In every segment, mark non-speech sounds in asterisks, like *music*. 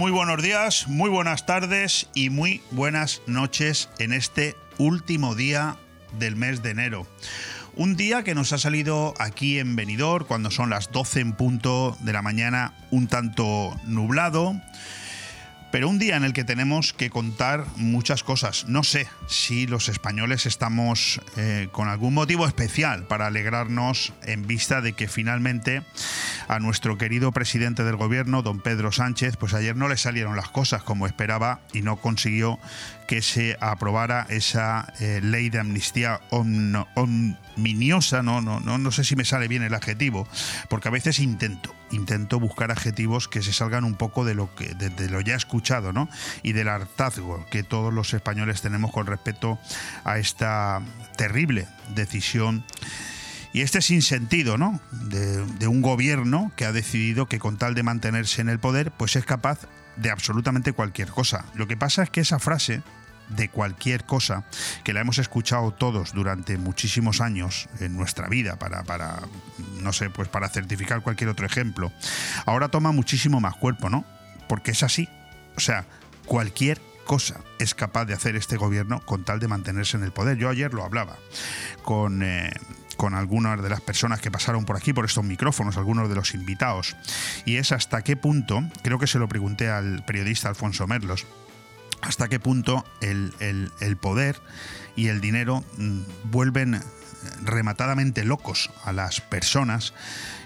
Muy buenos días, muy buenas tardes y muy buenas noches en este último día del mes de enero. Un día que nos ha salido aquí en Benidorm cuando son las 12 en punto de la mañana, un tanto nublado pero un día en el que tenemos que contar muchas cosas. No sé si los españoles estamos eh, con algún motivo especial para alegrarnos en vista de que finalmente a nuestro querido presidente del gobierno, don Pedro Sánchez, pues ayer no le salieron las cosas como esperaba y no consiguió que se aprobara esa eh, ley de amnistía ominiosa, no, no, no, no sé si me sale bien el adjetivo, porque a veces intento intento buscar adjetivos que se salgan un poco de lo que de, lo ya escuchado, ¿no? Y del hartazgo que todos los españoles tenemos con respecto a esta terrible decisión y este sinsentido, ¿no? De, de un gobierno que ha decidido que con tal de mantenerse en el poder, pues es capaz de absolutamente cualquier cosa. Lo que pasa es que esa frase de cualquier cosa, que la hemos escuchado todos durante muchísimos años en nuestra vida para, para, no sé, pues para certificar cualquier otro ejemplo, ahora toma muchísimo más cuerpo, ¿no? Porque es así. O sea, cualquier cosa es capaz de hacer este gobierno con tal de mantenerse en el poder. Yo ayer lo hablaba con... Eh, con algunas de las personas que pasaron por aquí, por estos micrófonos, algunos de los invitados, y es hasta qué punto, creo que se lo pregunté al periodista Alfonso Merlos, hasta qué punto el, poder y el dinero mm, vuelven rematadamente locos a las personas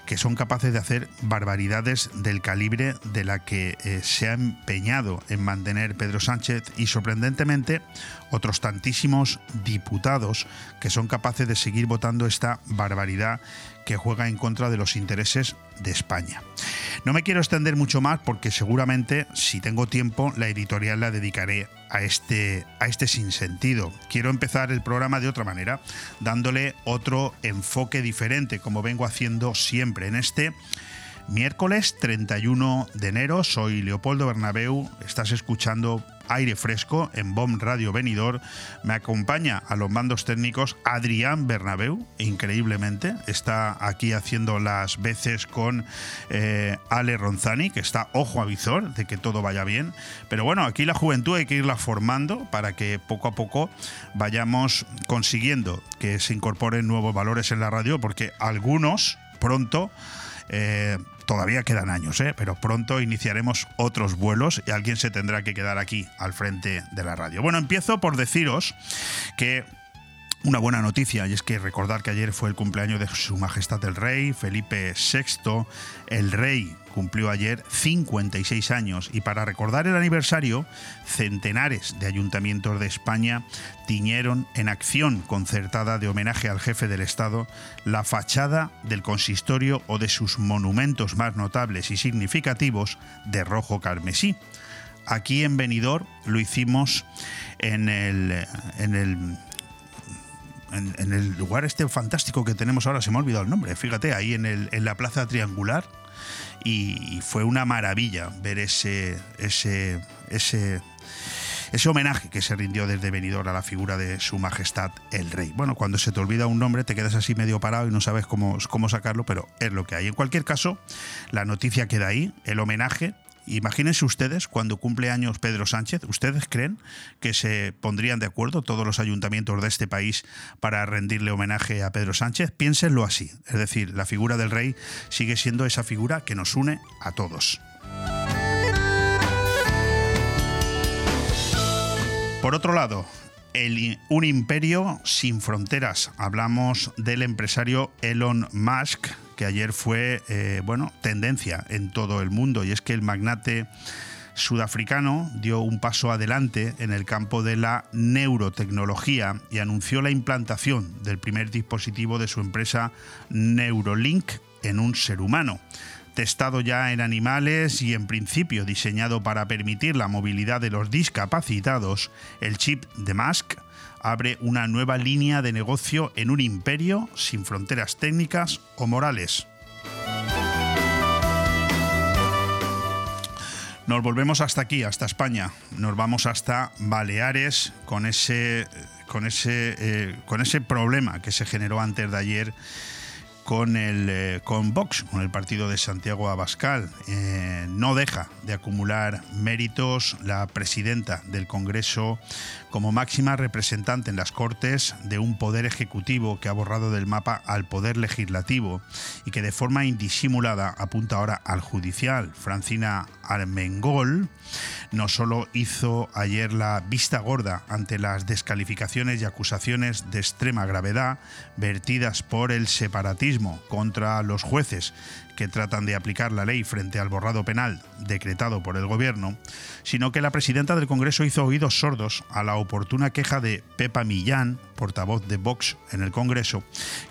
que son capaces de hacer barbaridades del calibre de la que eh, se ha empeñado en mantener Pedro Sánchez y sorprendentemente otros tantísimos diputados que son capaces de seguir votando esta barbaridad que juega en contra de los intereses de España. No me quiero extender mucho más porque seguramente si tengo tiempo la editorial la dedicaré a este, a este sinsentido. Quiero empezar el programa de otra manera, dándole otro enfoque diferente, como vengo haciendo siempre en este Miércoles 31 de enero, soy Leopoldo Bernabeu, estás escuchando Aire Fresco en BOM Radio Venidor. Me acompaña a los mandos técnicos Adrián Bernabeu, increíblemente, está aquí haciendo las veces con eh, Ale Ronzani, que está ojo a visor de que todo vaya bien. Pero bueno, aquí la juventud hay que irla formando para que poco a poco vayamos consiguiendo que se incorporen nuevos valores en la radio, porque algunos pronto eh, todavía quedan años, ¿eh? pero pronto iniciaremos otros vuelos y alguien se tendrá que quedar aquí al frente de la radio. Bueno, empiezo por deciros que una buena noticia, y es que recordar que ayer fue el cumpleaños de Su Majestad el Rey, Felipe VI, el Rey cumplió ayer 56 años y para recordar el aniversario, centenares de ayuntamientos de España tiñeron en acción concertada de homenaje al jefe del Estado la fachada del consistorio o de sus monumentos más notables y significativos de rojo carmesí. Aquí en Benidorm lo hicimos en el, en el en, el lugar este fantástico que tenemos ahora, se me ha olvidado el nombre, fíjate, ahí en, el, en la plaza triangular. Y, fue una maravilla ver ese, ese, ese, ese homenaje que se rindió desde Benidorm a la figura de Su Majestad el Rey. Bueno, cuando se te olvida un nombre te quedas así medio parado y no sabes cómo, cómo sacarlo, pero es lo que hay. En cualquier caso, la noticia queda ahí, el homenaje Imagínense ustedes cuando cumple años Pedro Sánchez, ¿ustedes creen que se pondrían de acuerdo todos los ayuntamientos de este país para rendirle homenaje a Pedro Sánchez? Piénsenlo así, es decir, la figura del rey sigue siendo esa figura que nos une a todos. Por otro lado, un imperio sin fronteras. Hablamos del empresario Elon Musk, que ayer fue, eh, bueno, tendencia en todo el mundo, y es que el magnate sudafricano dio un paso adelante en el campo de la neurotecnología y anunció la implantación del primer dispositivo de su empresa Neurolink en un ser humano. Testado ya en animales y en principio diseñado para permitir la movilidad de los discapacitados, el chip de Musk abre una nueva línea de negocio en un imperio sin fronteras técnicas o morales. Nos volvemos hasta aquí, hasta España. Nos vamos hasta Baleares con ese, con ese, eh, con ese problema que se generó antes de ayer con, el, eh, con Vox, con el partido de Santiago Abascal. Eh, no deja de acumular méritos la presidenta del Congreso como máxima representante en las Cortes de un poder ejecutivo que ha borrado del mapa al poder legislativo y que de forma indisimulada apunta ahora al judicial. Francina Armengol no solo hizo ayer la vista gorda ante las descalificaciones y acusaciones de extrema gravedad vertidas por el separatismo contra los jueces que tratan de aplicar la ley frente al borrado penal decretado por el gobierno, sino que la presidenta del Congreso hizo oídos sordos a la oportuna queja de Pepa Millán, portavoz de Vox en el Congreso,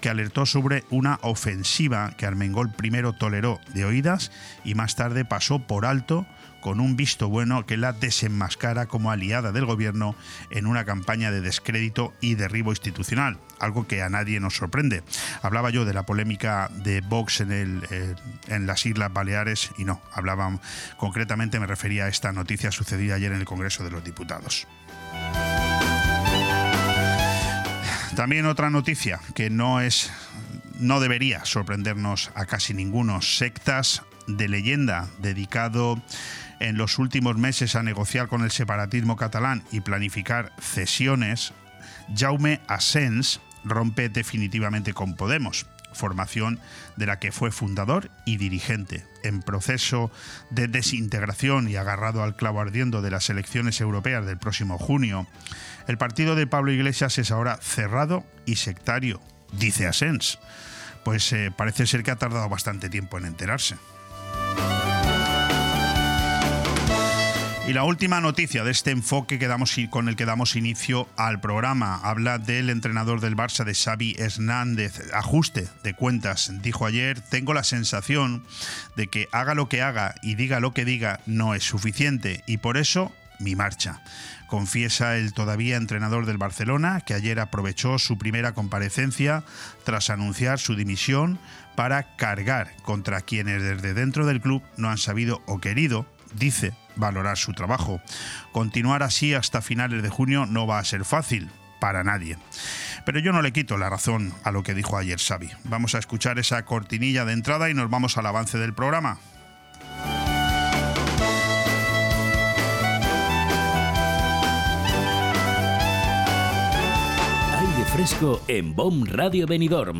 que alertó sobre una ofensiva que Armengol primero toleró de oídas y más tarde pasó por alto con un visto bueno que la desenmascara como aliada del gobierno en una campaña de descrédito y derribo institucional, algo que a nadie nos sorprende. Hablaba yo de la polémica de Vox en, el, eh, en las Islas Baleares y no, hablaba concretamente, me refería a esta noticia sucedida ayer en el Congreso de los Diputados. También otra noticia que no es no debería sorprendernos a casi ninguno. Sectas de leyenda dedicado en los últimos meses a negociar con el separatismo catalán y planificar cesiones, Jaume Asens rompe definitivamente con Podemos, formación de la que fue fundador y dirigente. En proceso de desintegración y agarrado al clavo ardiendo de las elecciones europeas del próximo junio, el partido de Pablo Iglesias es ahora cerrado y sectario, dice Asens. Pues eh, parece ser que ha tardado bastante tiempo en enterarse. Y la última noticia de este enfoque que damos, con el que damos inicio al programa habla del entrenador del Barça, de Xavi Hernández. Ajuste de cuentas. Dijo ayer, tengo la sensación de que haga lo que haga y diga lo que diga no es suficiente y por eso mi marcha. Confiesa el todavía entrenador del Barcelona que ayer aprovechó su primera comparecencia tras anunciar su dimisión para cargar contra quienes desde dentro del club no han sabido o querido, dice, valorar su trabajo. Continuar así hasta finales de junio no va a ser fácil para nadie. Pero yo no le quito la razón a lo que dijo ayer Xavi. Vamos a escuchar esa cortinilla de entrada y nos vamos al avance del programa. Aire fresco en BOM Radio Benidorm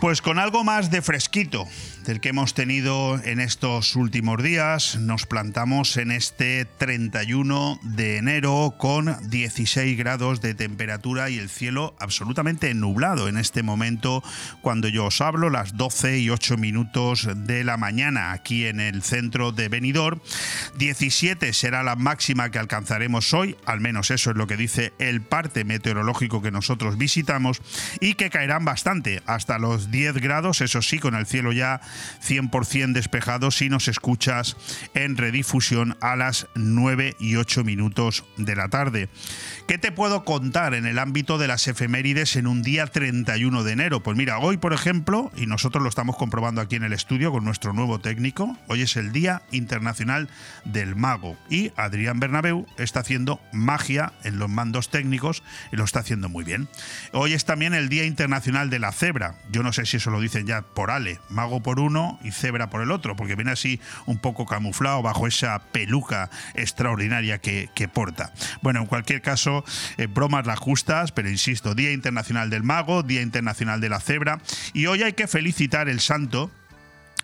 Pues con algo más de fresquito del que hemos tenido en estos últimos días, nos plantamos en este 31 de enero con 16 grados de temperatura y el cielo absolutamente nublado en este momento cuando yo os hablo, las 12 y 8 minutos de la mañana aquí en el centro de Benidorm. 17 será la máxima que alcanzaremos hoy, al menos eso es lo que dice el parte meteorológico que nosotros visitamos y que caerán bastante hasta los 10 grados, eso sí, con el cielo ya 100% despejado si nos escuchas en redifusión a las 9 y 8 minutos de la tarde. ¿Qué te puedo contar en el ámbito de las efemérides en un día 31 de enero? Pues mira, hoy por ejemplo, y nosotros lo estamos comprobando aquí en el estudio con nuestro nuevo técnico, hoy es el Día Internacional del Mago y Adrián Bernabeu está haciendo magia en los mandos técnicos y lo está haciendo muy bien. Hoy es también el Día Internacional de la Cebra. Yo no sé si eso lo dicen ya por Ale, mago por uno y cebra por el otro, porque viene así un poco camuflado bajo esa peluca extraordinaria que, porta. Bueno, en cualquier caso, eh, bromas las justas, pero insisto, Día Internacional del Mago, Día Internacional de la Cebra, y hoy hay que felicitar el santo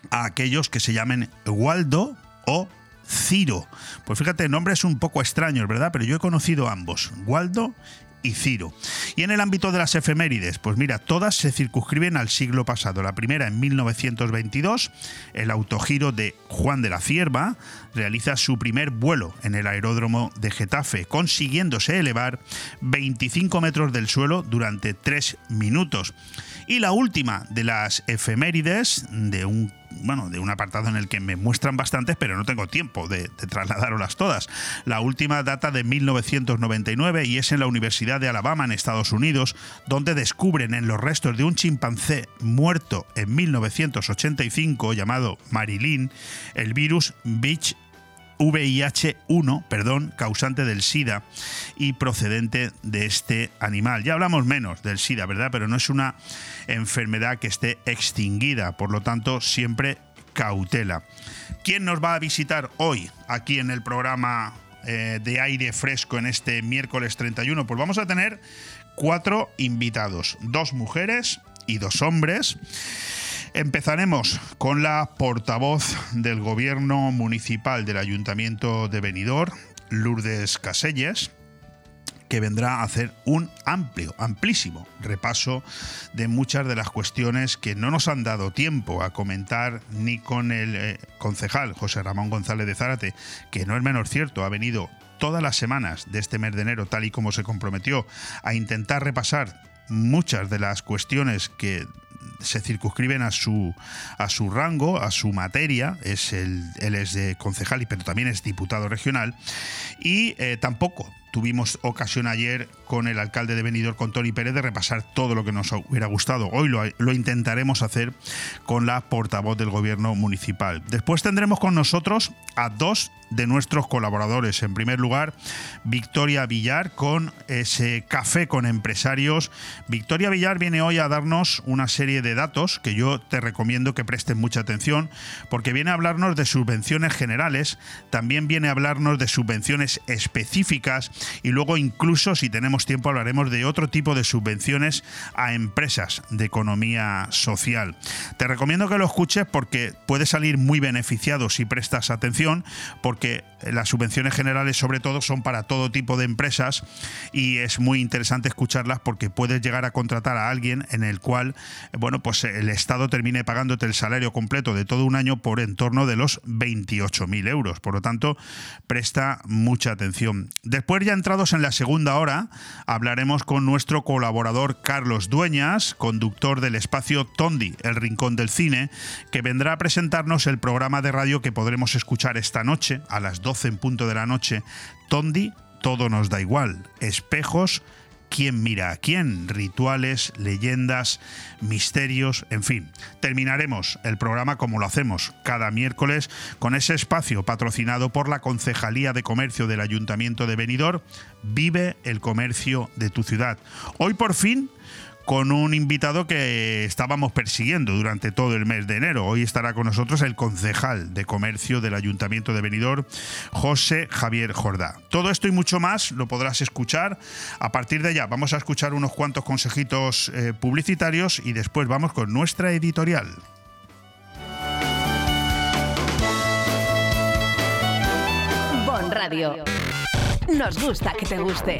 a aquellos que se llamen Waldo o Ciro. Pues fíjate, el nombre es un poco extraño, ¿verdad? Pero yo he conocido ambos, Waldo y Ciro. Y en el ámbito de las efemérides, pues mira, todas se circunscriben al siglo pasado. La primera en 1922, el autogiro de Juan de la Cierva realiza su primer vuelo en el aeródromo de Getafe, consiguiéndose elevar 25 metros del suelo durante 3 minutos. Y la última de las efemérides de un bueno, de un apartado en el que me muestran bastantes, pero no tengo tiempo de, de trasladarlas todas. La última data de 1999 y es en la Universidad de Alabama, en Estados Unidos, donde descubren en los restos de un chimpancé muerto en 1985 llamado Marilyn el virus Beach VIH1, perdón, causante del SIDA y procedente de este animal. Ya hablamos menos del SIDA, ¿verdad? Pero no es una enfermedad que esté extinguida, por lo tanto, siempre cautela. ¿Quién nos va a visitar hoy aquí en el programa eh, de aire fresco en este miércoles 31? Pues vamos a tener cuatro invitados, dos mujeres y dos hombres. Empezaremos con la portavoz del gobierno municipal del Ayuntamiento de Benidorm, Lourdes Caselles que vendrá a hacer un amplio, amplísimo repaso de muchas de las cuestiones que no nos han dado tiempo a comentar ni con el eh, concejal José Ramón González de Zárate, que no es menos cierto, ha venido todas las semanas de este mes de enero, tal y como se comprometió, a intentar repasar muchas de las cuestiones que se circunscriben a su, a su rango, a su materia. Es el, él es de concejal, pero también es diputado regional. Y eh, tampoco tuvimos ocasión ayer con el alcalde de Benidorm, con Tony Pérez, de repasar todo lo que nos hubiera gustado. Hoy lo, lo, intentaremos hacer con la portavoz del gobierno municipal. Después tendremos con nosotros a dos de nuestros colaboradores. En primer lugar, Victoria Villar con ese café con empresarios. Victoria Villar viene hoy a darnos una serie de datos que yo te recomiendo que presten mucha atención porque viene a hablarnos de subvenciones generales, también viene a hablarnos de subvenciones específicas y luego incluso si tenemos tiempo hablaremos de otro tipo de subvenciones a empresas de economía social. Te recomiendo que lo escuches porque puedes salir muy beneficiado si prestas atención porque que las subvenciones generales sobre todo son para todo tipo de empresas y es muy interesante escucharlas porque puedes llegar a contratar a alguien en el cual, bueno, pues el Estado termine pagándote el salario completo de todo un año por en torno de los 28.000 euros. Por lo tanto, presta mucha atención. Después ya entrados en la segunda hora, hablaremos con nuestro colaborador Carlos Dueñas, conductor del espacio Tondi, el Rincón del Cine, que vendrá a presentarnos el programa de radio que podremos escuchar esta noche a las 12 en punto de la noche, Tondi, todo nos da igual, espejos, quién mira a quién, rituales, leyendas, misterios, en fin. Terminaremos el programa como lo hacemos cada miércoles con ese espacio patrocinado por la Concejalía de Comercio del Ayuntamiento de Benidorm, Vive el comercio de tu ciudad. Hoy por fin con un invitado que estábamos persiguiendo durante todo el mes de enero. Hoy estará con nosotros el concejal de comercio del Ayuntamiento de Benidorm, José Javier Jordá. Todo esto y mucho más lo podrás escuchar a partir de ya. Vamos a escuchar unos cuantos consejitos eh, publicitarios y después vamos con nuestra editorial. Bon Radio. Nos gusta que te guste.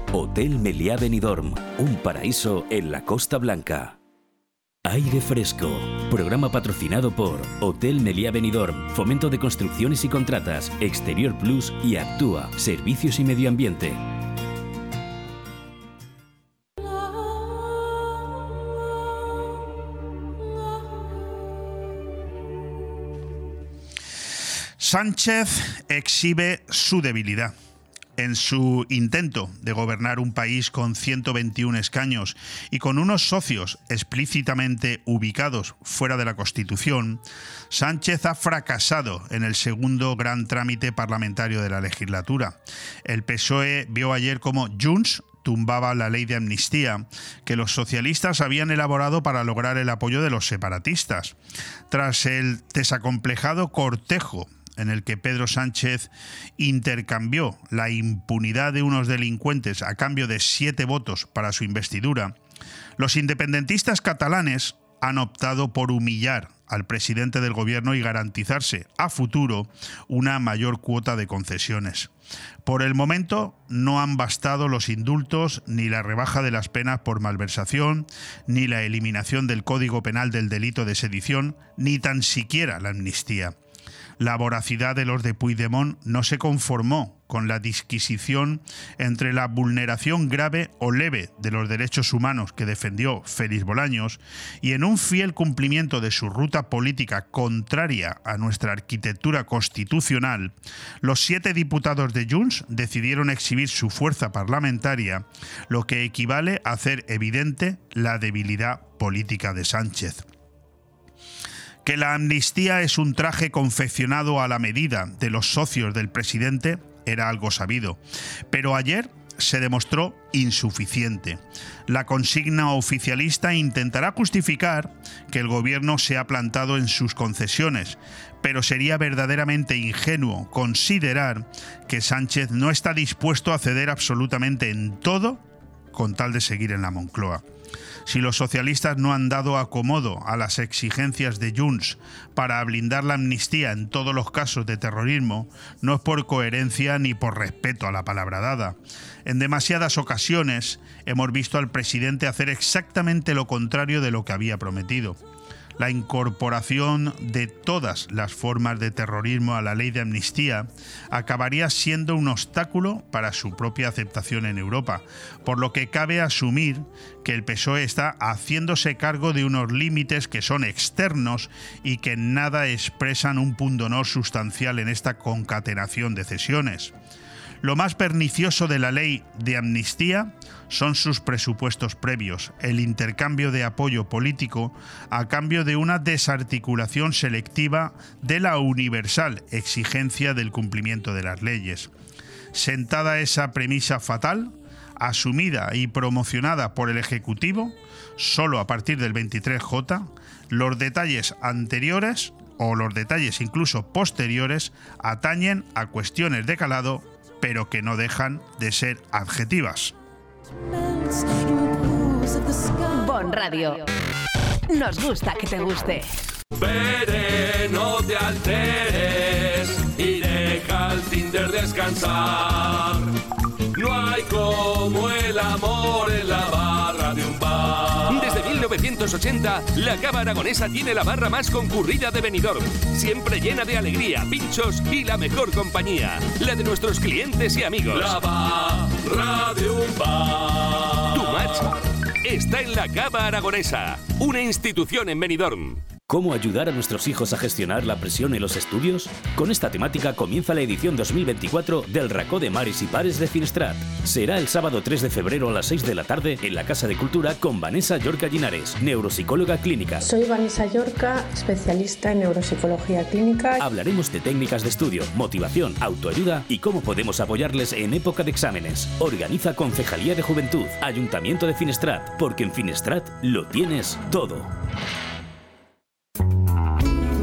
Hotel Meliá Benidorm, un paraíso en la Costa Blanca. Aire Fresco, programa patrocinado por Hotel Meliá Benidorm, Fomento de Construcciones y Contratas, Exterior Plus y Actúa, Servicios y Medio Ambiente. Sánchez exhibe su debilidad en su intento de gobernar un país con 121 escaños y con unos socios explícitamente ubicados fuera de la Constitución, Sánchez ha fracasado en el segundo gran trámite parlamentario de la legislatura. El PSOE vio ayer como Junts tumbaba la ley de amnistía que los socialistas habían elaborado para lograr el apoyo de los separatistas. Tras el desacomplejado cortejo en el que Pedro Sánchez intercambió la impunidad de unos delincuentes a cambio de siete votos para su investidura, los independentistas catalanes han optado por humillar al presidente del gobierno y garantizarse a futuro una mayor cuota de concesiones. Por el momento no han bastado los indultos ni la rebaja de las penas por malversación, ni la eliminación del Código Penal del delito de sedición, ni tan siquiera la amnistía. La voracidad de los de Puigdemont no se conformó con la disquisición entre la vulneración grave o leve de los derechos humanos que defendió Félix Bolaños y en un fiel cumplimiento de su ruta política contraria a nuestra arquitectura constitucional, los siete diputados de Junts decidieron exhibir su fuerza parlamentaria, lo que equivale a hacer evidente la debilidad política de Sánchez que la amnistía es un traje confeccionado a la medida de los socios del presidente era algo sabido. Pero ayer se demostró insuficiente. La consigna oficialista intentará justificar que el gobierno se ha plantado en sus concesiones, pero sería verdaderamente ingenuo considerar que Sánchez no está dispuesto a ceder absolutamente en todo con tal de seguir en la Moncloa. Si los socialistas no han dado acomodo a las exigencias de Junts para blindar la amnistía en todos los casos de terrorismo, no es por coherencia ni por respeto a la palabra dada. En demasiadas ocasiones hemos visto al presidente hacer exactamente lo contrario de lo que había prometido la incorporación de todas las formas de terrorismo a la ley de amnistía acabaría siendo un obstáculo para su propia aceptación en Europa, por lo que cabe asumir que el PSOE está haciéndose cargo de unos límites que son externos y que nada expresan un pundonor sustancial en esta concatenación de cesiones. Lo más pernicioso de la ley de amnistía son sus presupuestos previos, el intercambio de apoyo político a cambio de una desarticulación selectiva de la universal exigencia del cumplimiento de las leyes. Sentada esa premisa fatal, asumida y promocionada por el Ejecutivo, solo a partir del 23J, los detalles anteriores o los detalles incluso posteriores atañen a cuestiones de calado pero que no dejan de ser adjetivas. Bon Radio. Nos gusta que te guste. Veré, no te alteres y deja al Tinder descansar. No hay como el amor en la barra de un bar. Desde 1980, la Cava Aragonesa tiene la barra más concurrida de Benidorm, siempre llena de alegría, pinchos y la mejor compañía, la de nuestros clientes y amigos. La barra de un bar. Tu match está en la Cava Aragonesa, una institución en Benidorm. ¿Cómo ayudar a nuestros hijos a gestionar la presión en los estudios? Con esta temática comienza la edición 2024 del Racó de Mares y Pares de Finestrat. Será el sábado 3 de febrero a las 6 de la tarde en la Casa de Cultura con Vanessa Yorca Linares, neuropsicóloga clínica. Soy Vanessa Yorca, especialista en neuropsicología clínica. Hablaremos de técnicas de estudio, motivación, autoayuda y cómo podemos apoyarles en época de exámenes. Organiza Concejalía de Juventud, Ayuntamiento de Finestrat, porque en Finestrat lo tienes todo.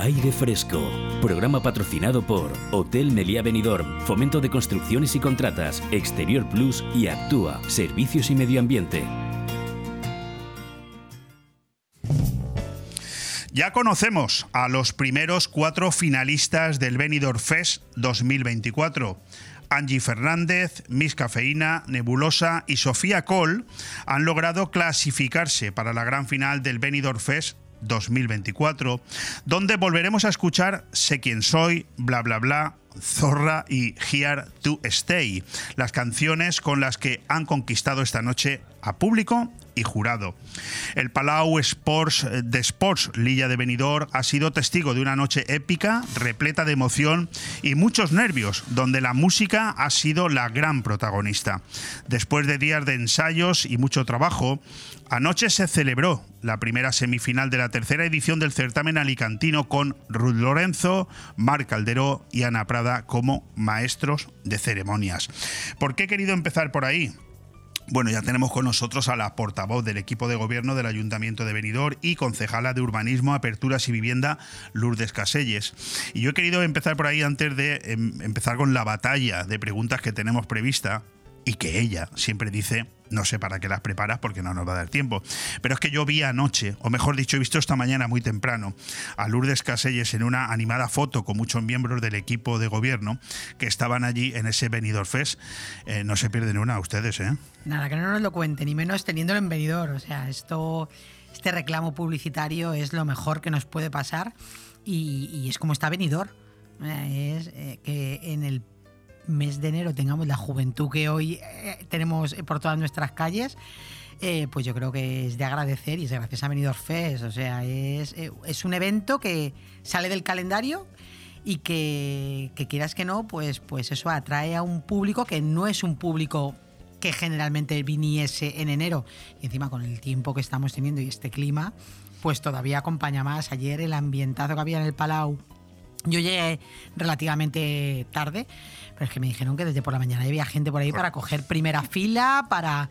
Aire Fresco. Programa patrocinado por Hotel Meliá Benidorm, Fomento de Construcciones y Contratas, Exterior Plus y Actúa, Servicios y Medio Ambiente. Ya conocemos a los primeros cuatro finalistas del Benidorm Fest 2024. Angie Fernández, Miss Cafeína, Nebulosa y Sofía Cole han logrado clasificarse para la gran final del Benidorm Fest 2024, donde volveremos a escuchar Sé quién soy, bla bla bla, Zorra y Here to Stay, las canciones con las que han conquistado esta noche a público jurado. El Palau Sports de Sports Lilla de Benidorm ha sido testigo de una noche épica, repleta de emoción y muchos nervios, donde la música ha sido la gran protagonista. Después de días de ensayos y mucho trabajo, anoche se celebró la primera semifinal de la tercera edición del certamen alicantino con Ruth Lorenzo, Marc Calderó y Ana Prada como maestros de ceremonias. ¿Por qué he querido empezar por ahí? Bueno, ya tenemos con nosotros a la portavoz del equipo de gobierno del Ayuntamiento de Benidorm y concejala de Urbanismo, Aperturas y Vivienda, Lourdes Caselles. Y yo he querido empezar por ahí antes de em, empezar con la batalla de preguntas que tenemos prevista y que ella siempre dice no sé para qué las preparas porque no nos va a dar tiempo. Pero es que yo vi anoche, o mejor dicho, he visto esta mañana muy temprano, a Lourdes Caselles en una animada foto con muchos miembros del equipo de gobierno que estaban allí en ese Benidorm Fest. Eh, no se pierden una ustedes, ¿eh? Nada, que no nos lo cuenten, ni menos teniéndolo en Benidorm. O sea, esto, este reclamo publicitario es lo mejor que nos puede pasar y, es como está Benidorm. Es eh, que en el mes de enero tengamos la juventud que hoy eh, tenemos por todas nuestras calles, eh, pues yo creo que es de agradecer y es gracias a Benidorm Fest. O sea, es, eh, un evento que sale del calendario y que, que quieras que no, pues, pues eso atrae a un público que no es un público que generalmente viniese en enero. Y encima con el tiempo que estamos teniendo y este clima, pues todavía acompaña más. Ayer el ambientazo que había en el Palau, yo llegué relativamente tarde, pero es que me dijeron que desde por la mañana había gente por ahí para coger primera fila, para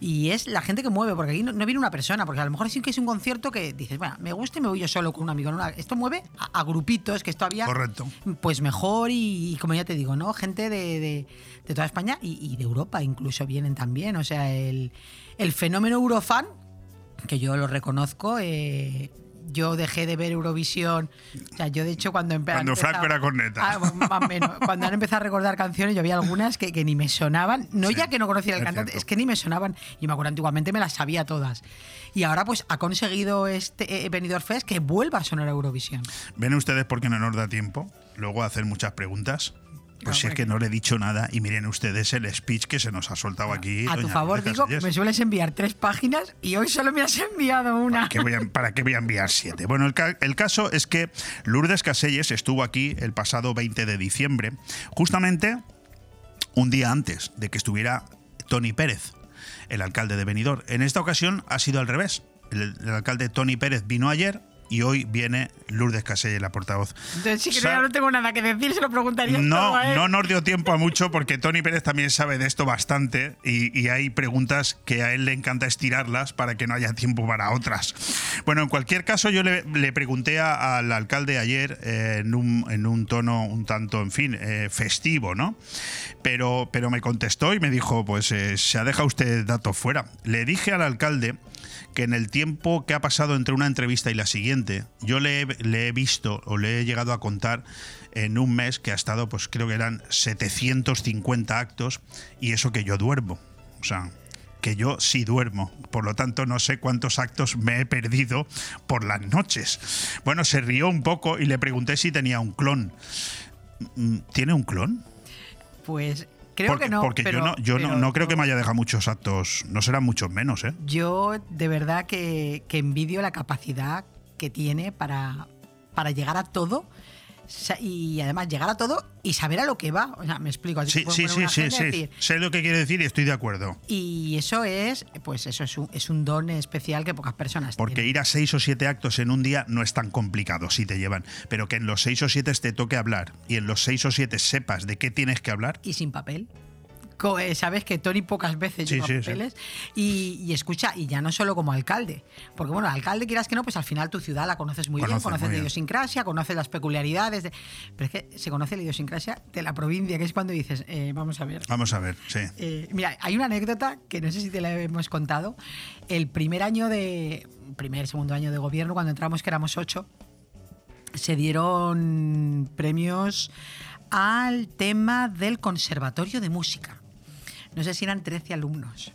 y es la gente que mueve, porque aquí no, no viene una persona, porque a lo mejor sí que es un concierto que dices, bueno, me gusta y me voy yo solo con un amigo. Esto mueve a, a grupitos, que esto había Correcto. pues mejor y, y como ya te digo, ¿no? Gente de, de- de toda España y, y de Europa incluso vienen también. O sea, el, el fenómeno Eurofan, que yo lo reconozco, eh, yo dejé de ver Eurovisión. O sea, yo de hecho cuando empe- Cuando Franco era corneta. Ah, más menos. *laughs* Cuando han empezado a recordar canciones, yo había algunas que, que ni me sonaban. No Sí, ya que no conocía el cantante, cierto. es que ni me sonaban. Y me acuerdo antiguamente me las sabía todas. Y ahora pues ha conseguido este eh, Benidorm Fest que vuelva a sonar a Eurovisión. ¿Ven ustedes por qué no nos da tiempo? Luego a hacer muchas preguntas. Pues si es que no le he dicho nada y miren ustedes el speech que se nos ha soltado aquí. A tu favor, Lourdes digo, Casellas. me sueles enviar tres páginas y hoy solo me has enviado una. ¿Para qué, voy a, para qué voy a enviar siete? Bueno, el, ca- el caso es que Lourdes Caselles estuvo aquí el pasado 20 de diciembre, justamente un día antes de que estuviera Tony Pérez, el alcalde de Benidorm. En esta ocasión ha sido al revés. El, el alcalde Tony Pérez vino ayer y hoy viene Lourdes Caselles, la portavoz. Entonces, sí que Sa- no tengo nada que decir, se lo preguntaría No, a él. no nos dio tiempo a mucho porque Tony Pérez también sabe de esto bastante y, y hay preguntas que a él le encanta estirarlas para que no haya tiempo para otras. Bueno, en cualquier caso yo le, le pregunté a- al alcalde ayer eh, en, un, en un tono un tanto, en fin, eh, festivo, ¿no? Pero, pero me contestó y me dijo, pues eh, se ha dejado usted datos fuera. Le dije al alcalde que en el tiempo que ha pasado entre una entrevista y la siguiente, yo le he, visto o le he llegado a contar en un mes que ha estado, pues creo que eran 750 actos y eso que yo duermo. O sea, que yo sí duermo. Por lo tanto, no sé cuántos actos me he perdido por las noches. Bueno, se rió un poco y le pregunté si tenía un clon. Mm, ¿Tiene un clon? Pues creo porque que no. porque pero- yo no, yo no, pero no creo que me haya dejado muchos actos. No serán muchos menos, ¿eh? Yo de verdad que, que envidio la capacidad que tiene para, para llegar a todo y además llegar a todo y saber a lo que va. O sea, me explico. Así Sí, que sí, sí, decir, Sé lo que quiere decir y estoy de acuerdo. y eso es, pues eso es un, es un don especial que pocas personas Porque tienen. ir a seis o siete actos en un día no es tan complicado si te llevan. Pero que en los seis o siete te toque hablar y en los seis o siete sepas de qué tienes que hablar. Y sin papel. Eh, Sabes que Tony pocas veces Sí, lleva sí, sí. papeles Y, y escucha, y ya no solo como alcalde, porque bueno, alcalde quieras que no, pues al final tu ciudad la conoces muy bien, Conoces muy la bien. idiosincrasia, conoces las peculiaridades, de- pero es que se conoce la idiosincrasia de la provincia, que es cuando dices, eh, vamos a ver, Vamos a ver, sí. Eh, mira, hay una anécdota que no sé si te la hemos contado. El primer año de. Primer, segundo año de gobierno, cuando entramos, que éramos ocho, se dieron premios al tema del Conservatorio de Música. No sé si eran 13 alumnos.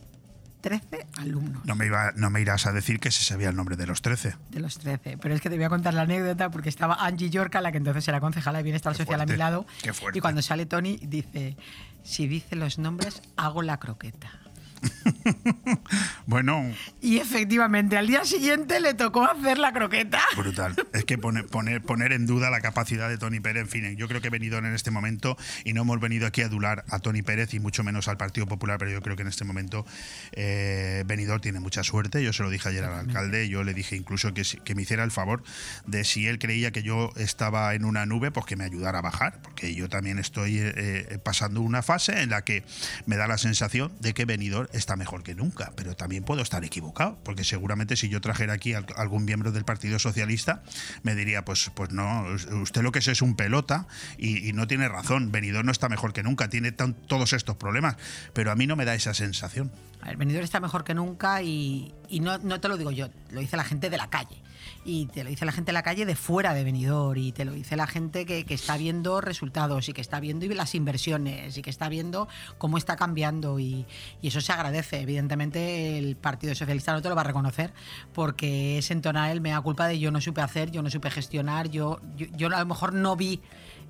13 alumnos No me, iba, no me irás a decir que se sabía el nombre de los trece. de los 13. Pero es que te voy a contar la anécdota porque estaba Angie Yorca, la que entonces era concejala de Bienestar Qué Social a mi lado. qué fuerte. Y cuando sale Tony, dice: Si dice los nombres, hago la croqueta. *laughs* Bueno, Y efectivamente, al día siguiente le tocó hacer la croqueta. brutal. Es que pone- poner, poner en duda la capacidad de Tony Pérez. En fin, yo creo que he venido en este momento y no hemos venido aquí a adular a Tony Pérez y mucho menos al Partido Popular, pero yo creo que en este momento eh, Benidorm tiene mucha suerte. Yo se lo dije ayer al alcalde, yo le dije incluso que, que me hiciera el favor de si él creía que yo estaba en una nube, pues que me ayudara a bajar, porque yo también estoy eh, eh, pasando una fase en la que me da la sensación de que Benidorm está mejor que nunca, pero también puedo estar equivocado, porque seguramente si yo trajera aquí al- algún miembro del Partido Socialista, me diría, pues, pues no, usted lo que es es un pelota y, no tiene razón, Benidorm no está mejor que nunca, tiene tan- todos estos problemas, pero a mí no me da esa sensación. A ver, Benidorm está mejor que nunca y, y no, no te lo digo yo, lo dice la gente de la calle. Y te lo dice la gente de la calle de fuera de Benidorm y te lo dice la gente que, que está viendo resultados y que está viendo las inversiones y que está viendo cómo está cambiando y, y eso se agradece. Evidentemente el Partido Socialista no te lo va a reconocer porque es entonar el mea culpa de yo no supe hacer, yo no supe gestionar, yo, yo, yo a lo mejor no vi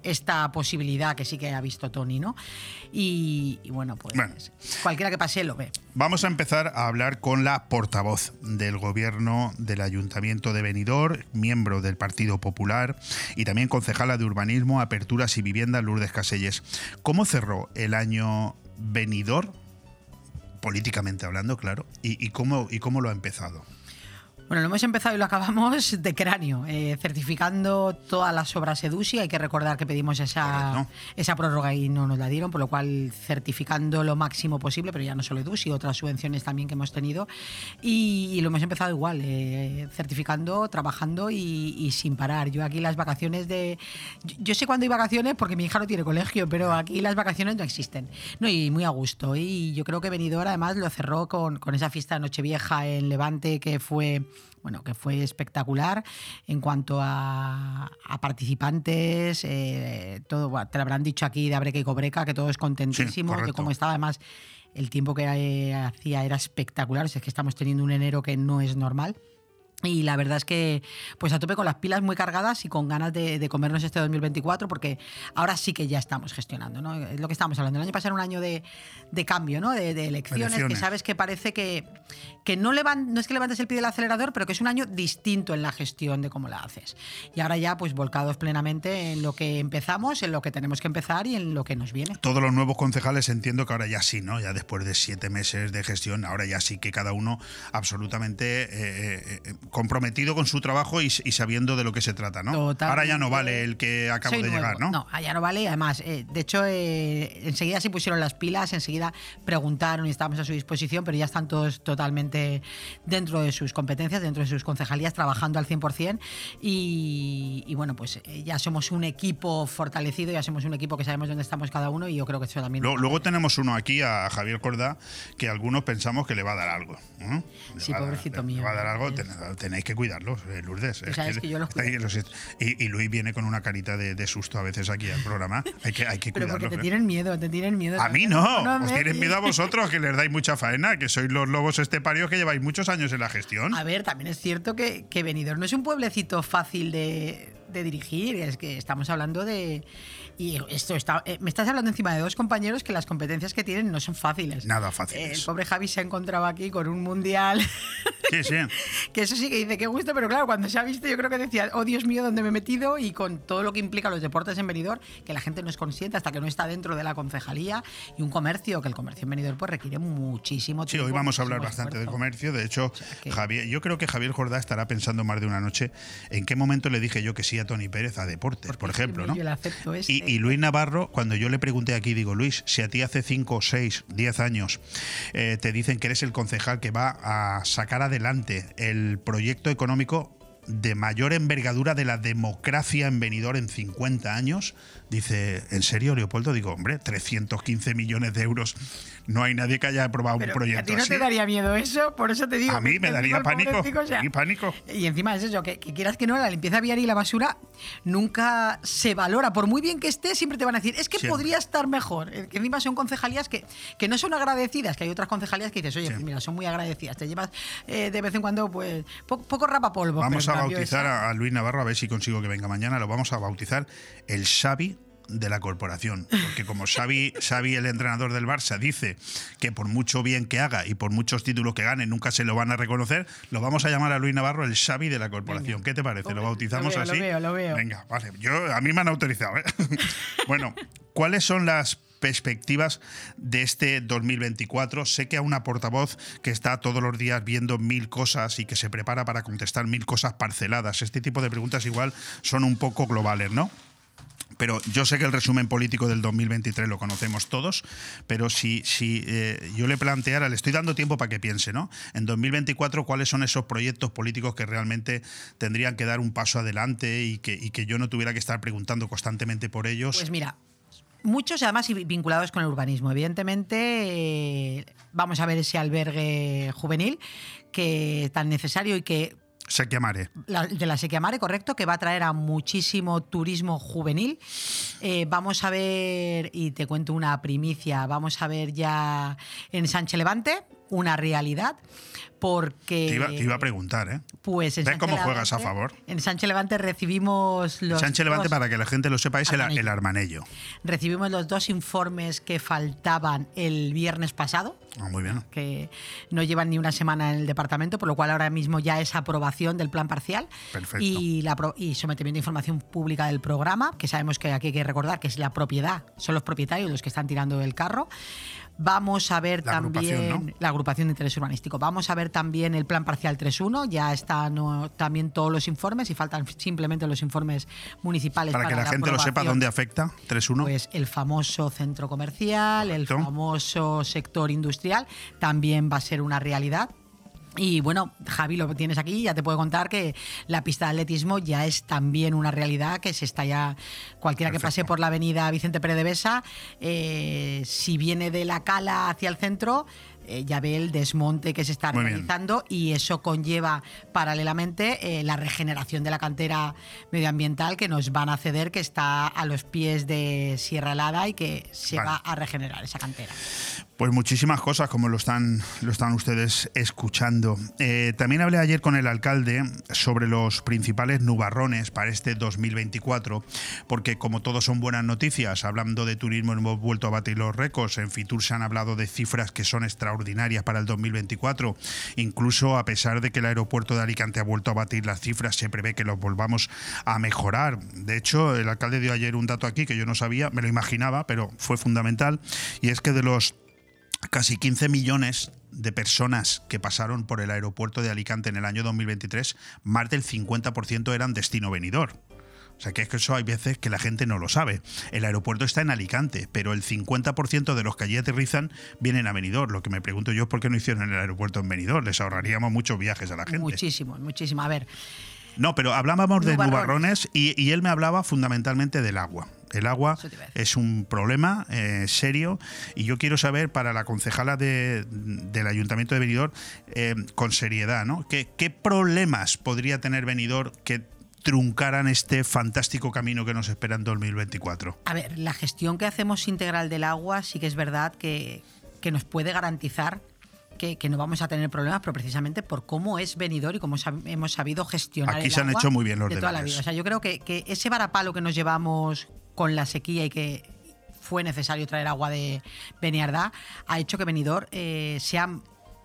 esta posibilidad que sí que ha visto Tony, ¿no? Y, y bueno, pues Bueno. cualquiera que pase lo ve. Vamos a empezar a hablar con la portavoz del gobierno del Ayuntamiento de Benidorm, miembro del Partido Popular y también concejala de Urbanismo, Aperturas y Vivienda, Lourdes Caselles. ¿Cómo cerró el año Benidorm, políticamente hablando, claro, y, y cómo, y cómo lo ha empezado? Bueno, lo hemos empezado y lo acabamos *laughs* de cráneo, eh, certificando todas las obras EDUSI. Hay que recordar que pedimos esa, Correcto. esa prórroga y no nos la dieron, por lo cual certificando lo máximo posible, pero ya no solo EDUSI, otras subvenciones también que hemos tenido. Y, y lo hemos empezado igual, eh, certificando, trabajando y, y sin parar. Yo aquí las vacaciones de... Yo, yo sé cuándo hay vacaciones porque mi hija no tiene colegio, pero aquí las vacaciones no existen. No, y muy a gusto. Y yo creo que Benidorm además lo cerró con, con esa fiesta de Nochevieja en Levante que fue bueno, que fue espectacular en cuanto a, a participantes, eh, todo, te lo habrán dicho aquí de Abreca y Cobreca, que todos contentísimos, de correcto. cómo estaba además el tiempo que eh, hacía era espectacular, o sea, es que estamos teniendo un enero que no es normal. Y la verdad es que, pues a tope con las pilas muy cargadas y con ganas de, de comernos este 2024, porque ahora sí que ya estamos gestionando, ¿no? Es lo que estábamos hablando. El año pasado era un año de, de cambio, ¿no? De, de elecciones, Elecciones. que sabes que parece que, que no, levan, no es que levantes el pie del acelerador, pero que es un año distinto en la gestión de cómo la haces. Y ahora ya, pues volcados plenamente en lo que empezamos, en lo que tenemos que empezar y en lo que nos viene. Todos los nuevos concejales entiendo que ahora ya sí, ¿no? Ya después de siete meses de gestión, ahora ya sí que cada uno absolutamente eh, eh, eh, comprometido con su trabajo y, y sabiendo de lo que se trata, ¿no? Totalmente. Ahora ya no vale el que acabo Soy de nuevo. llegar, ¿no? No, allá no vale. Además, eh, de hecho, eh, enseguida se pusieron las pilas, enseguida preguntaron y estábamos a su disposición, pero ya están todos totalmente dentro de sus competencias, dentro de sus concejalías, trabajando al 100%. Y, y bueno, pues eh, ya somos un equipo fortalecido, ya somos un equipo que sabemos dónde estamos cada uno y yo creo que eso también... Luego, luego tenemos uno aquí, a Javier Corda, que algunos pensamos que le va a dar algo. ¿no? Le Sí, dar- pobrecito le mío. va a dar algo, tenéis que cuidarlo, eh, Lourdes. Que yo los *laughs* los- y, y Luis viene con una carita de, de susto a veces aquí al programa. Hay que, hay que Pero porque te ¿eh? tienen miedo, te tienen miedo. A mí no, os tienen miedo a vosotros, *laughs* que les dais mucha faena, que sois los lobos esteparios que lleváis muchos años en la gestión. A ver, también es cierto que, que Benidorm no es un pueblecito fácil de, de dirigir, es que estamos hablando de... Y esto está, eh, me estás hablando encima de dos compañeros que las competencias que tienen no son fáciles. Nada Eh, fáciles. el pobre Javi se ha encontrado aquí con un mundial Sí, sí. *laughs* que eso sí que dice que gusto, pero claro, cuando se ha visto, yo creo que decía, oh Dios mío, ¿dónde me he metido? Y con todo lo que implica los deportes en Benidorm, que la gente no es consciente hasta que no está dentro de la concejalía y un comercio, que el comercio en Benidorm pues requiere muchísimo Sí, tiempo. hoy vamos a hablar bastante del esfuerzo. comercio. De hecho, que- Javier, yo creo que Javier Jordá estará pensando más de una noche en qué momento le dije yo que sí a Tony Pérez a deportes, por ejemplo, ¿no? Yo le acepto este. Y, y Luis Navarro, cuando yo le pregunté aquí, digo, Luis, si a ti hace 5, 6, 10 años eh, te dicen que eres el concejal que va a sacar adelante el proyecto económico de mayor envergadura de la democracia en Benidorm en 50 años, dice, ¿en serio, Leopoldo? Digo, hombre, 315 millones de euros. No hay nadie que haya aprobado Pero un proyecto ¿A ti no así. te daría miedo eso? Por eso te digo. A mí me daría pánico. pobrecito, o sea, Y pánico. Y encima es eso, que, que quieras que no, la limpieza viaria y la basura nunca se valora. Por muy bien que esté, siempre te van a decir, es que Siempre. podría estar mejor. Que encima son concejalías que, que no son agradecidas, que hay otras concejalías que dices, oye, mira, son muy agradecidas. Te llevas eh, de vez en cuando, pues, po- poco rapapolvo. Vamos a bautizar esa- a Luis Navarro, a ver si consigo que venga mañana. Lo vamos a bautizar el Xavi de la corporación. Porque como Xavi, Xavi, el entrenador del Barça, dice que por mucho bien que haga y por muchos títulos que gane nunca se lo van a reconocer, lo vamos a llamar a Luis Navarro el Xavi de la corporación. ¿Qué te parece? ¿Lo bautizamos Lo veo, lo así? veo, lo veo. Venga, vale. Yo, a mí me han autorizado. ¿eh? *laughs* bueno, ¿cuáles son las perspectivas de este 2024. Sé que a una portavoz que está todos los días viendo mil cosas y que se prepara para contestar mil cosas parceladas. Este tipo de preguntas igual son un poco globales, ¿no? Pero yo sé que el resumen político del 2023 lo conocemos todos, pero si, si eh, yo le planteara, le estoy dando tiempo para que piense, ¿no? En 2024, ¿cuáles son esos proyectos políticos que realmente tendrían que dar un paso adelante y que, que yo no tuviera que estar preguntando constantemente por ellos? Pues mira, muchos además vinculados con el urbanismo. Evidentemente, eh, vamos a ver ese albergue juvenil que es tan necesario y que Se quemaré. la- de la Sequía Mare, correcto, que va a traer a muchísimo turismo juvenil. Eh, vamos a ver, y te cuento una primicia, vamos a ver ya en Sánchez Levante una realidad, porque... Te iba, te iba a preguntar, ¿eh? Pues en ¿Ves cómo juegas a Levante- favor? En Sánchez Levante recibimos los... Sánchez Levante, dos- para que la gente lo sepa, es el, Armanello. el armanello. Recibimos los dos informes que faltaban el viernes pasado, Ah, muy bien. que no llevan ni una semana en el departamento, por lo cual ahora mismo ya es aprobación del plan parcial Perfecto. y, la y sometimiento de información pública del programa, que sabemos que aquí hay que recordar que es la propiedad, son los propietarios los que están tirando el carro. Vamos a ver La también agrupación, ¿no? la agrupación de interés urbanístico. Vamos a ver también el plan parcial 3.1, ya están ¿no? también todos los informes y faltan simplemente los informes municipales. Para que la gente lo sepa dónde afecta, 3-1. Pues el famoso centro comercial, el famoso sector industrial, también va a ser una realidad. Y bueno, Javi, lo tienes aquí, ya te puedo contar que la pista de atletismo ya es también una realidad que se está ya. Cualquiera que pase por la avenida Vicente Pérez de Besa, eh, si viene de la cala hacia el centro, eh, ya ve el desmonte que se está Muy bien. realizando y eso conlleva paralelamente eh, la regeneración de la cantera medioambiental que nos van a ceder, que está a los pies de Sierra Helada y que se Vale. va a regenerar esa cantera. Pues muchísimas cosas, como lo están, lo están ustedes escuchando. Eh, también hablé ayer con el alcalde sobre los principales nubarrones para este 2024, porque como todos son buenas noticias, hablando de turismo hemos vuelto a batir los récords, en Fitur se han hablado de cifras que son extraordinarias para el 2024, incluso a pesar de que el aeropuerto de Alicante ha vuelto a batir las cifras, se prevé que los volvamos a mejorar. De hecho, el alcalde dio ayer un dato aquí que yo no sabía, me lo imaginaba, pero fue fundamental, y es que de los casi 15 millones de personas que pasaron por el aeropuerto de Alicante en el año 2023, más del 50% eran destino venidor. O sea que es que eso hay veces que la gente no lo sabe. El aeropuerto está en Alicante, pero el 50% de los que allí aterrizan vienen a Benidorm. Lo que me pregunto yo es por qué no hicieron el aeropuerto en Benidorm. Les ahorraríamos muchos viajes a la gente. Muchísimo, muchísimo. A ver, No, pero hablábamos de Nubarrones. y él me hablaba fundamentalmente del agua. El agua es un problema eh, serio y yo quiero saber para la concejala de- del Ayuntamiento de Benidorm, eh, con seriedad, ¿no? ¿Qué, qué problemas podría tener Benidorm que truncaran este fantástico camino que nos espera en 2024? A ver, la gestión que hacemos integral del agua sí que es verdad que, que nos puede garantizar que, que no vamos a tener problemas, pero precisamente por cómo es venidor y cómo sab- hemos sabido gestionar Aquí el se han agua hecho muy bien los de toda la deberes. vida. O sea, yo creo que, que ese varapalo que nos llevamos con la sequía y que fue necesario traer agua de Beniardá ha hecho que Benidorm eh, sea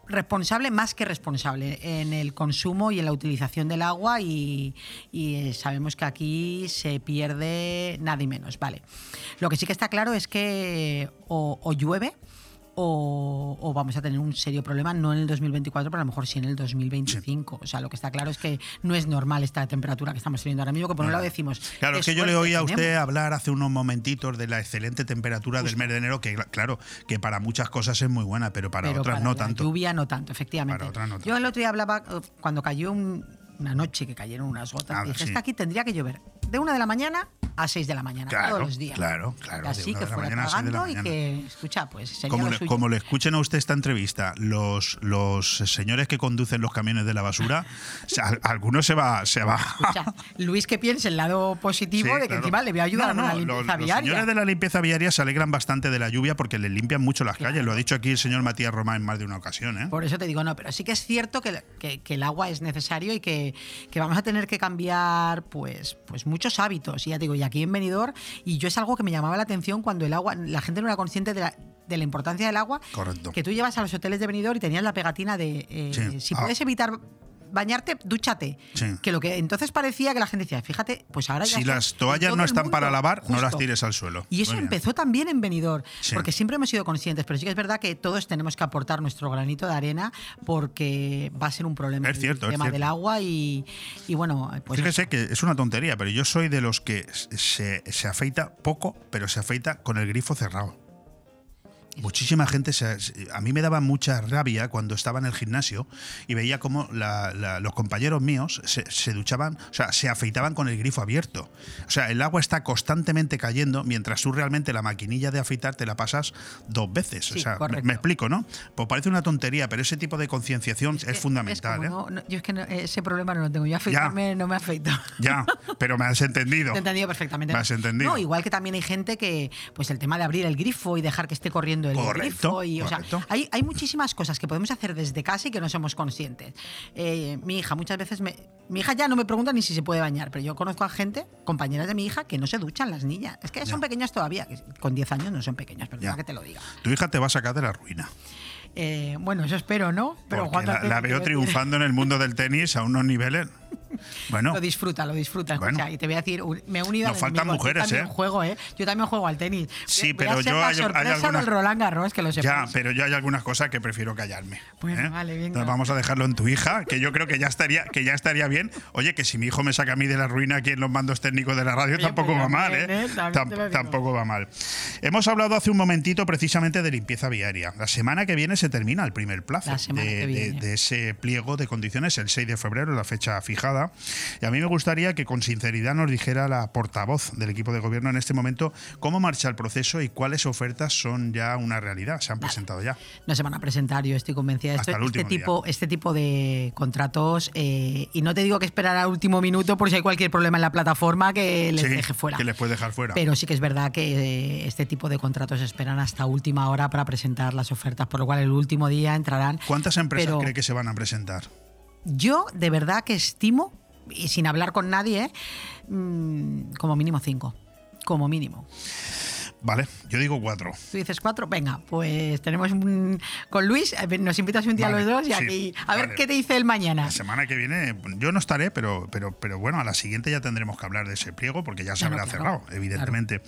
responsable más que responsable en el consumo y en la utilización del agua y, eh, sabemos que aquí se pierde nada y menos, ¿vale? Lo que sí que está claro es que o llueve o, o, vamos a tener un serio problema, no en el 2024, pero a lo mejor sí en el 2025. Sí. O sea, lo que está claro es que no es normal esta temperatura que estamos teniendo ahora mismo, que por un lado decimos... Claro, es que yo le oí a usted hablar hace unos momentitos de la excelente temperatura Justo. del mes de enero, que claro, que para muchas cosas es muy buena, pero para pero otras para no la tanto. lluvia no tanto, efectivamente. Para otras no tanto. Yo el otro día hablaba, cuando cayó un, una noche que cayeron unas gotas, Ah, dije, sí. aquí tendría que llover de una de la mañana a 6 de la mañana, Claro, todos los días. claro, claro, Así que fuera a seis tragando y que, escucha, pues sería Como lo le, suyo. como le escuchen a usted esta entrevista, los, los señores que conducen los camiones de la basura, *laughs* o sea, algunos se va, se va. Escucha, Luis que piense el lado positivo Sí, de que claro. encima le voy a ayudar No, a la limpieza los, los viaria. señores de la limpieza viaria se alegran bastante de la lluvia porque les limpian mucho las calles. Lo ha dicho aquí el señor Matías Román en más de una ocasión. ¿eh? Por eso te digo, no, pero sí que es cierto que, que- que el agua es necesario y que, que vamos a tener que cambiar pues, pues muchos hábitos. Y ya te digo, y aquí en Benidorm, y yo es algo que me llamaba la atención cuando el agua, la gente no era consciente de la, de la importancia del agua. Correcto. Que tú llevas a los hoteles de Benidorm y tenías la pegatina de eh, Sí. si Ah. puedes evitar bañarte, dúchate. Sí. Que lo que entonces parecía que la gente decía, fíjate, pues ahora ya Si las toallas no están para lavar, no las tires al suelo. Y eso empezó también en Benidorm, Sí. porque siempre hemos sido conscientes, pero sí que es verdad que todos tenemos que aportar nuestro granito de arena porque va a ser un problema Es cierto, el tema del agua y, y bueno, pues Fíjese que es una tontería, pero yo soy de los que se, se afeita poco, pero se afeita con el grifo cerrado. Muchísima gente, se- a mí me daba mucha rabia cuando estaba en el gimnasio y veía cómo la- la- los compañeros míos se, se duchaban, o sea, se afeitaban con el grifo abierto. O sea, el agua está constantemente cayendo mientras tú realmente la maquinilla de afeitar te la pasas dos veces. o sea, me, explico, ¿no? Pues parece una tontería, pero ese tipo de concienciación es, que- fundamental. como ¿eh? no- no- yo es que no- ese problema no lo tengo. Yo afeitarme no me afeito. Ya, pero me has entendido. *laughs* Te he entendido perfectamente. Me has entendido. No, igual que también hay gente que, pues el tema de abrir el grifo y dejar que esté corriendo el Correcto, grifo. Y, o sea, correcto. hay, hay muchísimas cosas que podemos hacer desde casa y que no somos conscientes. Eh, mi hija muchas veces me. Mi hija ya no me pregunta ni si se puede bañar, pero yo conozco a gente, compañeras de mi hija, que no se duchan las niñas. Es que son pequeñas todavía, que con 10 años no son pequeñas, perdona Ya. que te lo diga. Tu hija te va a sacar de la ruina. Eh, bueno, eso espero, ¿no? Pero Porque la, veo triunfando en el mundo del tenis a unos niveles. Bueno, Lo disfruta, lo disfruta. Bueno. y te voy a decir, me he unido Nos al faltan mujeres, Yo ¿eh? juego, ¿eh? Yo también juego al tenis. Sí, Voy pero yo la hay- hay sorpresa algunas- del Roland Garros, que lo ya, pero yo hay algunas cosas que prefiero callarme. Bueno, ¿eh? vale, venga. Entonces vamos a dejarlo en tu hija, que yo creo que ya estaría, que ya estaría bien. Oye, que si mi hijo me saca a mí de la ruina aquí en los mandos técnicos de la radio, Oye, tampoco pues va mal, ¿eh? ¿eh? Tampoco va mal. Hemos hablado hace un momentito precisamente de limpieza viaria. La semana que viene se termina el primer plazo de, de ese pliego de condiciones, el 6 de febrero, la fecha fijada. Y a mí me gustaría que con sinceridad nos dijera la portavoz del equipo de gobierno en este momento cómo marcha el proceso y cuáles ofertas son ya una realidad, se han presentado ya. No se van a presentar, yo estoy convencida de Hasta esto. el Este tipo, este tipo de contratos, eh, y no te digo que esperar al último minuto por si hay cualquier problema en la plataforma que les Sí, deje fuera. Que les puede dejar fuera. Pero sí que es verdad que eh, este tipo de contratos esperan hasta última hora para presentar las ofertas, por lo cual el último día entrarán. ¿Cuántas empresas pero- cree que se van a presentar? Yo de verdad que estimo, y sin hablar con nadie, ¿eh? Mm, como mínimo cinco. Como mínimo. Vale, yo digo cuatro. Tú dices cuatro, venga, pues tenemos un, con Luis, a ver, nos invitas un día Vale, los dos y sí, aquí, a ver qué te dice el mañana. La semana que viene, yo no estaré, pero, pero, pero bueno, a la siguiente ya tendremos que hablar de ese pliego porque ya se Claro, habrá claro, cerrado, evidentemente.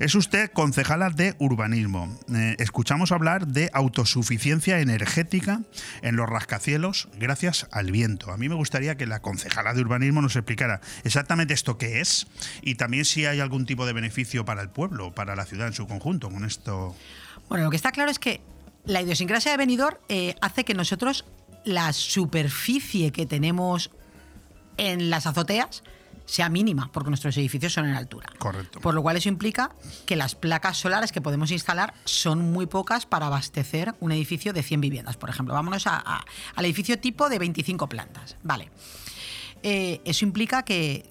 Es usted concejala de urbanismo. Eh, escuchamos hablar de autosuficiencia energética en los rascacielos gracias al viento. A mí me gustaría que la concejala de urbanismo nos explicara exactamente esto qué es y también si hay algún tipo de beneficio para el pueblo, para la ciudad en su conjunto con esto. Bueno, lo que está claro es que la idiosincrasia de Benidorm eh, hace que nosotros la superficie que tenemos en las azoteas sea mínima, porque nuestros edificios son en altura. Correcto. Por lo cual eso implica que las placas solares que podemos instalar son muy pocas para abastecer un edificio de 100 viviendas, por ejemplo. Vámonos a- a- al edificio tipo de 25 plantas. Vale. Eh, eso implica que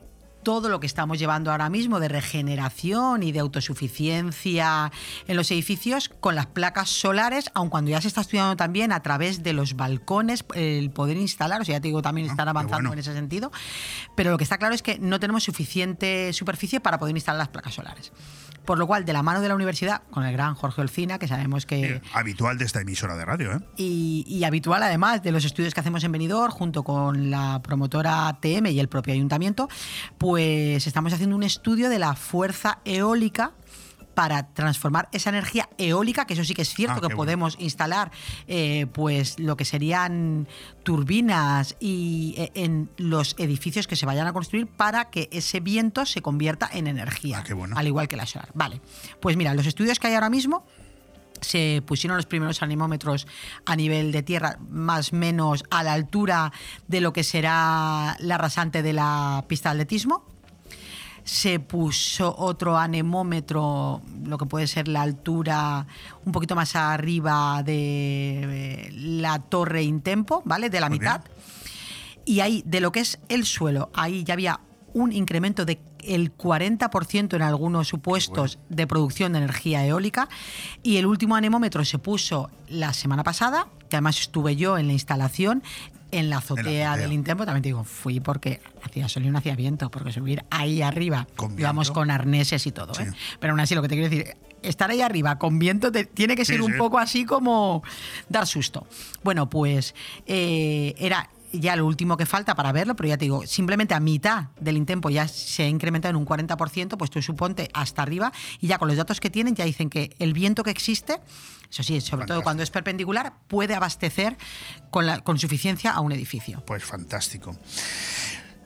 todo lo que estamos llevando ahora mismo de regeneración y de autosuficiencia en los edificios con las placas solares, aun cuando ya se está estudiando también a través de los balcones el poder instalar, o sea, ya te digo, también Ah, están avanzando bueno. en ese sentido, pero lo que está claro es que no tenemos suficiente superficie para poder instalar las placas solares. Por lo cual, de la mano de la universidad, con el gran Jorge Olcina, que sabemos que Eh, habitual de esta emisora de radio, ¿eh? y, y habitual además de los estudios que hacemos en Benidorm junto con la promotora TM y el propio ayuntamiento, pues estamos haciendo un estudio de la fuerza eólica para transformar esa energía eólica, que eso sí que es cierto Ah, que bueno. podemos instalar eh, pues lo que serían turbinas y eh, en los edificios que se vayan a construir para que ese viento se convierta en energía, Ah, qué bueno. al igual que la solar. Vale, pues mira, los estudios que hay ahora mismo se pusieron los primeros anemómetros a nivel de tierra, más o menos a la altura de lo que será la rasante de la pista de atletismo. Se puso otro anemómetro, lo que puede ser la altura un poquito más arriba de eh, la torre Intempo, ¿vale? De la Muy bien. mitad. Y ahí, de lo que es el suelo, ahí ya había un incremento de el 40% en algunos supuestos de producción de energía eólica y el último anemómetro se puso la semana pasada, que además estuve yo en la instalación en la azotea, azotea. del Intempo, también te digo, fui porque hacía sol y no hacía viento, porque subir ahí arriba, Con íbamos con arneses y todo, ¿eh? Pero aún así lo que te quiero decir, estar ahí arriba con viento te- tiene que Sí, ser un sí. poco así como dar susto. Bueno, pues eh, era ya lo último que falta para verlo, pero ya te digo, simplemente a mitad del Intempo ya se ha incrementado en un 40%, pues tú suponte hasta arriba, y ya con los datos que tienen ya dicen que el viento que existe, eso sí, sobre todo cuando es perpendicular, puede abastecer con, la- con suficiencia a un edificio. Pues fantástico.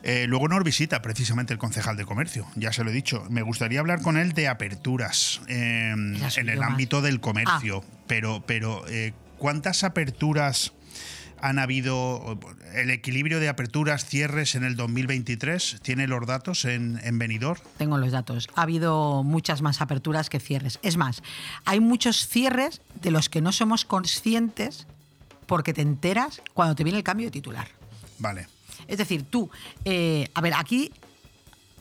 Eh, luego nos visita precisamente el concejal de comercio, ya se lo he dicho. Me gustaría hablar con él de aperturas eh, en el ámbito del comercio, pero, pero eh, ¿cuántas aperturas han habido? ¿El equilibrio de aperturas, cierres en el 2023? ¿Tiene los datos en, en Benidorm? Tengo los datos. Ha habido muchas más aperturas que cierres. Es más, hay muchos cierres de los que no somos conscientes porque te enteras cuando te viene el cambio de titular. Vale. Es decir, tú, eh, a ver, aquí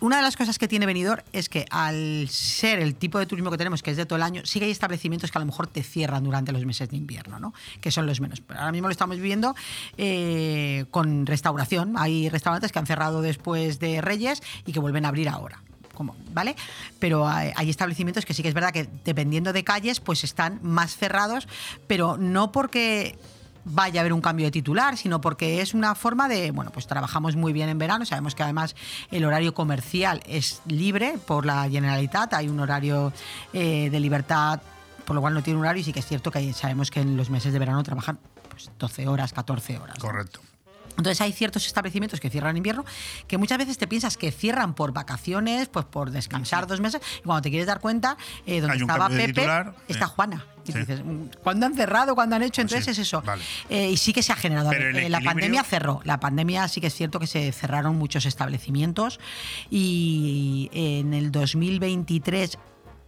una de las cosas que tiene Benidorm es que al ser el tipo de turismo que tenemos, que es de todo el año, sí que hay establecimientos que a lo mejor te cierran durante los meses de invierno, ¿no? Que son los menos. Ahora mismo lo estamos viviendo eh, con restauración. Hay restaurantes que han cerrado después de Reyes y que vuelven a abrir ahora. ¿Vale? Pero hay, hay establecimientos que sí que es verdad que dependiendo de calles, pues están más cerrados, pero no porque vaya a haber un cambio de titular, sino porque es una forma de, bueno, pues trabajamos muy bien en verano, sabemos que además el horario comercial es libre por la Generalitat, hay un horario eh, de libertad, por lo cual no tiene horario y sí que es cierto que sabemos que en los meses de verano trabajan pues, 12 horas, 14 horas. Correcto. Entonces hay ciertos establecimientos que cierran en invierno que muchas veces te piensas que cierran por vacaciones, pues por descansar dos meses, y cuando te quieres dar cuenta, eh, donde estaba Pepe, titular, está eh, Juana. Y sí. dices, "Mm, ¿cuándo han cerrado? ¿Cuándo han hecho? Pues Entonces sí, es eso. vale. Eh, y sí que se ha generado. Eh, la pandemia cerró. La pandemia sí que es cierto que se cerraron muchos establecimientos y en el 2023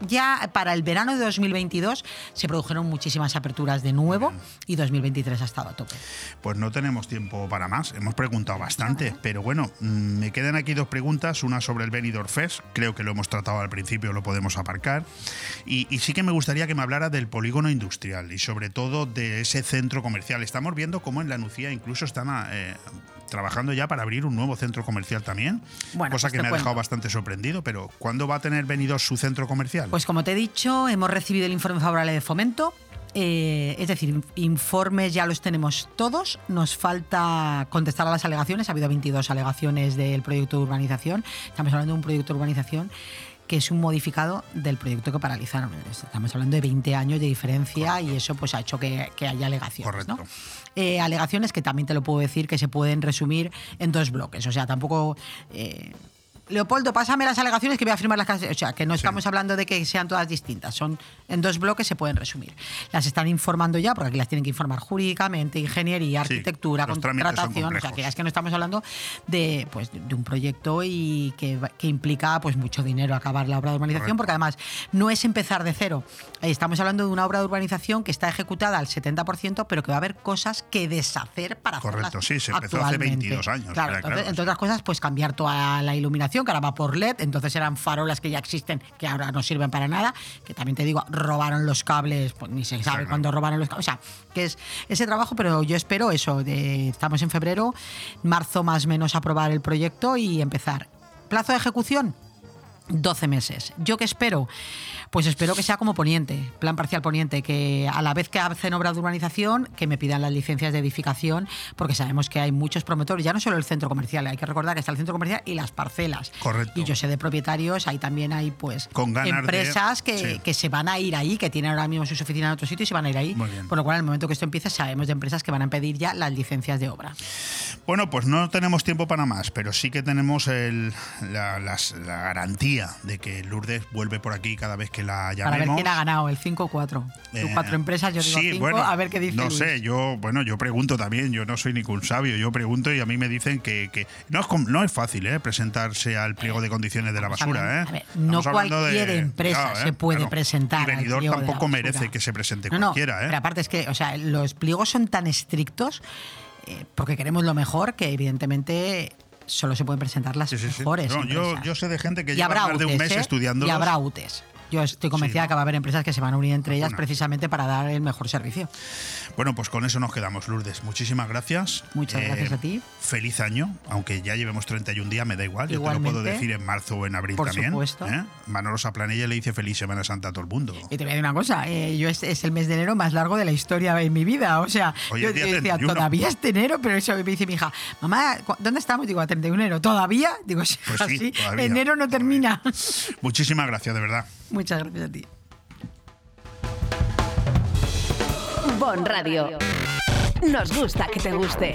ya para el verano de 2022 se produjeron muchísimas aperturas de nuevo y 2023 ha estado a tope. Pues no tenemos tiempo para más. Hemos preguntado bastante, pero bueno, mm, me quedan aquí dos preguntas. Una sobre el Benidorm Fest, creo que lo hemos tratado al principio, lo podemos aparcar. Y, y sí que me gustaría que me hablara del polígono industrial y sobre todo de ese centro comercial. Estamos viendo cómo en la Nucía incluso están eh, trabajando ya para abrir un nuevo centro comercial también, Bueno, cosa pues que me ha dejado bastante sorprendido. Pero ¿cuándo va a tener Benidorm su centro comercial? Pues como te he dicho, hemos recibido el informe favorable de fomento. eh, es decir, in- informes ya los tenemos todos. Nos falta contestar a las alegaciones. Ha habido 22 alegaciones del proyecto de urbanización. Estamos hablando de un proyecto de urbanización que es un modificado del proyecto que paralizaron. Estamos hablando de 20 años de diferencia y eso pues ha hecho que, que haya alegaciones. ¿no? Eh, alegaciones que también te lo puedo decir que se pueden resumir en dos bloques. O sea, tampoco... eh, Leopoldo, pásame las alegaciones que voy a firmar las casas. O sea, que no estamos hablando de que sean todas distintas. Son en dos bloques, se pueden resumir. Las están informando ya, porque aquí las tienen que informar jurídicamente, ingeniería, arquitectura, contratación. O sea, que ya es que no estamos hablando de, pues, de un proyecto y que, que implica pues, mucho dinero acabar la obra de urbanización, Correcto. porque además no es empezar de cero. Estamos hablando de una obra de urbanización que está ejecutada al 70%, pero que va a haber cosas que deshacer para Correcto, sí, se empezó hace actualmente. 22 años, Claro, entonces, claro. entre otras cosas, pues cambiar toda la iluminación, que ahora va por LED, entonces eran farolas que ya existen, que ahora no sirven para nada, que también te digo, robaron los cables, pues ni se sabe cuándo robaron los cables, o sea, que es ese trabajo, pero yo espero eso, de, estamos en febrero, marzo más o menos aprobar el proyecto y empezar. Plazo de ejecución, 12 meses. ¿Yo qué espero? Pues espero que sea como poniente, plan parcial poniente, que a la vez que hacen obra de urbanización, que me pidan las licencias de edificación, porque sabemos que hay muchos promotores, ya no solo el centro comercial, hay que recordar que está el centro comercial y las parcelas. Correcto. Y yo sé de propietarios, ahí también hay pues Con de- empresas que, sí. que se van a ir ahí, que tienen ahora mismo sus oficinas en otro sitio y se van a ir ahí. Muy bien. Por lo cual, en el momento que esto empiece, sabemos de empresas que van a pedir ya las licencias de obra. Bueno, pues no tenemos tiempo para más, pero sí que tenemos el- la, las- la garantía de que Lourdes vuelve por aquí cada vez que la Para ver llamemos. quién ha ganado, el 5 o 4. Tú Eh, cuatro empresas, yo digo sí, 5, bueno, a ver qué dice No Luis. sé, yo, bueno, yo pregunto también, yo no soy ningún sabio, yo pregunto y a mí me dicen que, que no, es, no es fácil ¿eh? presentarse al pliego de condiciones de la basura. ¿eh? a ver, no cualquier de- empresa claro, ¿eh? se puede Claro. presentar de la tampoco merece que se presente No, no, cualquiera. ¿eh? Pero aparte es que, o sea, los pliegos son tan estrictos eh, porque queremos lo mejor que evidentemente solo se pueden presentar las Sí, sí, sí. mejores No, yo, sé de gente que y lleva más de un mes ¿eh? estudiando. Y habrá UTES. Yo estoy convencida Sí. que va a haber empresas que se van a unir entre ellas precisamente para dar el mejor servicio. Bueno, pues con eso nos quedamos, Lourdes. Muchísimas gracias. Eh, Muchas gracias a ti. Feliz año, aunque ya llevemos 31 días, me da igual. Yo te lo puedo decir en marzo o en abril Por también. supuesto. ¿eh? Manolo Saplanella le dice feliz Semana Santa a todo el mundo. Y te voy a decir una cosa, eh, yo es, es el mes de enero más largo de la historia en mi vida. O sea, Hoy yo, decía, 31. todavía es de enero, pero eso me dice mi hija, mamá, ¿cu- ¿dónde estamos? Digo, a 31 de enero. ¿Todavía? Digo, sí, Pues sí, así, todavía, enero no termina. Muchísimas gracias, de verdad. Muchas gracias a ti. Bon Radio. Nos gusta que te guste.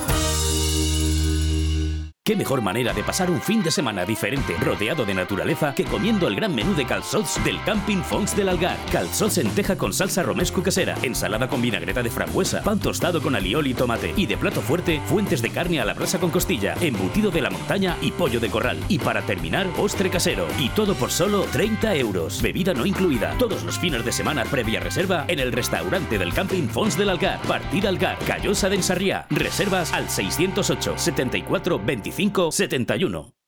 ¿Qué mejor manera de pasar un fin de semana diferente, rodeado de naturaleza, que comiendo el gran menú de calzots del Camping Fons del Algar? Calzots en teja con salsa romesco casera, ensalada con vinagreta de frambuesa, pan tostado con alioli y tomate, y de plato fuerte, fuentes de carne a la brasa con costilla, embutido de la montaña y pollo de corral. Y para terminar, postre casero. Y todo por solo 30 euros. Bebida no incluida. Todos los fines de semana previa reserva en el restaurante del Camping Fons del Algar. Partida Algar, Callosa de Ensarriá. Reservas al 608 74 25 71.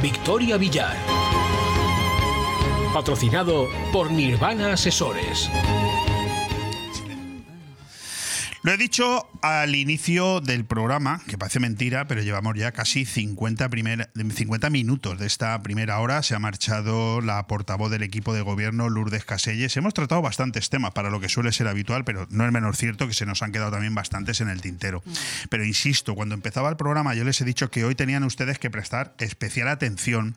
Victoria Villar. Patrocinado por Nirvana Asesores. Lo he dicho al inicio del programa, que parece mentira, pero llevamos ya casi 50, primer- 50 minutos de esta primera hora. Se ha marchado la portavoz del equipo de gobierno, Lourdes Caselles. Hemos tratado bastantes temas para lo que suele ser habitual, pero no es menos cierto que se nos han quedado también bastantes en el tintero. Pero insisto, cuando empezaba el programa yo les he dicho que hoy tenían ustedes que prestar especial atención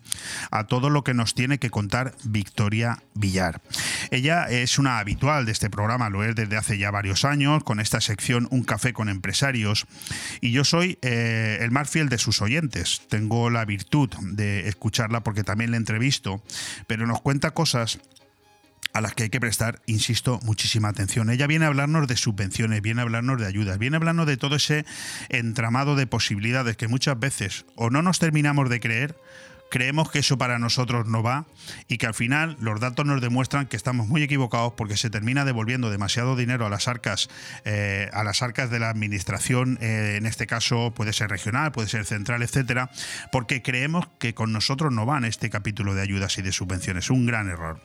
a todo lo que nos tiene que contar Victoria Villar. Ella es una habitual de este programa, lo es desde hace ya varios años, con esta sección Un café con empresarios. Y yo soy eh, el más fiel de sus oyentes. Tengo la virtud de escucharla porque también la entrevisto, pero nos cuenta cosas a las que hay que prestar, insisto, muchísima atención. Ella viene a hablarnos de subvenciones, viene a hablarnos de ayudas, viene a hablarnos de todo ese entramado de posibilidades que muchas veces o no nos terminamos de creer, creemos que eso para nosotros no va y que al final los datos nos demuestran que estamos muy equivocados porque se termina devolviendo demasiado dinero a las arcas eh, a las arcas de la administración eh, en este caso puede ser regional puede ser central etcétera porque creemos que con nosotros no van este capítulo de ayudas y de subvenciones. Un gran error.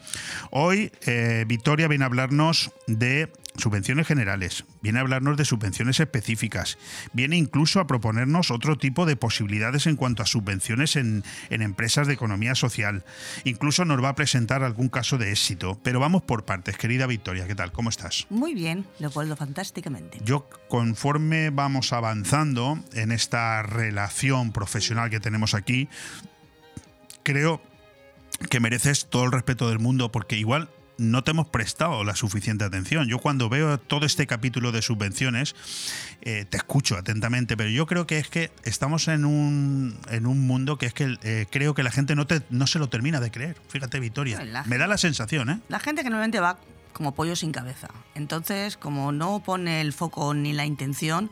Hoy eh, Victoria viene a hablarnos de subvenciones generales, viene a hablarnos de subvenciones específicas, viene incluso a proponernos otro tipo de posibilidades en cuanto a subvenciones en, en empresas de economía social. Incluso nos va a presentar algún caso de éxito. Pero vamos por partes, querida Victoria, ¿qué tal? ¿Cómo estás? Muy bien, Leopoldo, fantásticamente. Yo, conforme vamos avanzando en esta relación profesional que tenemos aquí, creo que mereces todo el respeto del mundo porque igual no te hemos prestado la suficiente atención. Yo cuando veo todo este capítulo de subvenciones, eh, te escucho atentamente, pero yo creo que es que estamos en un, en un mundo que es que eh, creo que la gente no, te, no se lo termina de creer. Fíjate, Victoria. La Me da la sensación, ¿eh? La gente que normalmente va como pollo sin cabeza. Entonces, como no pone el foco ni la intención,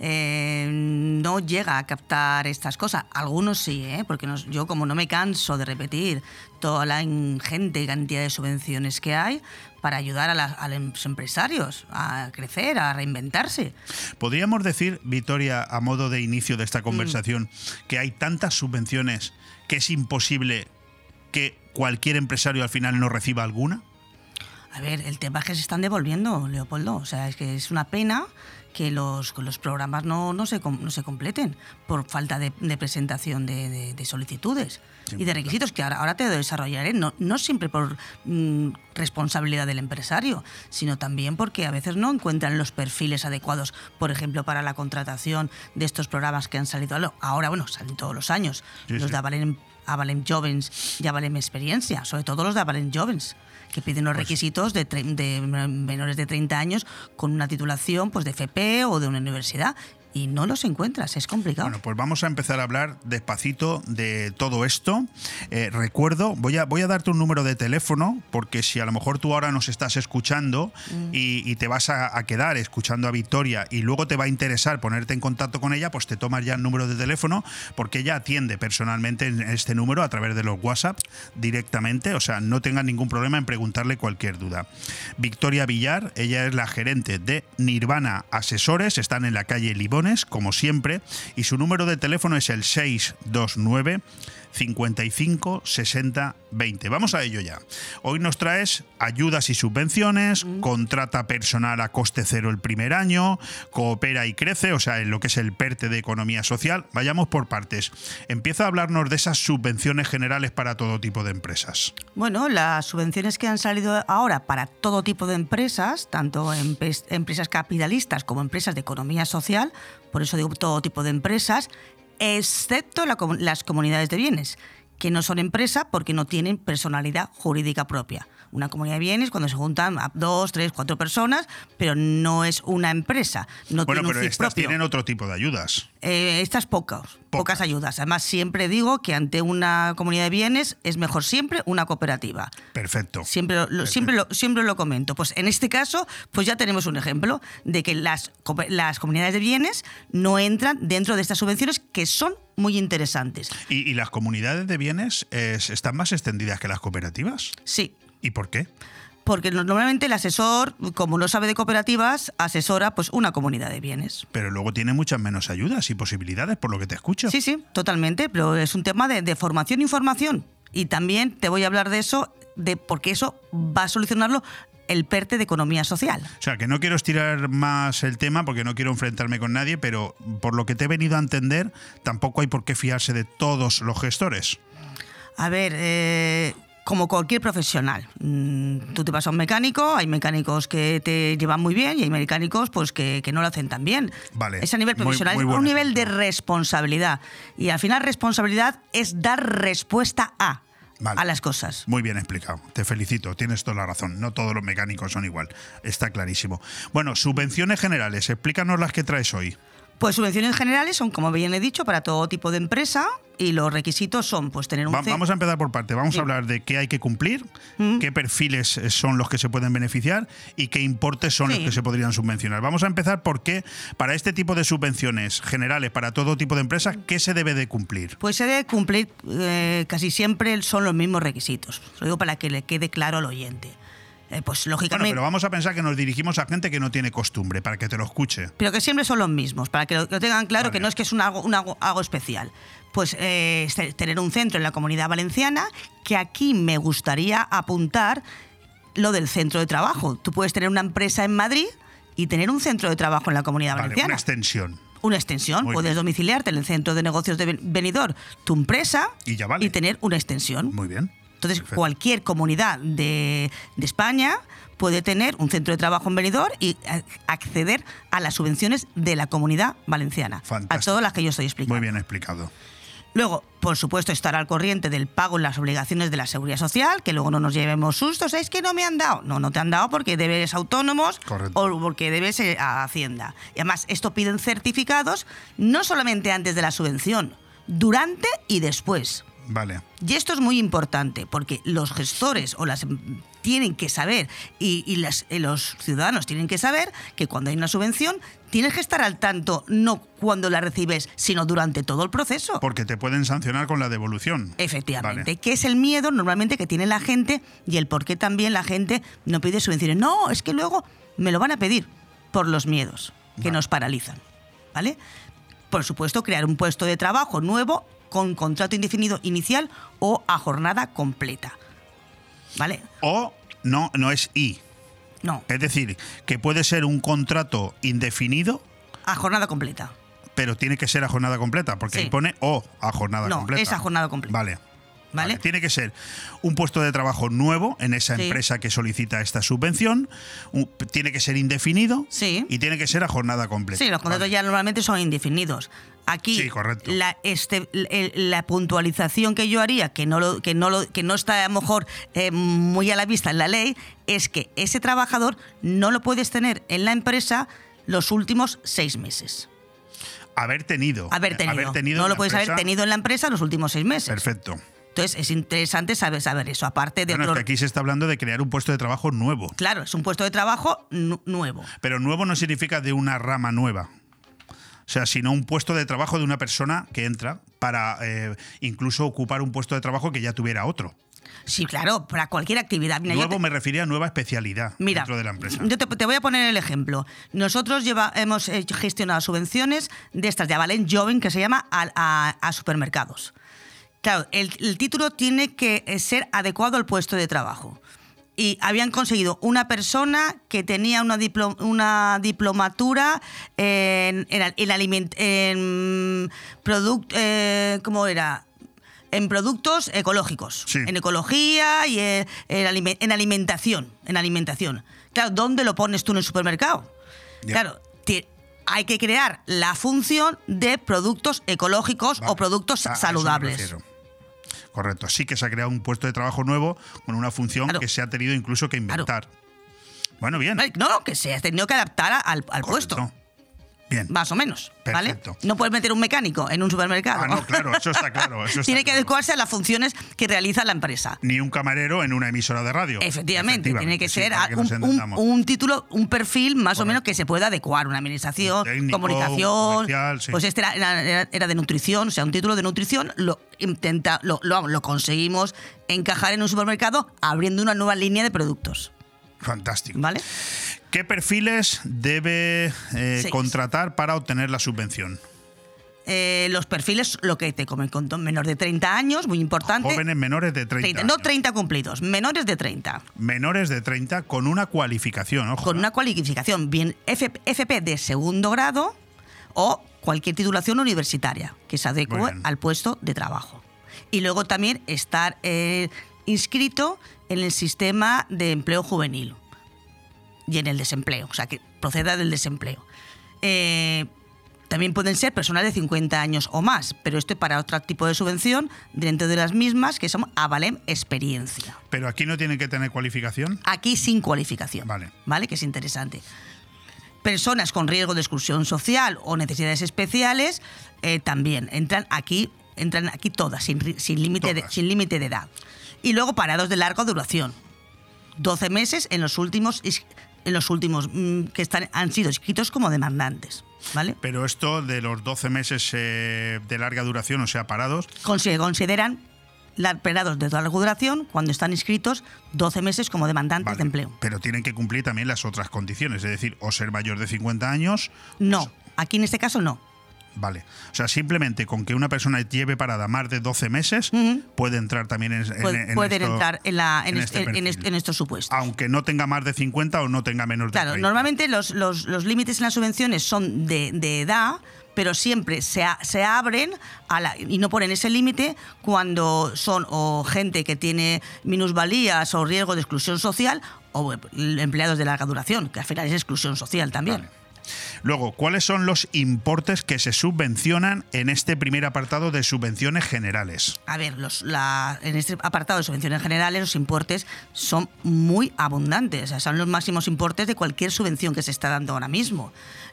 eh, no llega a captar estas cosas. Algunos sí, ¿eh? porque nos- yo como no me canso de repetir toda la ingente cantidad de subvenciones que hay para ayudar a, la- a los empresarios a crecer, a reinventarse. Podríamos decir, Victoria, a modo de inicio de Mm. esta conversación, que hay tantas subvenciones que es imposible que cualquier empresario al final no reciba alguna. A ver, el tema es que se están devolviendo, Leopoldo. O sea, es que es una pena que los, los programas no, no, se, no se completen por falta de, de presentación de, de- de solicitudes y de requisitos que ahora, ahora te desarrollaré. No, no siempre por mm, responsabilidad del empresario, sino también porque a veces no encuentran los perfiles adecuados, por ejemplo, para la contratación de estos programas que han salido ahora, bueno, salen todos los años. Sí, los sí. de Avalem, Avalem Jovens y Avalem Experiencia, sobre todo los de Avalem Jovens que piden los requisitos de, de menores de 30 años con una titulación pues de FP o de una universidad y no los encuentras, es complicado. Bueno, pues vamos a empezar a hablar despacito de todo esto. Eh, recuerdo, voy a, voy a darte un número de teléfono, porque si a lo mejor tú ahora nos estás escuchando Mm. y, y te vas a, a quedar escuchando a Victoria y luego te va a interesar ponerte en contacto con ella, pues te tomas ya el número de teléfono, porque ella atiende personalmente en este número a través de los WhatsApp directamente, o sea, no tengan ningún problema en preguntarle cualquier duda. Victoria Villar, ella es la gerente de Nirvana Asesores, están en la calle Libones, como siempre, y su número de teléfono es el 629 55 60 20. Vamos a ello ya. Hoy nos traes ayudas y subvenciones, contrata personal a coste cero el primer año, coopera y crece, o sea, en lo que es el PERTE de economía social. Vayamos por partes. Empieza a hablarnos de esas subvenciones generales para todo tipo de empresas. Bueno, las subvenciones que han salido ahora para todo tipo de empresas, tanto empresas capitalistas como empresas de economía social, por eso digo todo tipo de empresas, excepto la las comunidades de bienes, que no son empresa porque no tienen personalidad jurídica propia. Una comunidad de bienes cuando se juntan a dos, tres, cuatro personas, pero no es una empresa, no bueno, tiene un pero CIF estas propio. tienen otro tipo de ayudas. Eh, estas pocas, pocas ayudas. Además, siempre digo que ante una comunidad de bienes es mejor siempre una cooperativa. Perfecto. Siempre lo, siempre, lo, siempre lo comento. Pues en este caso, pues ya tenemos un ejemplo de que las, las comunidades de bienes no entran dentro de estas subvenciones que son muy interesantes. ¿Y, y las comunidades de bienes eh, están más extendidas que las cooperativas? Sí. ¿Y por qué? Porque no- normalmente el asesor, como no sabe de cooperativas, asesora pues una comunidad de bienes. Pero luego tiene muchas menos ayudas y posibilidades, por lo que te escucho. Sí, sí, totalmente, pero es un tema de, de formación e información. Y también te voy a hablar de eso, de porque eso va a solucionarlo el PERTE de Economía Social. O sea, que no quiero estirar más el tema porque no quiero enfrentarme con nadie, pero por lo que te he venido a entender, tampoco hay por qué fiarse de todos los gestores. A ver, eh, como cualquier profesional, mm, tú te vas a un mecánico, hay mecánicos que te llevan muy bien y hay mecánicos pues que, que no lo hacen tan bien. Vale. Es a nivel profesional, muy es un nivel de responsabilidad. Y al final responsabilidad es dar respuesta a, Vale. a las cosas. Muy bien explicado. Te felicito. Tienes toda la razón. No todos los mecánicos son igual. Está clarísimo. Bueno, subvenciones generales. Explícanos las que traes hoy. Pues subvenciones generales son, como bien he dicho, para todo tipo de empresa y los requisitos son pues tener un Va- vamos a empezar por parte. Vamos a hablar de qué hay que cumplir, Mm. qué perfiles eh, son los que se pueden beneficiar y qué importes son los que se podrían subvencionar. Vamos a empezar por qué, para este tipo de subvenciones generales, para todo tipo de empresas, ¿qué se debe de cumplir? Pues se debe cumplir eh, casi siempre son los mismos requisitos. Lo digo para que le quede claro al oyente. Eh, pues Bueno, lógicamente. pero vamos a pensar que nos dirigimos a gente que no tiene costumbre, para que te lo escuche. pero que siempre son los mismos, para que lo, que lo tengan claro que no es que es un algo, un algo, algo especial. Pues eh, tener un centro en la comunidad valenciana, que aquí me gustaría apuntar lo del centro de trabajo. Tú puedes tener una empresa en Madrid y tener un centro de trabajo en la comunidad Vale, valenciana. una extensión. Una extensión, Muy puedes bien. domiciliarte en el centro de negocios de Benidorm, tu empresa, Y ya vale. tener una extensión. Muy bien. Entonces, Perfecto. cualquier comunidad de, de España puede tener un centro de trabajo en Benidorm y a- acceder a las subvenciones de la comunidad valenciana. Fantástico. A todas las que yo estoy explicando. Muy bien explicado. Luego, por supuesto, estar al corriente del pago en las obligaciones de la seguridad social, que luego no nos llevemos sustos. Es que no me han dado. No, no te han dado porque debes autónomos Correcto. o porque debes eh, a Hacienda. Y además, esto piden certificados no solamente antes de la subvención, durante y después. Vale. Y esto es muy importante porque los gestores o las tienen que saber y, y las- y los ciudadanos tienen que saber que cuando hay una subvención tienes que estar al tanto no cuando la recibes, sino durante todo el proceso. Porque te pueden sancionar con la devolución. Efectivamente, Vale. que es el miedo normalmente que tiene la gente y el por qué también la gente no pide subvenciones. No, es que luego me lo van a pedir por los miedos que nos paralizan. ¿Vale? Por supuesto, crear un puesto de trabajo nuevo con contrato indefinido inicial o a jornada completa. ¿Vale? O no, no es I. No, Es decir, que puede ser un contrato indefinido, a jornada completa. pero tiene que ser a jornada completa, porque Sí. ahí pone o a jornada No, completa. es a jornada completa. Vale. ¿Vale? Tiene que ser un puesto de trabajo nuevo en esa Sí. empresa que solicita esta subvención, un- tiene que ser indefinido Sí. y tiene que ser a jornada completa. Sí, los contratos ya normalmente son indefinidos. Aquí Sí, correcto. La, este, la puntualización que yo haría, que no, lo, que no, lo, que no está a lo mejor eh, muy a la vista en la ley, es que ese trabajador no lo puedes tener en la empresa los últimos seis meses. Haber tenido. Haber tenido. Haber tenido no lo puedes haber tenido en la empresa los últimos seis meses. Perfecto. Entonces es interesante saber, saber eso, aparte de Bueno, es que aquí se está hablando de crear un puesto de trabajo nuevo. Claro, es un puesto de trabajo nu- nuevo. Pero nuevo no significa de una rama nueva. O sea, sino un puesto de trabajo de una persona que entra para eh, incluso ocupar un puesto de trabajo que ya tuviera otro. Sí, claro, para cualquier actividad. Mira, te- me refería a nueva especialidad Mira, dentro de la empresa. yo te, te voy a poner el ejemplo. Nosotros lleva, hemos eh, gestionado subvenciones de estas de Avalen Joven que se llama a, a- a supermercados. Claro, el, el título tiene que eh, ser adecuado al puesto de trabajo. Y habían conseguido una persona que tenía una, diplo- una diplomatura en, en, en aliment- en product- eh, ¿cómo era? En productos ecológicos, en ecología y en, en en alimentación, en alimentación. Claro, ¿dónde lo pones tú en el supermercado? Claro, hay que crear la función de productos ecológicos o productos saludables. Correcto. Sí que se ha creado un puesto de trabajo nuevo con una función que se ha tenido incluso que inventar. Bueno, bien. No, que se ha tenido que adaptar al, al puesto. Bien. Más o menos. No puedes meter un mecánico en un supermercado. Ah, no, claro, eso está claro. Eso *laughs* está Tiene que claro. adecuarse a las funciones que realiza la empresa. Ni un camarero en una emisora de radio. Efectivamente, tiene que sí, ser que un, título, un perfil más o menos que se pueda adecuar. Una administración, Técnico, comunicación. comercial, sí. Pues este era, era- era de nutrición, o sea, un título de nutrición. Lo, intenta, lo, lo- lo conseguimos encajar en un supermercado abriendo una nueva línea de productos. Fantástico. ¿Vale? ¿Qué perfiles debe eh, contratar para obtener la subvención? eh, los perfiles, lo que te comen con menor de 30 años, muy importante. Jóvenes menores de 30. 30, no 30 cumplidos, menores de 30. Menores de 30 con una cualificación, ojo. Con una cualificación, bien F- FP de segundo grado o cualquier titulación universitaria que se adecue al puesto de trabajo. Y luego también estar eh, inscrito en el sistema de empleo juvenil y en el desempleo, o sea, que proceda del desempleo. Eh, también pueden ser personas de 50 años o más, pero esto es para otro tipo de subvención dentro de las mismas que son Avalem Experiencia. Pero aquí no tienen que tener cualificación. Aquí sin cualificación. Vale. ¿Vale? Que es interesante. Personas con riesgo de exclusión social o necesidades especiales eh, también entran aquí, entran aquí todas, sin, sin límite de, sin límite de edad. Y luego parados de larga duración. 12 meses en los últimos, en los últimos mm, que están, han sido inscritos como demandantes. ¿Vale? Pero esto de los 12 meses eh, de larga duración, o sea, parados, consideran parados de larga duración cuando están inscritos 12 meses como demandantes de empleo. pero tienen que cumplir también las otras condiciones, es decir, o ser mayor de 50 años, No, aquí en este caso no. Vale. O sea, simplemente con que una persona lleve parada más de 12 meses, puede entrar también en, en- Pueden, en pueden esto- entrar en, la, en, en est- este en- en perfil. est- en estos supuestos. aunque no tenga más de 50 o no tenga menos de Claro, 30. normalmente los, los- los límites en las subvenciones son de, de edad, pero siempre se, a- se abren a la- y no ponen ese límite cuando son o gente que tiene minusvalías o riesgo de exclusión social o empleados de larga duración, que al final es exclusión social también. Luego, ¿cuáles son los importes que se subvencionan en este primer apartado de subvenciones generales? A ver, los, la- en este apartado de subvenciones generales los importes son muy abundantes, o sea, son los máximos importes de cualquier subvención que se está dando ahora mismo.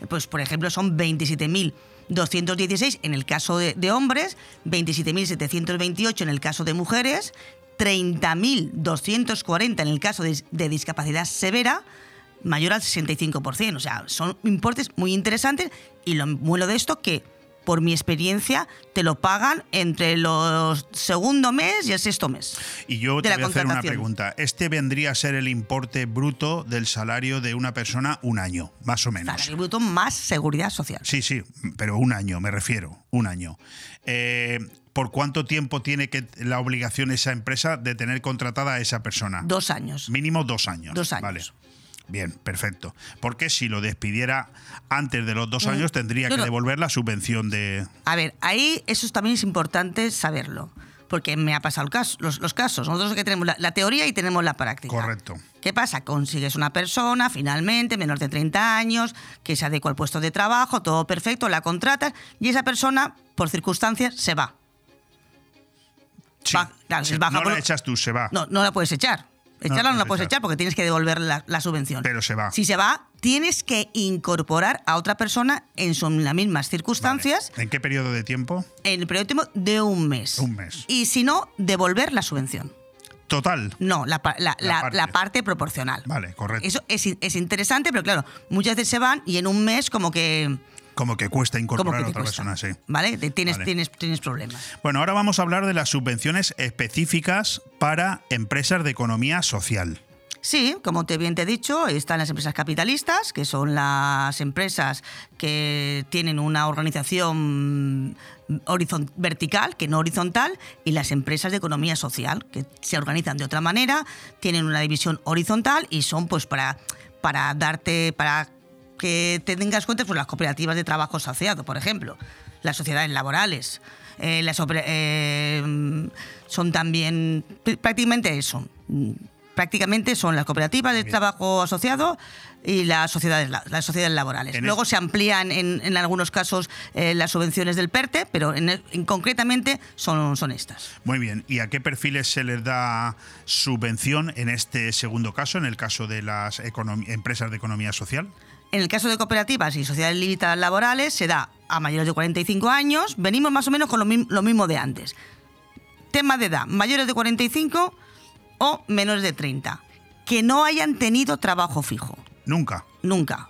Pues, por ejemplo, son 27.216 en el caso de, de hombres, 27.728 en el caso de mujeres, 30.240 en el caso de discapacidad severa, mayor al 65%. O sea, son importes muy interesantes y lo bueno de esto que, por mi experiencia, te lo pagan entre los segundo mes y el sexto mes. Y yo te voy a hacer una pregunta. ¿Este vendría a ser el importe bruto del salario de una persona un año, más o menos? Salario bruto más seguridad social. Sí, sí, pero un año, me refiero, un año. Eh, ¿Por cuánto tiempo tiene que la obligación esa empresa de tener contratada a esa persona? Dos años. Mínimo dos años. Dos años. Vale. Bien, perfecto. Porque si lo despidiera antes de los dos años, tendría No, que devolver la subvención de. A ver, ahí eso también es importante saberlo. Porque me ha pasado el caso, los, los casos. Nosotros que tenemos la, la teoría y tenemos la práctica. Correcto. ¿Qué pasa? Consigues una persona, finalmente, menor de 30 años, que se adecua al puesto de trabajo, todo perfecto, la contratas y esa persona, por circunstancias, se va. Sí. Va- claro, Sí, se baja no por- la echas tú, se va. No, no la puedes echar. Echarla no, puedes la puedes echar. porque tienes que devolver la, la subvención. Pero se va. Si se va, tienes que incorporar a otra persona en son las mismas circunstancias ¿En qué periodo de tiempo? en el periodo de tiempo de un mes. Un mes. Y si no, devolver la subvención. Total. No, la, la- parte. la parte proporcional. Vale, correcto. Eso es, es interesante, pero claro, muchas veces se van y en un mes como que... Como que cuesta incorporar a otra cuesta. persona, sí. ¿Vale? Tienes, Vale. tienes, tienes problemas. Bueno, ahora vamos a hablar de las subvenciones específicas para empresas de economía social. Sí, como te bien te he dicho, están las empresas capitalistas, que son las empresas que tienen una organización vertical, que no horizontal, y las empresas de economía social, que se organizan de otra manera, tienen una división horizontal y son pues para, para darte, para que te tengas cuenta, pues las cooperativas de trabajo asociado, por ejemplo, las sociedades laborales. eh, las eh, son también pr- prácticamente eso. Prácticamente son las cooperativas de trabajo asociado y las sociedades, la- las sociedades laborales. Luego se amplían en, en algunos casos eh, las subvenciones del PERTE, pero en, en concretamente son, son estas. Muy bien. ¿Y a qué perfiles se les da subvención en este segundo caso, en el caso de las empresas de economía social? En el caso de cooperativas y sociedades limitadas laborales se da a mayores de 45 años. Venimos más o menos con lo, mi- lo mismo de antes. Tema de edad, mayores de 45 o menores de 30. Que no hayan tenido trabajo fijo. Nunca. Nunca.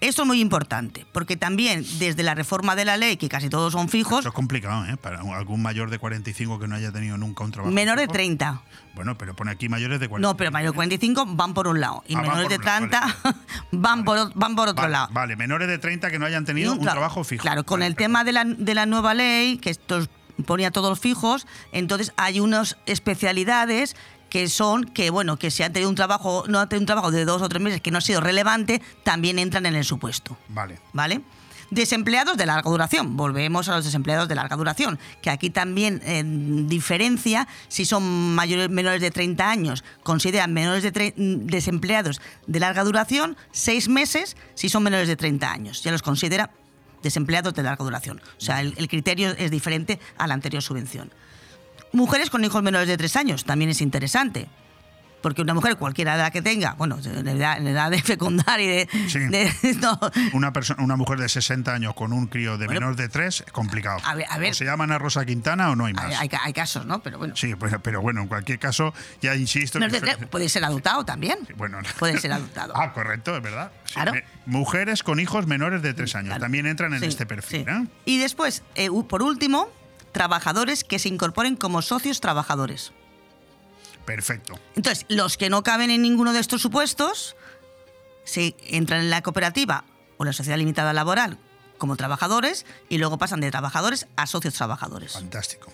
Esto es muy importante, porque también desde la reforma de la ley, que casi todos son fijos, Eso es complicado, ¿eh? Para algún mayor de 45 que no haya tenido nunca un trabajo. menores de fijo. 30. Bueno, pero pone aquí mayores de 45. No, pero mayores de 45 van por un lado y Ah, menores de un lado, 30 *laughs* van, por, van por otro Vale, lado. Vale, menores de 30 que no hayan tenido un, tra- trabajo fijo. Claro, con el tema de la, de la nueva ley, que esto ponía todos fijos, entonces hay unas especialidades que son que, bueno, que si han tenido un trabajo, no han tenido un trabajo de dos o tres meses que no ha sido relevante, también entran en el supuesto. Vale. ¿Vale? Desempleados de larga duración. Volvemos a los desempleados de larga duración, que aquí también eh, diferencia si son mayores, menores de 30 años, consideran menores de desempleados de larga duración seis meses si son menores de 30 años. Ya los considera desempleados de larga duración. O sea, el, el criterio es diferente a la anterior subvención. Mujeres con hijos menores de 3 años también es interesante. Porque una mujer, cualquiera edad que tenga, bueno, en edad, en edad de fecundar y de. de- *laughs* no, Una, persona, una mujer de 60 años con un crío de menos de 3 es complicado. A ver, a ver. O se llaman a Rosa Quintana o no hay más. hay, hay hay casos, ¿no? Pero bueno. Sí, pues, pero bueno, en cualquier caso, ya insisto. Que- de tres, puede ser adoptado también. bueno, Puede ser adoptado. *laughs* Ah, correcto, es verdad. Sí, Claro. me- mujeres con hijos menores de 3 años también entran en Sí, este perfil. sí. ¿eh? Y después, eh, por último, trabajadores que se incorporen como socios trabajadores. Perfecto. Entonces, los que no caben en ninguno de estos supuestos, se entran en la cooperativa o la sociedad limitada laboral como trabajadores y luego pasan de trabajadores a socios trabajadores. Fantástico.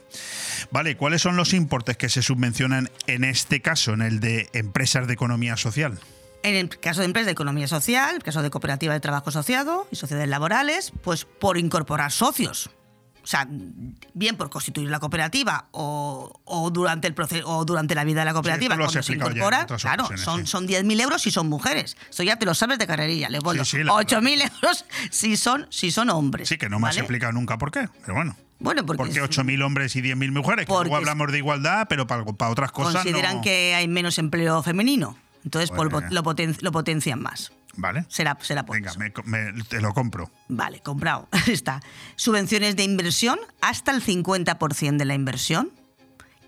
Vale, ¿cuáles son los importes que se subvencionan en este caso, en el de empresas de economía social? En el caso de empresas de economía social, el caso de cooperativa de trabajo asociado y sociedades laborales, pues por incorporar socios. O sea, bien por constituir la cooperativa o, o durante el proceso o durante la vida de la cooperativa, cuando se ya incorpora, claro, son, sí. son 10.000 euros si son mujeres. Esto ya te lo sabes de carrerilla, Leopoldo. Sí, sí, la 8.000 euros si son, si son hombres. Sí, que no me has ¿vale? explicado nunca por qué, pero bueno. Bueno, porque ¿Por qué es- 8.000 hombres y 10.000 mujeres? Que Porque luego hablamos de igualdad, pero para, para otras cosas consideran no. que hay menos empleo femenino. Entonces por- Bueno. lo, poten- lo potencian más. Vale. Será, será por Venga, me- me- te lo compro. Vale, comprado. *laughs* Está. Subvenciones de inversión hasta el 50% de la inversión,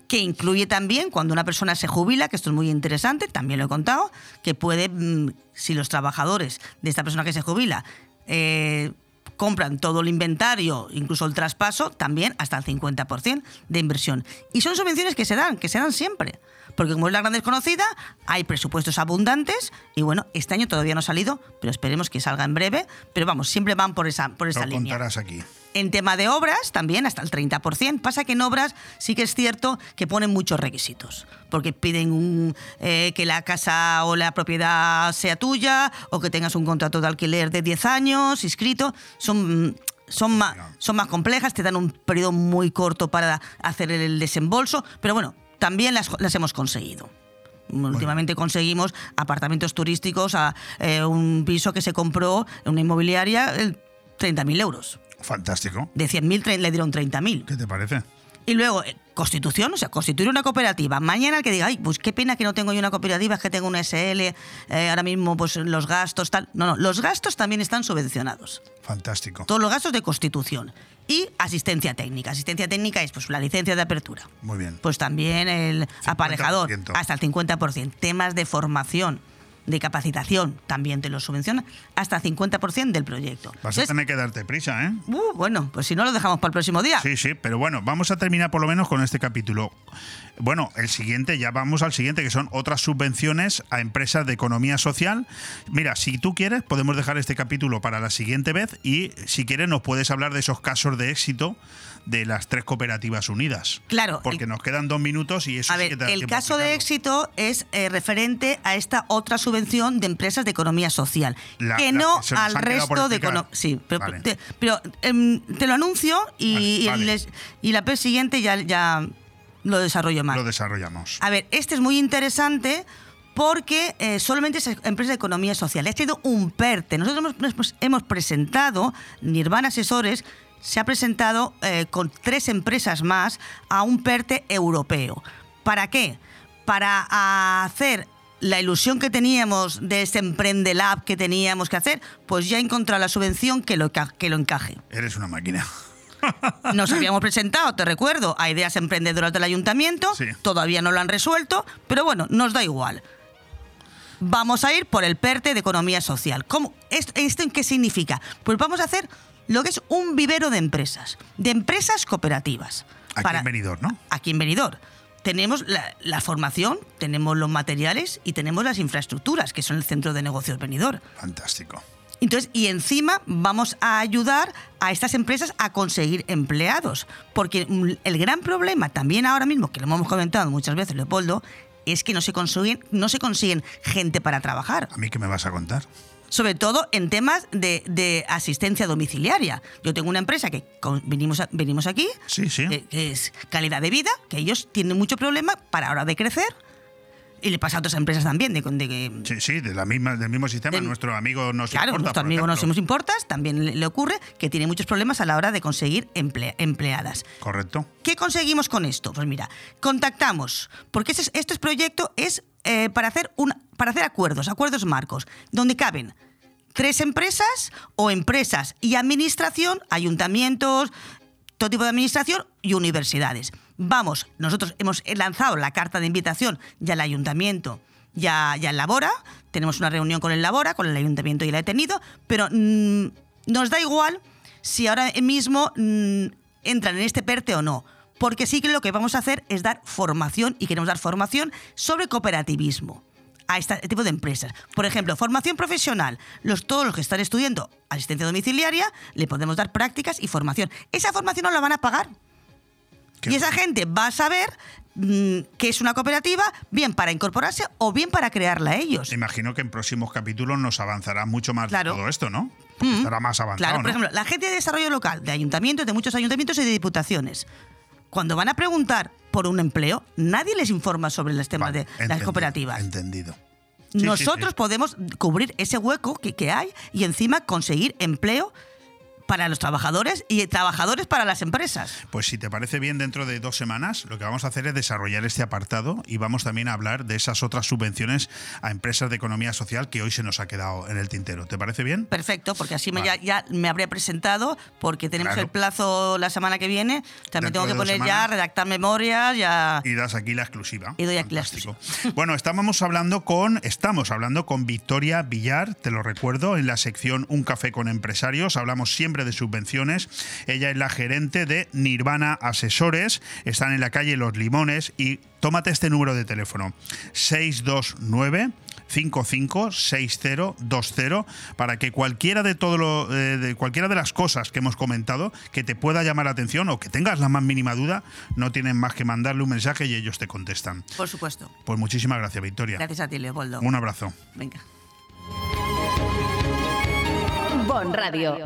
que incluye también cuando una persona se jubila, que esto es muy interesante, también lo he contado, que puede, mm, si los trabajadores de esta persona que se jubila eh, compran todo el inventario, incluso el traspaso, también hasta el 50% de inversión. Y son subvenciones que se dan, que se dan siempre. Porque como es la gran desconocida, hay presupuestos abundantes y bueno, este año todavía no ha salido, pero esperemos que salga en breve. Pero vamos, siempre van por esa, por esa Lo línea. contarás aquí. En tema de obras, también hasta el 30%. Pasa que en obras sí que es cierto que ponen muchos requisitos. Porque piden un, eh, que la casa o la propiedad sea tuya, o que tengas un contrato de alquiler de 10 años inscrito. Son. Son más, son más complejas, te dan un periodo muy corto para hacer el desembolso, pero bueno, también las, las hemos conseguido. Últimamente conseguimos apartamentos turísticos a eh, un piso que se compró en una inmobiliaria, el 30.000 euros. Fantástico. De 100.000 tre- le dieron 30.000. ¿Qué te parece? Y luego, eh, constitución, o sea, constituir una cooperativa. Mañana el que diga, ay, pues qué pena que no tengo yo una cooperativa, es que tengo una SL, eh, ahora mismo pues los gastos, tal. No, no, los gastos también están subvencionados. Fantástico. Todos los gastos de constitución. Y asistencia técnica. Asistencia técnica es pues la licencia de apertura. Muy bien. Pues también el aparejador, hasta el 50%. Temas de formación, de capacitación, también te lo subvenciona, hasta el 50% del proyecto. Vas a Entonces, tener que darte prisa, ¿eh? uh, bueno, pues si no lo dejamos para el próximo día. Sí, sí, pero bueno, vamos a terminar por lo menos con este capítulo. Bueno, el siguiente, ya vamos al siguiente, que son otras subvenciones a empresas de economía social. Mira, si tú quieres, podemos dejar este capítulo para la siguiente vez y si quieres nos puedes hablar de esos casos de éxito de las tres cooperativas unidas. Claro, Porque nos quedan dos minutos y eso A sí ver, que el caso de éxito es eh, referente a esta otra subvención de empresas de economía social, La- que la no que al resto de economía. Sí, pero, Vale. te, pero, em, te lo anuncio y, Vale, y vale. les- y la vez siguiente ya, ya lo desarrollo más. Lo desarrollamos. A ver, este es muy interesante porque eh, solamente es empresa de economía social. Ha sido un PERTE. Nosotros hemos- hemos presentado, Nirvana Asesores se ha presentado eh, con tres empresas más a un PERTE europeo. ¿Para qué? Para hacer la ilusión que teníamos de ese Emprende Lab que teníamos que hacer, pues ya he encontrado la subvención que lo, que lo encaje. Eres una máquina. *laughs* Nos habíamos presentado, te recuerdo, a ideas emprendedoras del ayuntamiento. Todavía no lo han resuelto, pero bueno, nos da igual. vamos a ir por el PERTE de Economía Social. ¿Cómo? ¿Esto, ¿Esto en qué significa? Pues vamos a hacer lo que es un vivero de empresas, de empresas cooperativas. Aquí en Benidorm, ¿no? Aquí en Benidorm. Tenemos la, la formación, tenemos los materiales y tenemos las infraestructuras, que son el centro de negocios Benidorm. Fantástico. Entonces, y encima vamos a ayudar a estas empresas a conseguir empleados. Porque el gran problema también ahora mismo, que lo hemos comentado muchas veces, Leopoldo, es que no se consiguen, no se consiguen gente para trabajar. ¿A mí qué me vas a contar? Sobre todo en temas de, de asistencia domiciliaria. Yo tengo una empresa que con- venimos, a- venimos aquí, Sí, sí. que, que es calidad de vida, que ellos tienen mucho problema para ahora de crecer. Y le pasa a otras empresas también, de, de Sí, sí, de la misma, del mismo sistema. Nuestro amigo nos Claro, importa, nuestro amigo ejemplo. Nos Importas también le, ocurre que tiene muchos problemas a la hora de conseguir emple- empleadas. Correcto. ¿Qué conseguimos con esto? Pues mira, contactamos, porque este, este proyecto es eh, para, hacer un, para hacer acuerdos, acuerdos marcos, donde caben tres empresas o empresas y administración, ayuntamientos, todo tipo de administración y universidades. Vamos, nosotros hemos lanzado la carta de invitación ya al ayuntamiento, ya, ya al Labora, tenemos una reunión con el Labora, con el ayuntamiento y la he tenido, pero mm, nos da igual si ahora mismo mm, entran en este PERTE o no. Porque sí que lo que vamos a hacer es dar formación y queremos dar formación sobre cooperativismo a este tipo de empresas. Por ejemplo, formación profesional. Los, todos los que están estudiando asistencia domiciliaria le podemos dar prácticas y formación. Esa formación no la van a pagar. y esa gente va a saber mm, qué es una cooperativa, bien para incorporarse o bien para crearla ellos. Imagino que en próximos capítulos nos avanzará mucho más Claro. de todo esto, ¿no? Mm. Estará más avanzado, Claro, por ¿no? ejemplo, la gente de desarrollo local, de ayuntamientos, de muchos ayuntamientos y de diputaciones, cuando van a preguntar por un empleo, nadie les informa sobre los temas de las entendido, cooperativas. Entendido. Sí, sí, Nosotros sí. podemos cubrir ese hueco que, que hay y encima conseguir empleo para los trabajadores y trabajadores para las empresas. Pues si te parece bien, dentro de dos semanas lo que vamos a hacer es desarrollar este apartado y vamos también a hablar de esas otras subvenciones a empresas de economía social que hoy se nos ha quedado en el tintero. ¿Te parece bien? Perfecto, porque así me ya, ya me habré presentado, porque tenemos Claro. el plazo la semana que viene. También Dentro tengo que poner ya, redactar memorias, ya. Y das aquí la exclusiva. Y doy aquí la Fantástico. Bueno, estábamos hablando con, estamos hablando con Victoria Villar, te lo recuerdo, en la sección Un café con empresarios. Hablamos siempre de subvenciones. Ella es la gerente de Nirvana Asesores. Están en la calle Los Limones y tómate este número de teléfono: 629 556020 para que cualquiera de todo lo, eh, de cualquiera de las cosas que hemos comentado que te pueda llamar la atención o que tengas la más mínima duda, no tienen más que mandarle un mensaje y ellos te contestan. Por supuesto. Pues muchísimas gracias, Victoria. Gracias a ti, Leopoldo. Un abrazo. Venga. Bon Radio.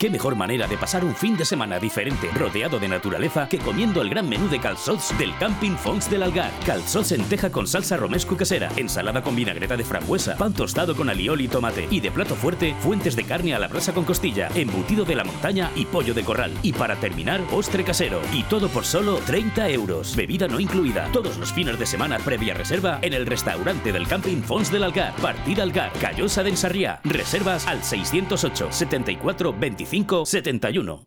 ¿Qué mejor manera de pasar un fin de semana diferente, rodeado de naturaleza, que comiendo el gran menú de calzots del Camping Fons del Algar? Calzots en teja con salsa romesco casera, ensalada con vinagreta de frambuesa, pan tostado con alioli y tomate, y de plato fuerte, fuentes de carne a la brasa con costilla, embutido de la montaña y pollo de corral. Y para terminar, postre casero. Y todo por solo 30 euros. Bebida no incluida. Todos los fines de semana previa reserva en el restaurante del Camping Fons del Algar. Partida Algar, Callosa de Ensarriá. Reservas al 608 74 25 71.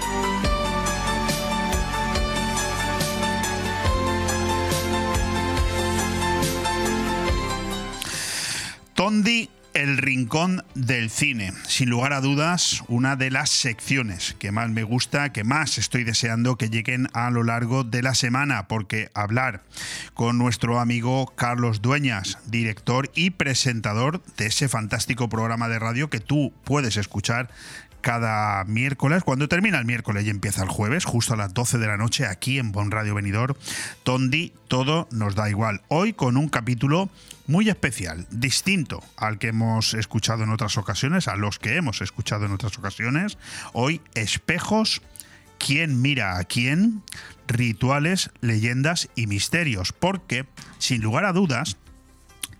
El rincón del cine. Sin lugar a dudas, una de las secciones que más me gusta, que más estoy deseando que lleguen a lo largo de la semana, porque hablar con nuestro amigo Carlos Dueñas, director y presentador de ese fantástico programa de radio que tú puedes escuchar cada miércoles, cuando termina el miércoles y empieza el jueves, justo a las 12 de la noche, aquí en Bon Radio Venidor, Tondi, todo nos da igual. Hoy con un capítulo muy especial, distinto al que hemos escuchado en otras ocasiones, a los que hemos escuchado en otras ocasiones. Hoy, espejos, quién mira a quién, rituales, leyendas y misterios, porque, sin lugar a dudas,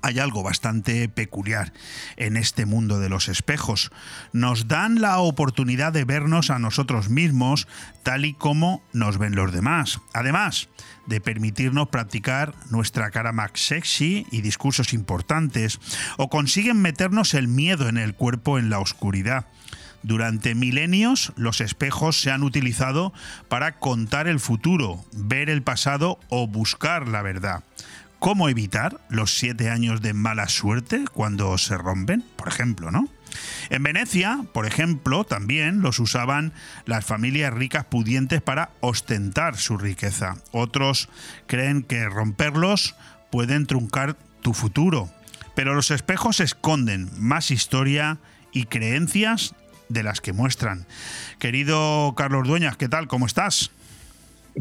hay algo bastante peculiar en este mundo de los espejos. Nos dan la oportunidad de vernos a nosotros mismos tal y como nos ven los demás. Además de permitirnos practicar nuestra cara más sexy y discursos importantes, o consiguen meternos el miedo en el cuerpo en la oscuridad. Durante milenios los espejos se han utilizado para contar el futuro, ver el pasado o buscar la verdad. ¿Cómo evitar los siete años de mala suerte cuando se rompen? Por ejemplo, ¿no? En Venecia, por ejemplo, también los usaban las familias ricas pudientes para ostentar su riqueza. Otros creen que romperlos pueden truncar tu futuro. Pero los espejos esconden más historia y creencias de las que muestran. Querido Carlos Dueñas, ¿qué tal? ¿Cómo estás?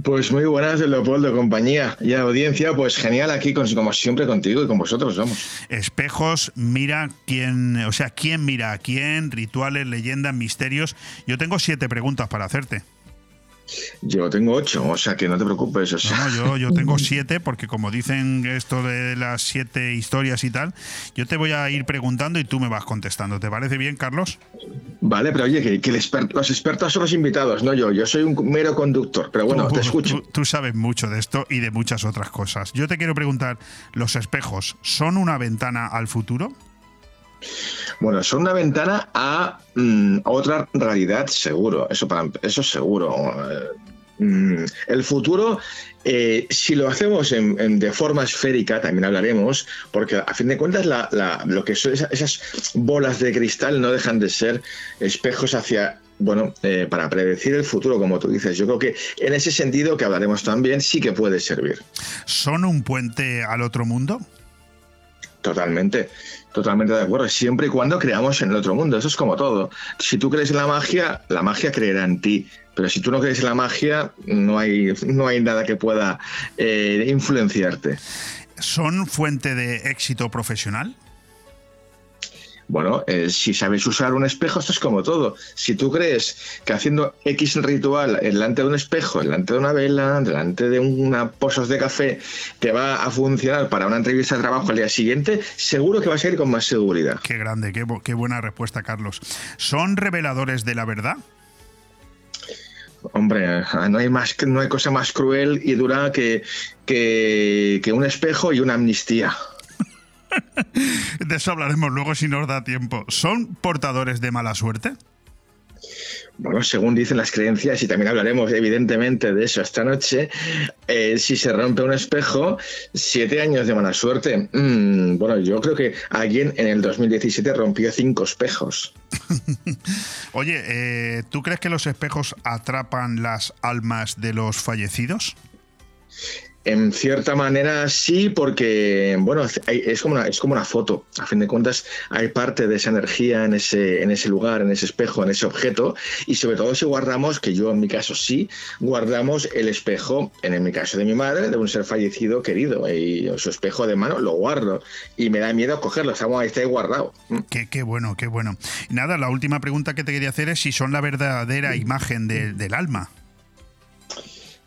Pues muy buenas, Leopoldo, compañía y audiencia. Pues genial aquí, como siempre, contigo y con vosotros, vamos. Espejos, mira quién, o sea, quién mira a quién, rituales, leyendas, misterios. Yo tengo siete preguntas para hacerte. Yo tengo ocho, o sea que no te preocupes. No, yo, yo tengo *laughs* siete, porque como dicen esto de las siete historias y tal, yo te voy a ir preguntando y tú me vas contestando. ¿Te parece bien, Carlos? Vale, pero oye, que, los expertos son los invitados, no yo. Yo soy un mero conductor, pero bueno, te escucho. tú, sabes mucho de esto y de muchas otras cosas. Yo te quiero preguntar, ¿los espejos son una ventana al futuro? Bueno, son una ventana a, mm, otra realidad, seguro. Eso, para, eso seguro. Eh, mm, el futuro, eh, si lo hacemos de forma esférica, también hablaremos, porque a fin de cuentas lo que son esas, bolas de cristal no dejan de ser espejos hacia bueno, eh, para predecir el futuro, como tú dices. Yo creo que en ese sentido que hablaremos también sí que puede servir. ¿Son un puente al otro mundo? Totalmente, totalmente de acuerdo. Siempre y cuando creamos en el otro mundo. Eso es como todo. Si tú crees en la magia, la magia creerá en ti. Pero si tú no crees en la magia, no hay, no hay nada que pueda eh, influenciarte. ¿Son fuente de éxito profesional? Bueno, eh, si sabes usar un espejo, esto es como todo. Si tú crees que haciendo X ritual delante de un espejo, delante de una vela, delante de una pozos de café, te va a funcionar para una entrevista de trabajo al día siguiente, seguro que vas a ir con más seguridad. Qué grande, qué, qué buena respuesta, Carlos. ¿Son reveladores de la verdad? Hombre, no hay, más, no hay cosa más cruel y dura que, que, que un espejo y una amnistía. De eso hablaremos luego si nos da tiempo. ¿Son portadores de mala suerte? Bueno, según dicen las creencias, y también hablaremos evidentemente de eso esta noche, eh, si se rompe un espejo, siete años de mala suerte. Mm, bueno, yo creo que alguien en el 2017 rompió cinco espejos. *laughs* Oye, eh, ¿tú crees que los espejos atrapan las almas de los fallecidos? En cierta manera sí, porque bueno, es como, una, es como una foto. A fin de cuentas, hay parte de esa energía en ese, en ese lugar, en ese espejo, en ese objeto. Y sobre todo si guardamos, que yo en mi caso sí, guardamos el espejo, en mi caso de mi madre, de un ser fallecido querido. Y su espejo de mano lo guardo. Y me da miedo cogerlo, está ahí guardado. Mm. Qué, qué, bueno, qué bueno. Nada, la última pregunta que te quería hacer es si son la verdadera imagen del alma.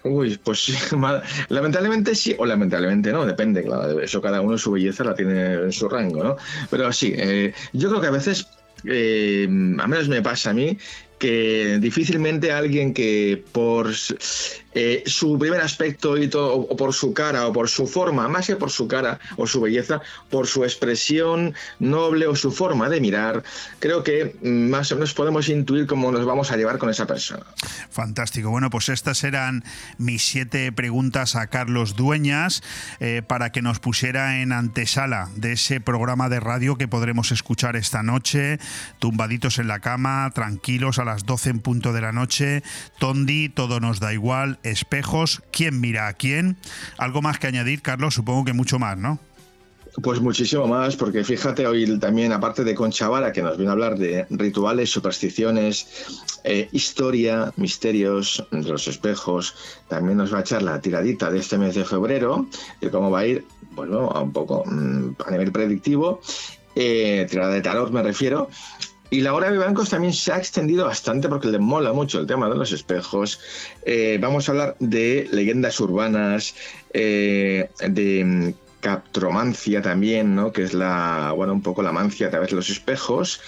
Uy, pues *laughs* lamentablemente sí, o lamentablemente no, depende, claro, eso cada uno su belleza la tiene en su rango, ¿no? Pero sí, eh, yo creo que a veces, eh, a menos me pasa a mí, que difícilmente alguien que por eh, su primer aspecto y todo, o por su cara o por su forma, más que por su cara o su belleza, por su expresión noble o su forma de mirar, creo que más o menos podemos intuir cómo nos vamos a llevar con esa persona. Fantástico. Bueno, pues estas eran mis siete preguntas a Carlos Dueñas eh, para que nos pusiera en antesala de ese programa de radio que podremos escuchar esta noche, tumbaditos en la cama, tranquilos a las 12 en punto de la noche. Tondi, todo nos da igual espejos, quién mira a quién. Algo más que añadir, Carlos, supongo que mucho más, ¿no? Pues muchísimo más, porque fíjate, hoy también, aparte de Concha Vara, que nos viene a hablar de rituales, supersticiones, eh, historia, misterios de los espejos, también nos va a echar la tiradita de este mes de febrero, de cómo va a ir, bueno, a un poco mm, a nivel predictivo, eh, tirada de tarot me refiero, y la hora de bancos también se ha extendido bastante porque le mola mucho el tema de los espejos. Eh, vamos a hablar de leyendas urbanas, eh, de captromancia también, ¿no? que es la, bueno, un poco la mancia a través de los espejos.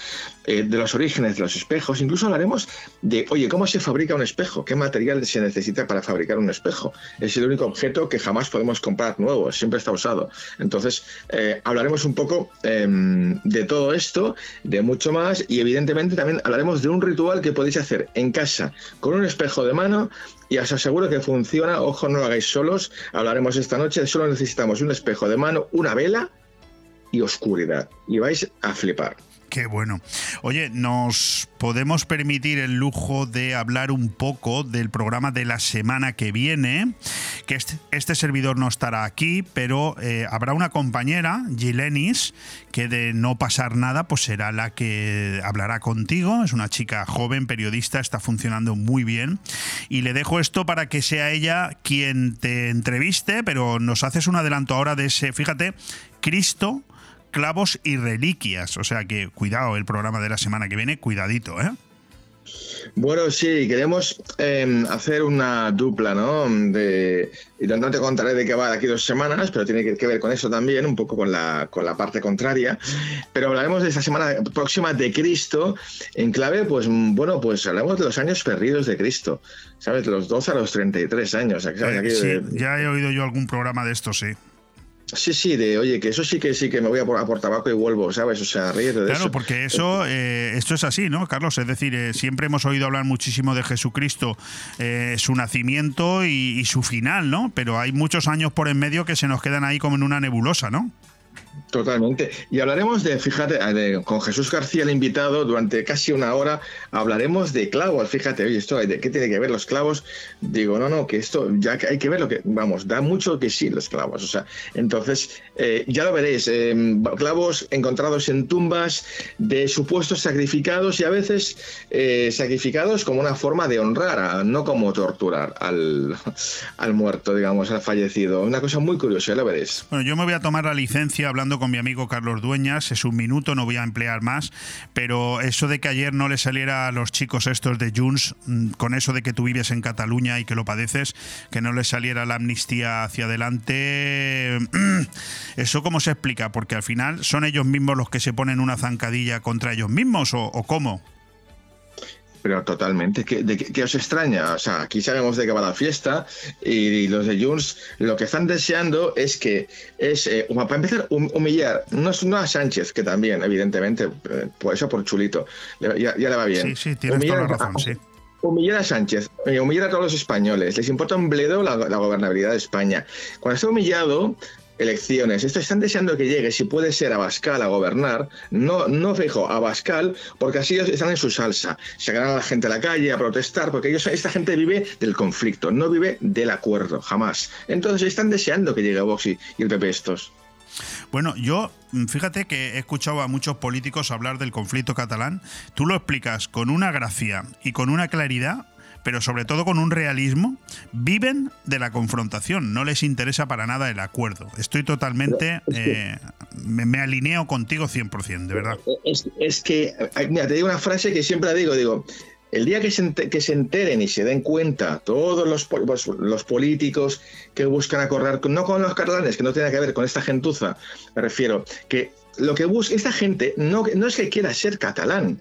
Eh, de los orígenes de los espejos. Incluso hablaremos de, oye, ¿cómo se fabrica un espejo? ¿Qué material se necesita para fabricar un espejo? Es el único objeto que jamás podemos comprar nuevo, siempre está usado. Entonces, eh, hablaremos un poco em, de todo esto, de mucho más, y evidentemente también hablaremos de un ritual que podéis hacer en casa con un espejo de mano y os aseguro que funciona. Ojo, no lo hagáis solos. Hablaremos esta noche. Solo necesitamos un espejo de mano, una vela y oscuridad. Y vais a flipar. Qué bueno. Oye, ¿nos podemos permitir el lujo de hablar un poco del programa de la semana que viene? Que este, este servidor no estará aquí, pero eh, habrá una compañera, Gilenis, que de no pasar nada, pues será la que hablará contigo. Es una chica joven, periodista, está funcionando muy bien. Y le dejo esto para que sea ella quien te entreviste, pero nos haces un adelanto ahora de ese, fíjate, Cristo clavos y reliquias. O sea que cuidado el programa de la semana que viene, cuidadito, ¿eh? Bueno, sí, queremos em, hacer una dupla, ¿no? De, y no te contaré de qué va de aquí dos semanas, pero tiene que, ver con eso también, un poco con la, con la parte contraria. Pero hablaremos de esta semana próxima de Cristo, en clave, pues bueno, pues hablamos de los años perdidos de Cristo, ¿sabes? De los 12 a los 33 años. Eh, sí, ya he oído yo algún programa de esto, sí. Sí, sí, de oye, que eso sí que sí que me voy a por, tabaco y vuelvo, ¿sabes? O sea, ríete de eso. Claro, porque eso, eh, esto es así, ¿no, Carlos? Es decir, eh, siempre hemos oído hablar muchísimo de Jesucristo, eh, su nacimiento y, y, su final, ¿no? Pero hay muchos años por en medio que se nos quedan ahí como en una nebulosa, ¿no? Totalmente. Y hablaremos de, fíjate, con Jesús García, el invitado, durante casi una hora hablaremos de clavos. Fíjate, oye, esto, ¿de qué tiene que ver los clavos? Digo, no, no, que esto ya hay que ver lo que, vamos, da mucho que sí los clavos. O sea, entonces, eh, ya lo veréis, em, clavos encontrados en tumbas de supuestos sacrificados y a veces eh, sacrificados como una forma de honrar, no como torturar al, al muerto, digamos, al fallecido. Una cosa muy curiosa, ya lo veréis. Bueno, yo me voy a tomar la licencia hablando con mi amigo Carlos Dueñas, es un minuto, no voy a emplear más, pero eso de que ayer no le saliera a los chicos estos de Junts, mm, con eso de que tú vives en Cataluña y que lo padeces, que no les saliera la amnistía hacia adelante, *clears throat* ¿eso cómo se explica? Porque al final son ellos mismos los que se ponen una zancadilla contra ellos mismos o cómo? Pero totalmente. ¿Qué, de, ¿Qué, os extraña? O sea, aquí sabemos de qué va la fiesta y, los de Junts lo que están deseando es que, es eh, para empezar, humillar, no, no, a Sánchez, que también, evidentemente, eh, por eso por chulito, ya, ya, le va bien. Sí, sí, tienes humillar toda la razón, a, sí. Humillar a Sánchez, eh, humillar a todos los españoles, les importa un bledo la, la gobernabilidad de España. Cuando está humillado, elecciones. Esto están deseando que llegue, si puede ser a Bascal a gobernar, no, no fijo, a Bascal, porque así están en su salsa. Sacarán a la gente a la calle a protestar, porque ellos, esta gente vive del conflicto, no vive del acuerdo, jamás. Entonces están deseando que llegue Vox y, y el PP estos. Bueno, yo mm, fíjate que he escuchado a muchos políticos hablar del conflicto catalán. Tú lo explicas con una gracia y con una claridad pero sobre todo con un realismo, viven de la confrontación, no les interesa para nada el acuerdo. Estoy totalmente, eh, me, alineo contigo 100%, de verdad. Es, es que, mira, te digo una frase que siempre digo, digo, el día que se, que se enteren y se den cuenta todos los, pues, los políticos que buscan acordar, no con los catalanes, que no tiene que ver con esta gentuza, me refiero, que lo que busca esta gente no, no es que quiera ser catalán,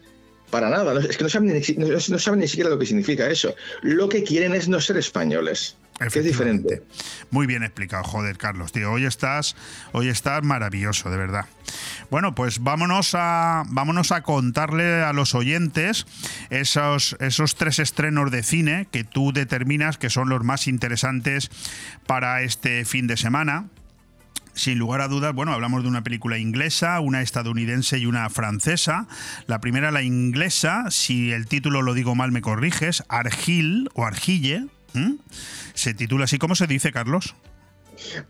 para nada, es que no saben, ni, no, no saben ni siquiera lo que significa eso. Lo que quieren es no ser españoles. Que es diferente. Muy bien explicado, joder, Carlos, tío. Hoy estás, hoy estás maravilloso, de verdad. Bueno, pues vámonos a, vámonos a contarle a los oyentes esos, esos tres estrenos de cine que tú determinas que son los más interesantes para este fin de semana sin lugar a dudas, bueno, hablamos de una película inglesa, una estadounidense y una francesa. La primera, la inglesa, si el título lo digo mal me corriges, Argil o Argille. Se titula así, ¿cómo se dice, Carlos?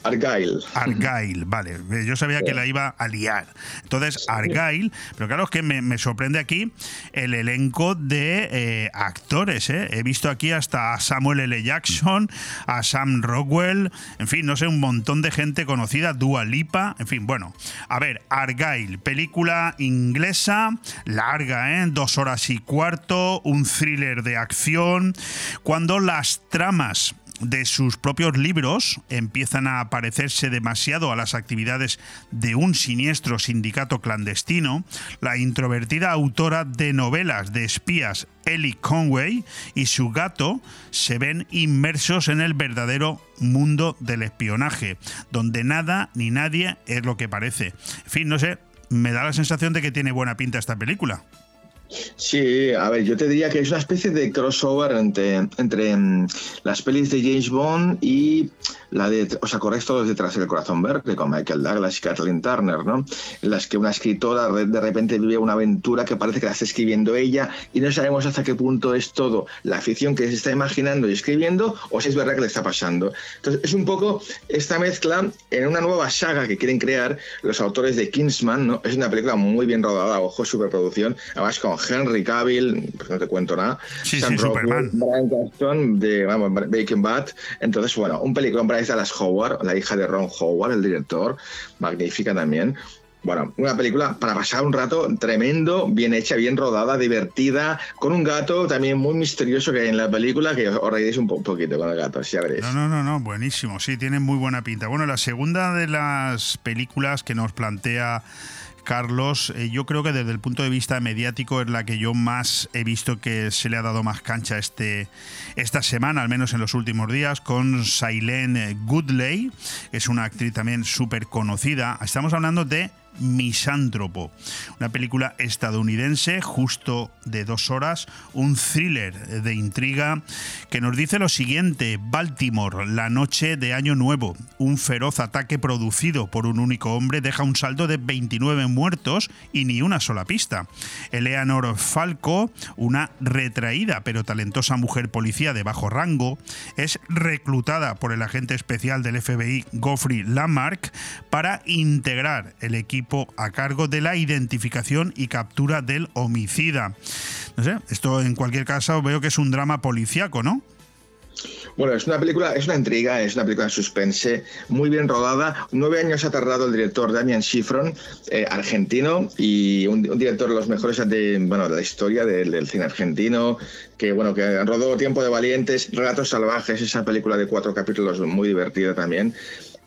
Argyle. Argyle, vale. Yo sabía que la iba a liar. Entonces, Argyle, pero claro, es que me, sorprende aquí el elenco de eh, actores. ¿eh? He visto aquí hasta a Samuel L. Jackson, a Sam Rockwell, en fin, no sé, un montón de gente conocida, Dua Lipa, en fin, bueno. A ver, Argyle, película inglesa, larga, ¿eh? Dos horas y cuarto, un thriller de acción, cuando las tramas de sus propios libros empiezan a parecerse demasiado a las actividades de un siniestro sindicato clandestino, la introvertida autora de novelas de espías Ellie Conway y su gato se ven inmersos en el verdadero mundo del espionaje, donde nada ni nadie es lo que parece. En fin, no sé, me da la sensación de que tiene buena pinta esta película. Sí, a ver, yo te diría que es una especie de crossover entre, entre mm, las pelis de James Bond y la de, o sea, correcto detrás del corazón verde con Michael Douglas y Kathleen Turner, ¿no? En las que una escritora de repente vive una aventura que parece que la está escribiendo ella y no sabemos hasta qué punto es todo la ficción que se está imaginando y escribiendo o si es verdad que le está pasando. Entonces, es un poco esta mezcla en una nueva saga que quieren crear los autores de Kingsman, ¿no? Es una película muy bien rodada, ojo, superproducción, además con Henry Cavill, pues no te cuento nada, sí, Sam sí, Brian Gaston de vamos, Breaking Bad. Entonces, bueno, un película es Dallas Howard, la hija de Ron Howard, el director, magnífica también. Bueno, una película para pasar un rato tremendo, bien hecha, bien rodada, divertida, con un gato también muy misterioso que hay en la película, que os reiréis un poquito con el gato, ya veréis. No, no, no, no, buenísimo, sí, tiene muy buena pinta. Bueno, la segunda de las películas que nos plantea Carlos, eh, yo creo que desde el punto de vista mediático es la que yo más he visto que se le ha dado más cancha este, esta semana, al menos en los últimos días, con Silene Goodley, es una actriz también súper conocida. Estamos hablando de Misántropo, una película estadounidense justo de dos horas, un thriller de intriga que nos dice lo siguiente, Baltimore, la noche de Año Nuevo, un feroz ataque producido por un único hombre deja un saldo de 29 muertos y ni una sola pista. Eleanor Falco, una retraída pero talentosa mujer policía de bajo rango, es reclutada por el agente especial del FBI Geoffrey Lamarck para integrar el equipo a cargo de la identificación y captura del homicida. Esto en cualquier caso veo que es un drama policíaco, ¿no? Bueno, es una película, es una intriga, es una película de suspense, muy bien rodada. Nueve años ha tardado el director Damian Schifron, eh, argentino, y un, director de los mejores de, bueno, de la historia del, del, cine argentino, que bueno, que rodó Tiempo de Valientes, Relatos Salvajes, esa película de cuatro capítulos muy divertida también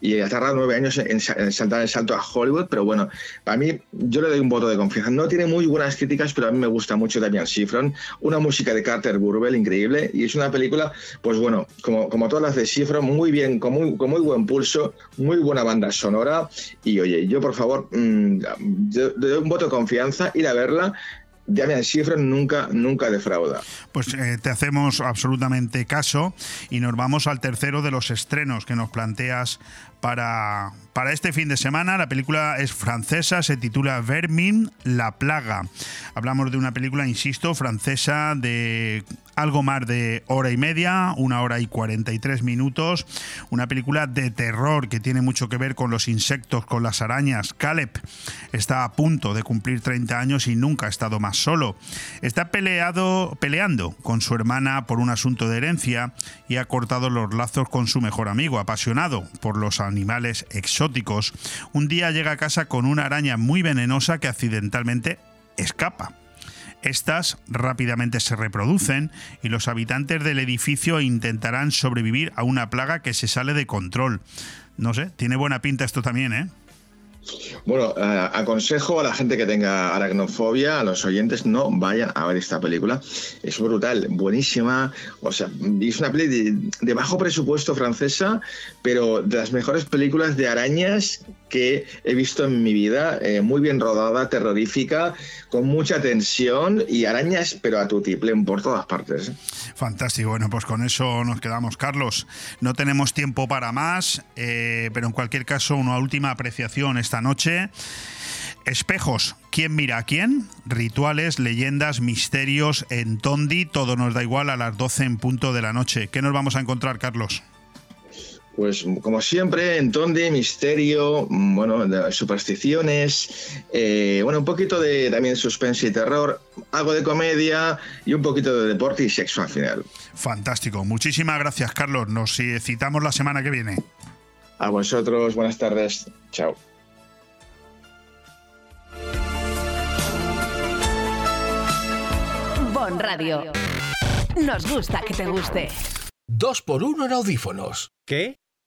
y ha nueve años en, saltar el salto a Hollywood, pero bueno, para mí yo le doy un voto de confianza. No tiene muy buenas críticas, pero a mí me gusta mucho Damian Schifron, una música de Carter Burwell increíble y es una película, pues bueno, como, como todas las de Schifron, muy bien, con muy, con muy buen pulso, muy buena banda sonora y oye, yo por favor, mm, le doy un voto de confianza, ir a verla Damian Schifrin nunca, nunca defrauda. Pues eh, te hacemos absolutamente caso y nos vamos al tercero de los estrenos que nos planteas para, para este fin de semana. La película es francesa, se titula Vermin, la plaga. Hablamos de una película, insisto, francesa de algo más de hora y media, una hora y 43 minutos. Una película de terror que tiene mucho que ver con los insectos, con las arañas. Caleb está a punto de cumplir 30 años y nunca ha estado más solo. Está peleado, peleando con su hermana por un asunto de herencia y ha cortado los lazos con su mejor amigo, apasionado por los animales exóticos. Un día llega a casa con una araña muy venenosa que accidentalmente escapa. Estas rápidamente se reproducen y los habitantes del edificio intentarán sobrevivir a una plaga que se sale de control. No sé, tiene buena pinta esto también, ¿eh? Bueno, eh, aconsejo a la gente que tenga aracnofobia, a los oyentes, no vayan a ver esta película. Es brutal, buenísima. O sea, es una peli de, bajo presupuesto francesa, pero de las mejores películas de arañas que he visto en mi vida. Eh, muy bien rodada, terrorífica, con mucha tensión y arañas, pero a tu tiplen por todas partes. ¿eh? Fantástico. Bueno, pues con eso nos quedamos, Carlos. No tenemos tiempo para más, pero en cualquier caso, una última apreciación esta noche. Espejos, ¿quién mira a quién? Rituales, leyendas, misterios en Tondi, todo nos da igual a las 12 en punto de la noche. ¿Qué nos vamos a encontrar, Carlos? Pues como siempre, en Tondi, misterio, bueno, de supersticiones, eh, bueno, un poquito de también suspense y terror, algo de comedia y un poquito de deporte y sexo al final. Fantástico. Muchísimas gracias, Carlos. Nos citamos la semana que viene. A vosotros, buenas tardes. Chao. Bon Radio. Nos gusta que te guste. Dos por uno en audífonos. ¿Qué?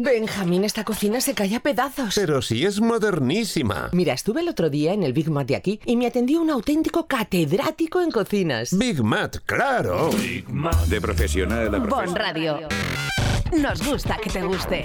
Benjamín, esta cocina se cae a pedazos. Pero si es modernísima. Mira, estuve el otro día en el Big Mat de aquí y me atendió un auténtico catedrático en cocinas. Big Mat, claro. Big Mat. De profesional a profesional. Bon Radio. Nos gusta que te guste.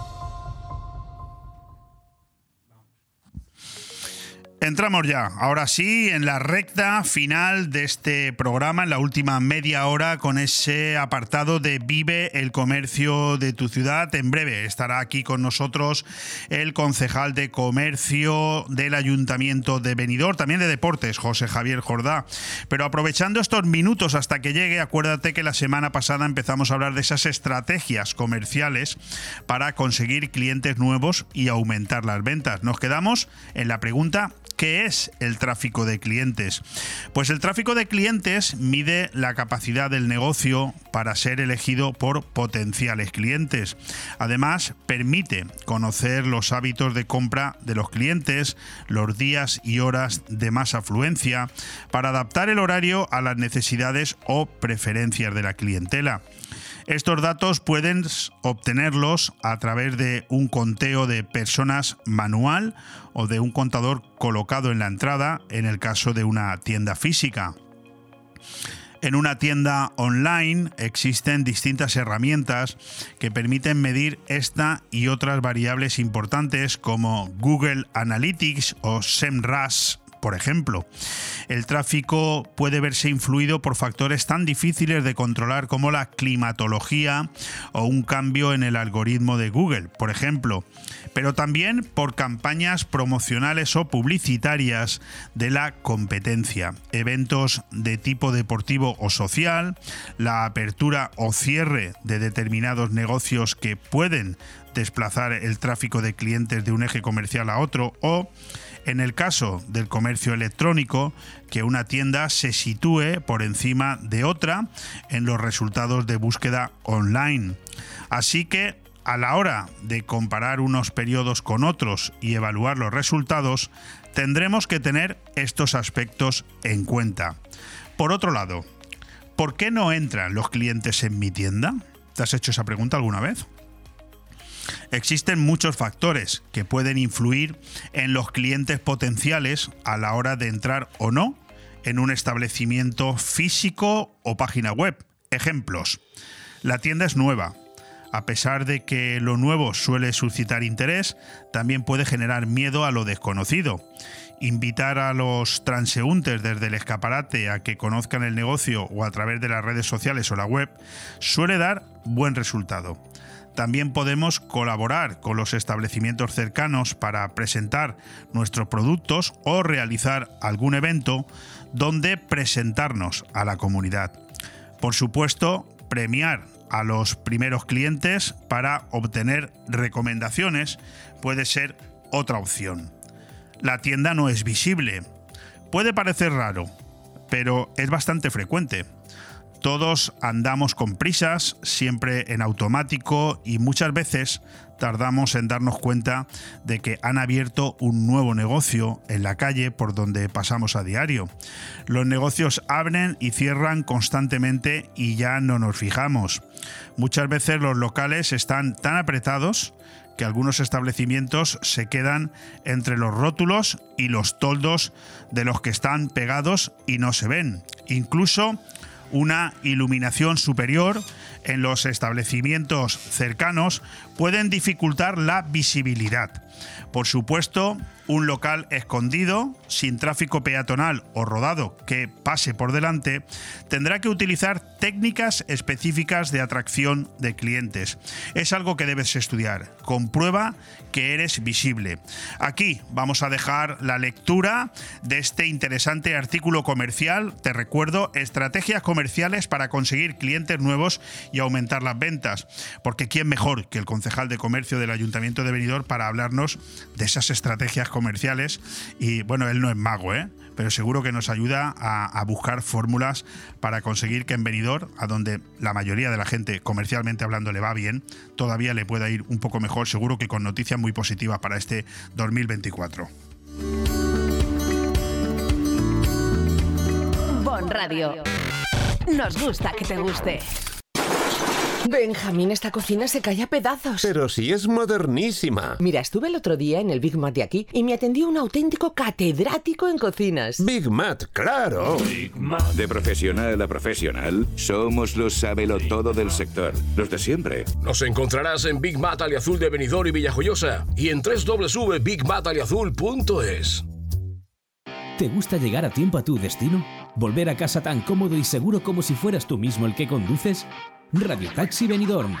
Entramos ya, ahora sí, en la recta final de este programa, en la última media hora, con ese apartado de Vive el comercio de tu ciudad. En breve estará aquí con nosotros el concejal de comercio del Ayuntamiento de Benidorm, también de deportes, José Javier Jordá. Pero aprovechando estos minutos hasta que llegue, acuérdate que la semana pasada empezamos a hablar de esas estrategias comerciales para conseguir clientes nuevos y aumentar las ventas. Nos quedamos en la pregunta ¿Qué es el tráfico de clientes? Pues el tráfico de clientes mide la capacidad del negocio para ser elegido por potenciales clientes. Además, permite conocer los hábitos de compra de los clientes, los días y horas de más afluencia, para adaptar el horario a las necesidades o preferencias de la clientela. Estos datos pueden obtenerlos a través de un conteo de personas manual o de un contador colocado en la entrada en el caso de una tienda física. En una tienda online existen distintas herramientas que permiten medir esta y otras variables importantes como Google Analytics o SEMrush por ejemplo. El tráfico puede verse influido por factores tan difíciles de controlar como la climatología o un cambio en el algoritmo de Google, por ejemplo, pero también por campañas promocionales o publicitarias de la competencia, eventos de tipo deportivo o social, la apertura o cierre de determinados negocios que pueden desplazar el tráfico de clientes de un eje comercial a otro o en el caso del comercio electrónico, que una tienda se sitúe por encima de otra en los resultados de búsqueda online. Así que a la hora de comparar unos periodos con otros y evaluar los resultados, tendremos que tener estos aspectos en cuenta. Por otro lado, ¿por qué no entran los clientes en mi tienda? ¿Te has hecho esa pregunta alguna vez? Existen muchos factores que pueden influir en los clientes potenciales a la hora de entrar o no en un establecimiento físico o página web. Ejemplos. La tienda es nueva. A pesar de que lo nuevo suele suscitar interés, también puede generar miedo a lo desconocido. Invitar a los transeúntes desde el escaparate a que conozcan el negocio o a través de las redes sociales o la web suele dar buen resultado. También podemos colaborar con los establecimientos cercanos para presentar nuestros productos o realizar algún evento donde presentarnos a la comunidad. Por supuesto, premiar a los primeros clientes para obtener recomendaciones puede ser otra opción. La tienda no es visible. Puede parecer raro, pero es bastante frecuente. Todos andamos con prisas, siempre en automático y muchas veces tardamos en darnos cuenta de que han abierto un nuevo negocio en la calle por donde pasamos a diario. Los negocios abren y cierran constantemente y ya no nos fijamos. Muchas veces los locales están tan apretados que algunos establecimientos se quedan entre los rótulos y los toldos de los que están pegados y no se ven. Incluso una iluminación superior en los establecimientos cercanos pueden dificultar la visibilidad. Por supuesto, un local escondido, sin tráfico peatonal o rodado que pase por delante, tendrá que utilizar técnicas específicas de atracción de clientes. Es algo que debes estudiar. Comprueba que eres visible. Aquí vamos a dejar la lectura de este interesante artículo comercial. Te recuerdo, estrategias comerciales para conseguir clientes nuevos y aumentar las ventas. Porque ¿quién mejor que el concejal de comercio del Ayuntamiento de Benidorm para hablarnos de esas estrategias comerciales? Y bueno, él no es mago, ¿eh? pero seguro que nos ayuda a, buscar fórmulas para conseguir que en Benidorm, a donde la mayoría de la gente comercialmente hablando le va bien, todavía le pueda ir un poco mejor, seguro que con noticias muy positivas para este 2024. Bon Radio. Nos gusta que te guste. Benjamín, esta cocina se cae a pedazos. Pero si es modernísima. Mira, estuve el otro día en el Big Mat de aquí y me atendió un auténtico catedrático en cocinas. Big Mat, claro. De profesional a profesional, somos los todo del sector, los de siempre. Nos encontrarás en Big Mat Aliazul de Benidorm y Villajoyosa y en www.bigmataliazul.es. ¿Te gusta llegar a tiempo a tu destino? ¿Volver a casa tan cómodo y seguro como si fueras tú mismo el que conduces? Radio Taxi Benidorm.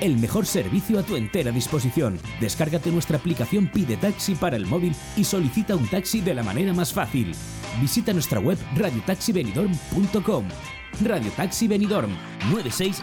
El mejor servicio a tu entera disposición. Descárgate nuestra aplicación Pide Taxi para el móvil y solicita un taxi de la manera más fácil. Visita nuestra web radiotaxibenidorm.com. Radio Taxi Benidorm 96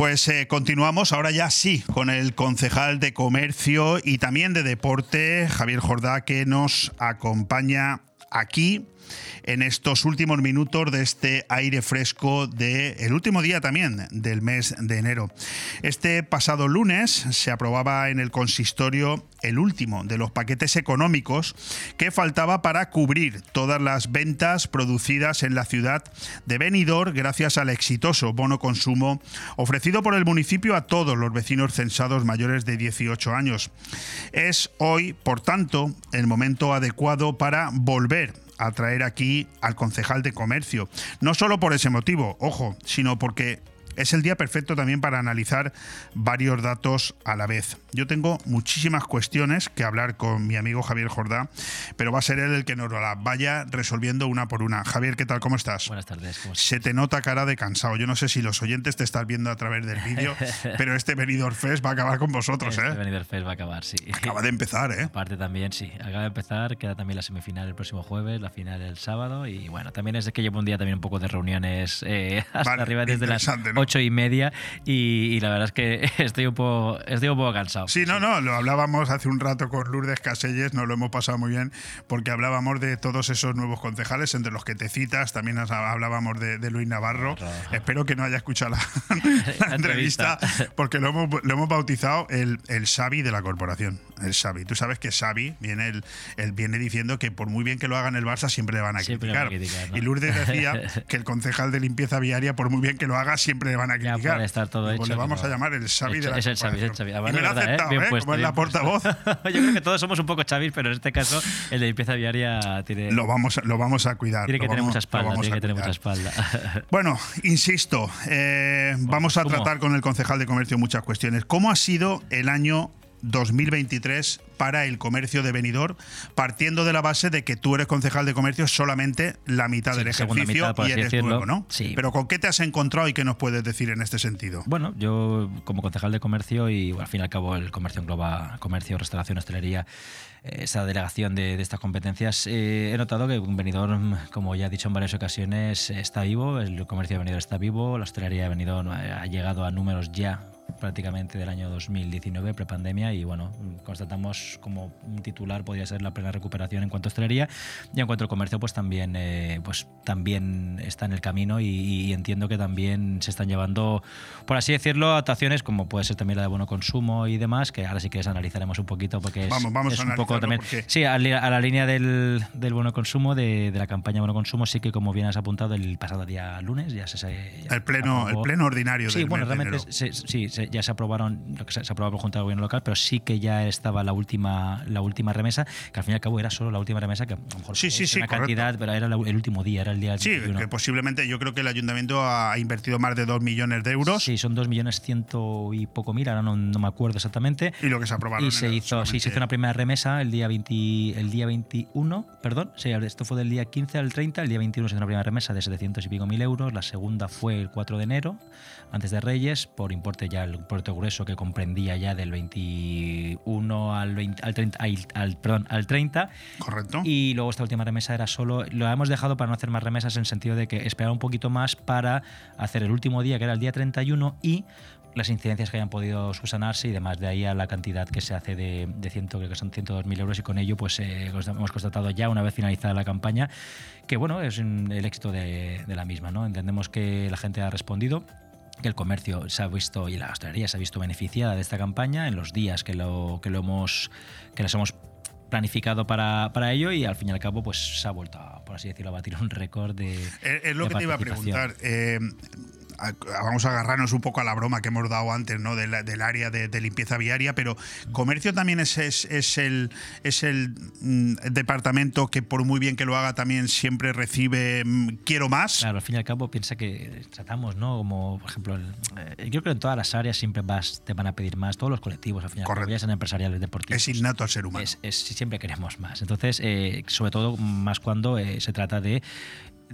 Pues eh, continuamos ahora ya sí con el concejal de comercio y también de deporte, Javier Jordá, que nos acompaña aquí en estos últimos minutos de este aire fresco del el último día también del mes de enero. Este pasado lunes se aprobaba en el consistorio el último de los paquetes económicos que faltaba para cubrir todas las ventas producidas en la ciudad de Benidorm gracias al exitoso bono consumo ofrecido por el municipio a todos los vecinos censados mayores de 18 años. Es hoy, por tanto, el momento adecuado para volver a traer aquí al concejal de comercio. No solo por ese motivo, ojo, sino porque es el día perfecto también para analizar varios datos a la vez. Yo tengo muchísimas cuestiones que hablar con mi amigo Javier Jordá, pero va a ser él el que nos las vaya resolviendo una por una. Javier, ¿qué tal? ¿Cómo estás? Buenas tardes. ¿cómo estás? Se te nota cara de cansado. Yo no sé si los oyentes te están viendo a través del vídeo, *laughs* pero este Benidorm Fest va a acabar con vosotros, Este ¿eh? Benidorm Fest va a acabar, sí. Acaba de empezar, ¿eh? Aparte también, sí. Acaba de empezar, queda también la semifinal el próximo jueves, la final el sábado y bueno, también es de que llevo un día también un poco de reuniones eh, *laughs* hasta Vale, arriba desde las interesante, ¿no? Ocho y media y, y la verdad es que *laughs* estoy un poco, estoy un poco cansado. Sí, no, no, lo hablábamos hace un rato con Lourdes Caselles, nos lo hemos pasado muy bien, porque hablábamos de todos esos nuevos concejales, entre los que te citas, también hablábamos de, de Luis Navarro. Espero que no haya escuchado la, *laughs* *laughs* la entrevista, porque lo hemos, lo hemos bautizado el, el Xavi de la corporación. El Xavi. Tú sabes que Xavi viene, el, el- viene diciendo que por muy bien que lo haga en el Barça, siempre le van a Siempre criticar. van a criticar, ¿no? Y Lourdes decía que el concejal de limpieza viaria, por muy bien que lo haga, siempre le van a criticar. puede estar todo hecho, Le vamos pero- a llamar el Xavi Es- de la es el Xavi, el. Xavi. Y Además, me lo ha verdad, ¿eh? aceptado, Bien ¿eh? puesto, Como es la puesto. portavoz. *laughs* Yo creo que todos somos un poco chavis, pero en este caso el de limpieza viaria tiene, lo vamos, a- lo vamos a cuidar. tiene que tener mucha espalda, tiene que tener mucha espalda. *laughs* Bueno, insisto, eh, vamos a ¿cómo? tratar con el concejal de comercio muchas cuestiones. ¿Cómo ha sido el año 2023 para el comercio de Benidorm, partiendo de la base de que tú eres concejal de comercio solamente la mitad Sí, del ejercicio mitad, y eres nuevo, ¿no? Sí. Pero ¿con qué te has encontrado y qué nos puedes decir en este sentido? Bueno, yo como concejal de comercio y bueno, al fin y al cabo el comercio engloba comercio, restauración, hostelería, eh, esa delegación de, de estas competencias, eh, he notado que Benidorm, como ya he dicho en varias ocasiones, está vivo, el comercio de Benidorm está vivo, la hostelería de Benidorm ha llegado a números ya prácticamente del año 2019, prepandemia, y bueno, constatamos como un titular podría ser la plena recuperación en cuanto a hostelería y en cuanto al comercio, pues también, eh, pues también está en el camino y, y entiendo que también se están llevando, por así decirlo, actuaciones como puede ser también la de bono consumo y demás, que ahora sí que les analizaremos un poquito porque es, Vamos, vamos es a un poco también... porque- Sí, a, li- a la línea del, del bono consumo, de, de la campaña bono consumo, sí que como bien has apuntado el pasado día lunes, ya se... ya El pleno, el pleno ordinario Sí, del bueno, de realmente enero. se- sí, se- ya se aprobaron, lo que se, se aprobó por Junta de Gobierno local, pero sí que ya estaba la última, la última remesa, que al fin y al cabo era solo la última remesa, que a lo mejor Sí, sí, sí, una correcto. cantidad, pero era la- el último día, era el día Sí, 21. que posiblemente yo creo que el ayuntamiento ha invertido más de 2 millones de euros. Sí, son dos millones ciento y poco mil, ahora no, no me acuerdo exactamente. Y lo que se aprobaron Y se el- hizo, sí, se hizo una primera remesa el día 20, el día 21, perdón, sí, esto fue del día 15 al 30, el día 21 se hizo una primera remesa de 700 y pico mil euros, la segunda fue el 4 de enero, antes de Reyes, por importe ya el importe grueso que comprendía ya del 21 al 20, al 30, al, perdón, al 30. Correcto. Y luego esta última remesa era solo, lo hemos dejado para no hacer más remesas en el sentido de que esperar un poquito más para hacer el último día, que era el día 31, y las incidencias que hayan podido subsanarse y demás. De ahí a la cantidad que se hace de, de ciento, creo que son 102.000 euros y con ello pues eh, hemos constatado ya una vez finalizada la campaña que bueno, es un- el éxito de, de la misma. ¿no? Entendemos que la gente ha respondido que el comercio se ha visto y la hostelería se ha visto beneficiada de esta campaña en los días que lo, que lo hemos que las hemos planificado para, para ello y al fin y al cabo pues se ha vuelto a, por así decirlo a batir un récord de Es, es lo de que te iba a preguntar. eh, a- vamos a agarrarnos un poco a la broma que hemos dado antes, ¿no? Del, del área de, de limpieza viaria, pero comercio también es, es, es el, es el mm, departamento que por muy bien que lo haga también siempre recibe mm, quiero más. Claro, al fin y al cabo piensa que tratamos, ¿no? Como, por ejemplo, el- eh, yo creo que en todas las áreas siempre vas, te van a pedir más, todos los colectivos, al fin y al cabo, ya sean empresariales, deportivos. Es innato al ser humano. Es, es- siempre queremos más. Entonces, eh, sobre todo, más cuando eh, se trata de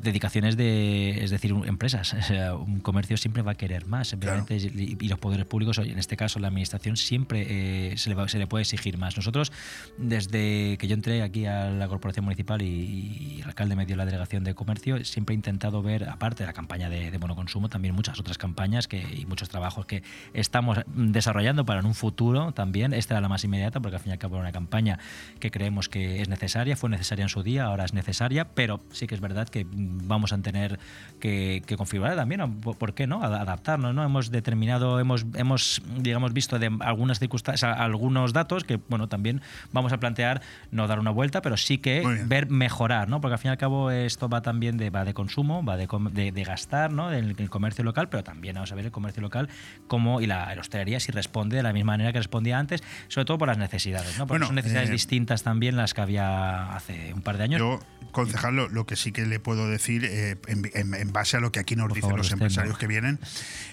dedicaciones de, es decir, empresas. *laughs* O sea, un comercio siempre va a querer más, simplemente, y, y los poderes públicos, en este caso la administración, siempre eh, se, le va- se le puede exigir más. Nosotros, desde que yo entré aquí a la corporación municipal y, y el alcalde me dio la delegación de comercio, siempre he intentado ver, aparte de la campaña de, de monoconsumo, también muchas otras campañas que, y muchos trabajos que estamos desarrollando para en un futuro también. Esta era la más inmediata, porque al fin y al cabo era una campaña que creemos que es necesaria, fue necesaria en su día, ahora es necesaria, pero sí que es verdad que vamos a tener que, que configurar también, por qué no, Ad- adaptarnos, ¿no? Hemos determinado, hemos, hemos digamos, visto de algunas circunstancias, algunos datos que, bueno, también vamos a plantear no dar una vuelta, pero sí que ver mejorar, ¿no? Porque al fin y al cabo esto va también de, va de consumo, va de, de, de gastar, ¿no? Del el comercio local, pero también vamos a ver el comercio local cómo y la, la hostelería si responde de la misma manera que respondía antes, sobre todo por las necesidades, ¿no? Porque Bueno, son necesidades eh, distintas también las que había hace un par de años. Yo, concejal, lo, lo que sí que le puedo decir, eh, en, en- en base a lo que aquí nos dicen favor, los empresarios ¿no? que vienen,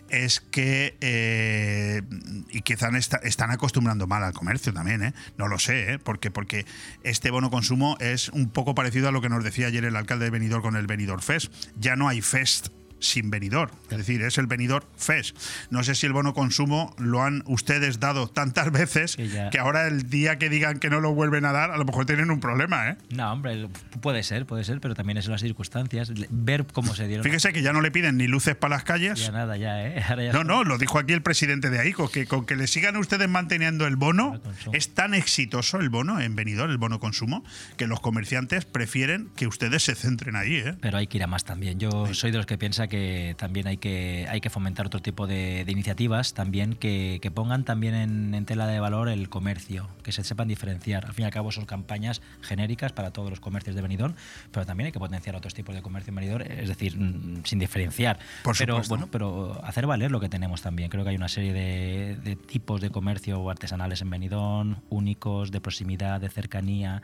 es que, eh, y quizá esta- están acostumbrando mal al comercio también, ¿eh? no lo sé, porque, porque este bono consumo es un poco parecido a lo que nos decía ayer el alcalde de Benidorm con el Benidorm Fest. Ya no hay Fest sin venidor, es decir, es el venidor FES. No sé si el bono consumo lo han ustedes dado tantas veces que, ahora el día que digan que no lo vuelven a dar, a lo mejor tienen un problema, ¿eh? No, hombre, puede ser, puede ser, pero también es las circunstancias, ver cómo se dieron. Fíjese que ya no le piden ni luces para las calles. Ya nada, ya, ¿eh? *laughs* Ahora ya No, no, lo dijo aquí el presidente de AICO, que con que le sigan ustedes manteniendo el bono, es tan exitoso el bono en venidor, el bono consumo, que los comerciantes prefieren que ustedes se centren ahí, ¿eh? Pero hay que ir a más también. Yo soy de los que piensa que también hay que, hay que fomentar otro tipo de, de iniciativas también que, que pongan también en, en tela de valor el comercio, que se sepan diferenciar. Al fin y al cabo son campañas genéricas para todos los comercios de Benidorm, pero también hay que potenciar otros tipos de comercio en Benidorm, es decir, mm, sin diferenciar. Por pero bueno, pero hacer valer lo que tenemos también. Creo que hay una serie de, de tipos de comercio artesanales en Benidorm, únicos, de proximidad, de cercanía,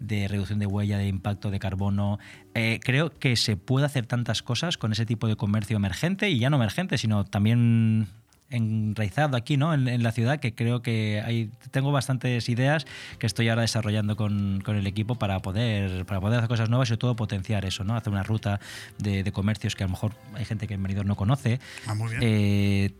de reducción de huella, de impacto de carbono. Eh, creo que se puede hacer tantas cosas con ese tipo de comercio emergente y ya no emergente, sino también enraizado aquí, ¿no? En, en la ciudad, que creo que hay, tengo bastantes ideas que estoy ahora desarrollando con, con el equipo para poder, para poder hacer cosas nuevas y sobre todo potenciar eso, ¿no? Hacer una ruta de, de comercios que a lo mejor hay gente que en Benidorm no conoce. Ah, muy bien. Eh,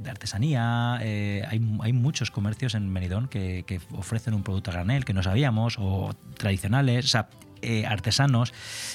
de artesanía, eh, hay, hay muchos comercios en Benidorm que, que ofrecen un producto a granel que no sabíamos, o tradicionales, o sea, eh, artesanos.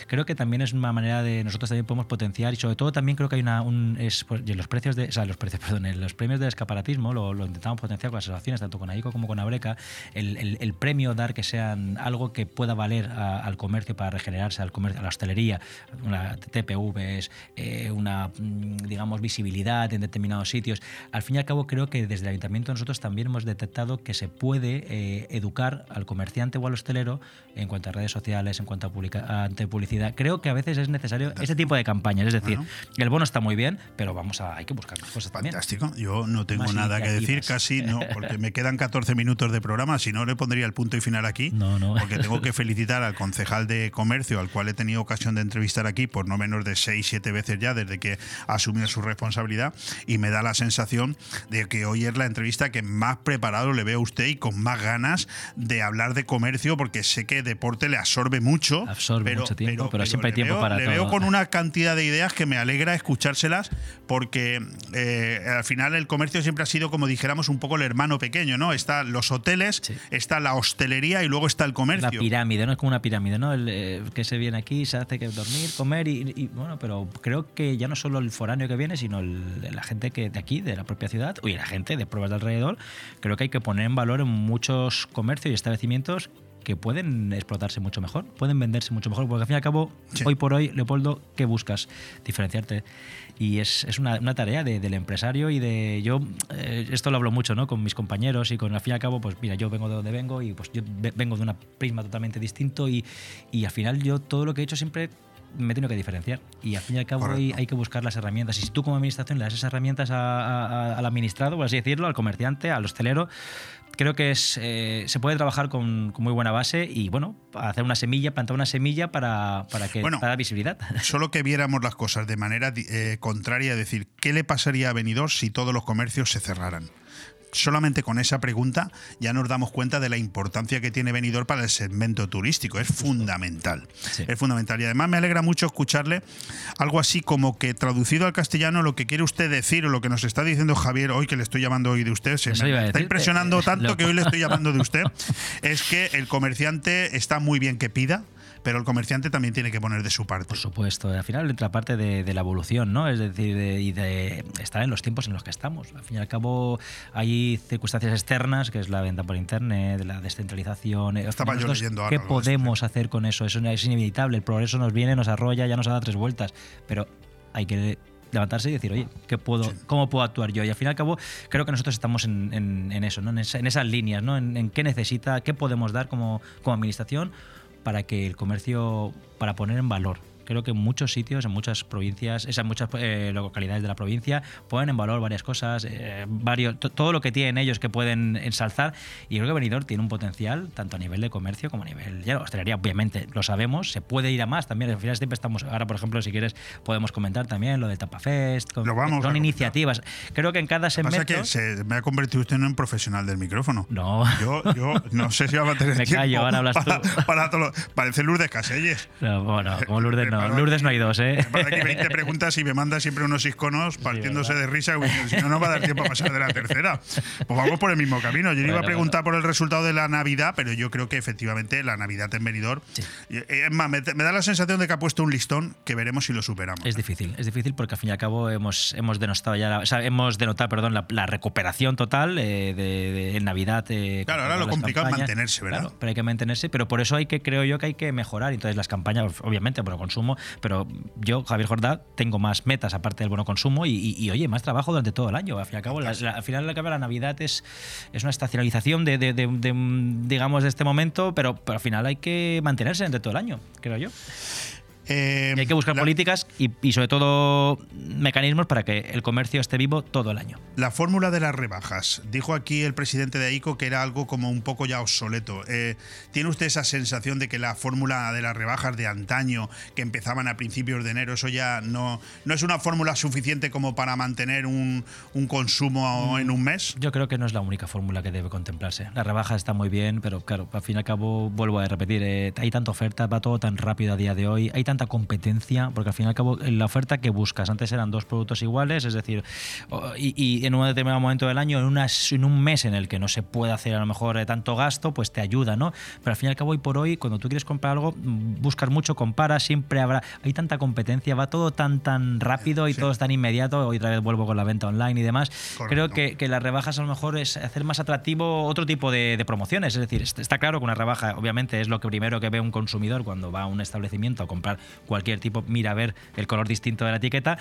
Creo que también es una manera de nosotros también podemos potenciar y sobre todo también creo que hay una un, es, los precios de los precios *laughs* perdón los premios de escaparatismo lo, intentamos potenciar con las asociaciones tanto con AICO como con Abreca el, premio dar que sean algo que pueda valer al comercio para regenerarse al comercio a la hostelería una TPVs eh, una mm, digamos visibilidad en determinados sitios al fin y al cabo creo que desde el ayuntamiento nosotros también hemos detectado que se puede eh, educar al comerciante o al hostelero en cuanto a redes sociales en cuanto a, publica- ante publicidad creo que a veces es necesario ese tipo de campañas es decir el bono está muy bien pero vamos a hay que buscar más cosas también Fantástico. Yo no tengo Más nada que decir, casi no, porque me quedan 14 minutos de programa. Si no, le pondría el punto y final aquí. No, no. Porque tengo que felicitar al concejal de comercio, al cual he tenido ocasión de entrevistar aquí por no menos de 6, 7 veces ya desde que asumió su responsabilidad. Y me da la sensación de que hoy es la entrevista que más preparado le veo a usted y con más ganas de hablar de comercio, porque sé que deporte le absorbe mucho. Absorbe mucho tiempo pero, siempre hay tiempo veo- para le todo veo con una cantidad de ideas que me alegra escuchárselas porque eh, al final el comercio siempre ha sido como dijéramos un poco el hermano pequeño, ¿no? Está los hoteles, está la hostelería y luego está el la comercio. pirámide, ¿no? Es como una pirámide, ¿no? El, eh, que se viene aquí, se hace que dormir, comer y, y, bueno, pero creo que ya no solo el foráneo que viene, sino el- la gente que de aquí, de la propia ciudad, y la gente de pruebas de alrededor, creo que hay que poner en valor en muchos comercios y establecimientos que pueden explotarse mucho mejor, pueden venderse mucho mejor, porque al fin y al cabo, hoy por hoy, Leopoldo, ¿qué buscas? Diferenciarte. Y es, es una, una tarea de- del empresario y de yo, eh, esto lo hablo mucho ¿no? con mis compañeros y con al fin y al cabo, pues mira, yo vengo de donde vengo y pues yo ve- vengo de una prisma totalmente distinto y, y al final yo todo lo que he hecho siempre me he tenido que diferenciar y al fin y al cabo hay, hay que buscar las herramientas y si tú como administración le das esas herramientas a- a- a- al administrado, por así decirlo, al comerciante, al hostelero, creo que es, eh, se puede trabajar con, con muy buena base y bueno, hacer una semilla, plantar una semilla para, para que Bueno, para dar visibilidad. *laughs* Solo que viéramos las cosas de manera eh, contraria, es decir, ¿qué le pasaría a Benidorm si todos los comercios se cerraran? Solamente con esa pregunta ya nos damos cuenta de la importancia que tiene Benidorm para el segmento turístico. Es fundamental. Es fundamental. Y además me alegra mucho escucharle algo así como que traducido al castellano lo que quiere usted decir o lo que nos está diciendo Javier hoy, que le estoy llamando hoy de usted, se Eso me está decirte. impresionando tanto Lo- que hoy le *laughs* estoy llamando de usted, es que el comerciante está muy bien que pida, pero el comerciante también tiene que poner de su parte. Por supuesto, al final entra parte de, de la evolución, ¿no? Es decir, de, y de estar en los tiempos en los que estamos. Al fin y al cabo hay circunstancias externas, que es la venta por internet, la descentralización. eh, Estaba yo leyendo ahora ¿Qué podemos hacer con eso? Eso es inevitable. El progreso nos viene, nos arrolla, ya nos ha dado tres vueltas. Pero hay que levantarse y decir, oye, ¿qué puedo, ¿cómo puedo actuar yo? Y al fin y al cabo, creo que nosotros estamos en, en- en eso, ¿no? en, esa- en esas líneas, ¿no? En, en qué necesita, qué podemos dar como, como administración para que el comercio, para poner en valor. Creo que en muchos sitios, en muchas provincias, esas muchas eh, localidades de la provincia, ponen en valor varias cosas, eh, varios, to- todo lo que tienen ellos que pueden ensalzar. Y creo que Benidorm tiene un potencial tanto a nivel de comercio como a nivel la hostelería, obviamente, lo sabemos, se puede ir a más también. Al final siempre estamos, ahora por ejemplo, si quieres, podemos comentar también lo del Tapafest, con- Lo vamos son iniciativas. Creo que en cada Pasa segmento. que se me ha convertido usted en un profesional del micrófono. No. Yo, yo no sé si va a tener *laughs* Me callo, ahora hablas para, tú. para todo lo- Parece Lourdes Caselles. No, bueno, como Lourdes no. Preparo Lourdes no hay dos, ¿eh? Para aquí 20 preguntas y me manda siempre unos iconos partiéndose de risa. Si no, no va a dar tiempo a pasar de la tercera. Pues vamos por el mismo camino. Yo le iba a Bueno, preguntar por el resultado de la Navidad, pero yo creo que efectivamente la Navidad en Benidorm. Eh, Es más, me, me da la sensación de que ha puesto un listón que veremos si lo superamos. Es difícil, es difícil porque al fin y al cabo hemos, hemos denostado ya, la- o sea, hemos denotado, perdón, la, la recuperación total eh, de, de- en Navidad. eh, Claro, ahora lo complicado es mantenerse, ¿verdad? Claro, pero hay que mantenerse, pero por eso hay que, creo yo que hay que mejorar. Entonces las campañas, obviamente, bueno, consumo, pero yo, Javier Jordá, tengo más metas aparte del bono consumo y, oye, más trabajo durante todo el año. Al fin y al cabo, la, al final la, la Navidad es, es una estacionalización de, de- de- de, digamos, de este momento, pero, pero al final hay que mantenerse durante todo el año, creo yo. Eh, Y hay que buscar políticas y, y sobre todo mecanismos para que el comercio esté vivo todo el año. La fórmula de las rebajas. Dijo aquí el presidente de AICO que era algo como un poco ya obsoleto. Eh, ¿Tiene usted esa sensación de que la fórmula de las rebajas de antaño, que empezaban a principios de enero, eso ya no, no es una fórmula suficiente como para mantener un, un consumo en un mes? Yo creo que no es la única fórmula que debe contemplarse. La rebaja está muy bien, pero claro, al fin y al cabo, vuelvo a repetir, eh, hay tanta oferta, va todo tan rápido a día de hoy, hay tanta competencia, porque al fin y al cabo, en la oferta que buscas, antes eran dos productos iguales, es decir, y, y en un determinado momento del año, en, unas- en un mes en el que no se puede hacer a lo mejor eh, tanto gasto, pues te ayuda, ¿no? Pero al fin y al cabo, hoy por hoy, cuando tú quieres comprar algo, mm, buscas mucho, comparas, siempre habrá, hay tanta competencia, va todo tan, tan rápido y todo es tan inmediato, hoy otra vez vuelvo con la venta online y demás. Creo que, que las rebajas a lo mejor es hacer más atractivo otro tipo de, de promociones. Es decir, est- está claro que una rebaja, obviamente, es lo que primero que ve un consumidor cuando va a un establecimiento a comprar cualquier tipo, mira a ver el color distinto de la etiqueta.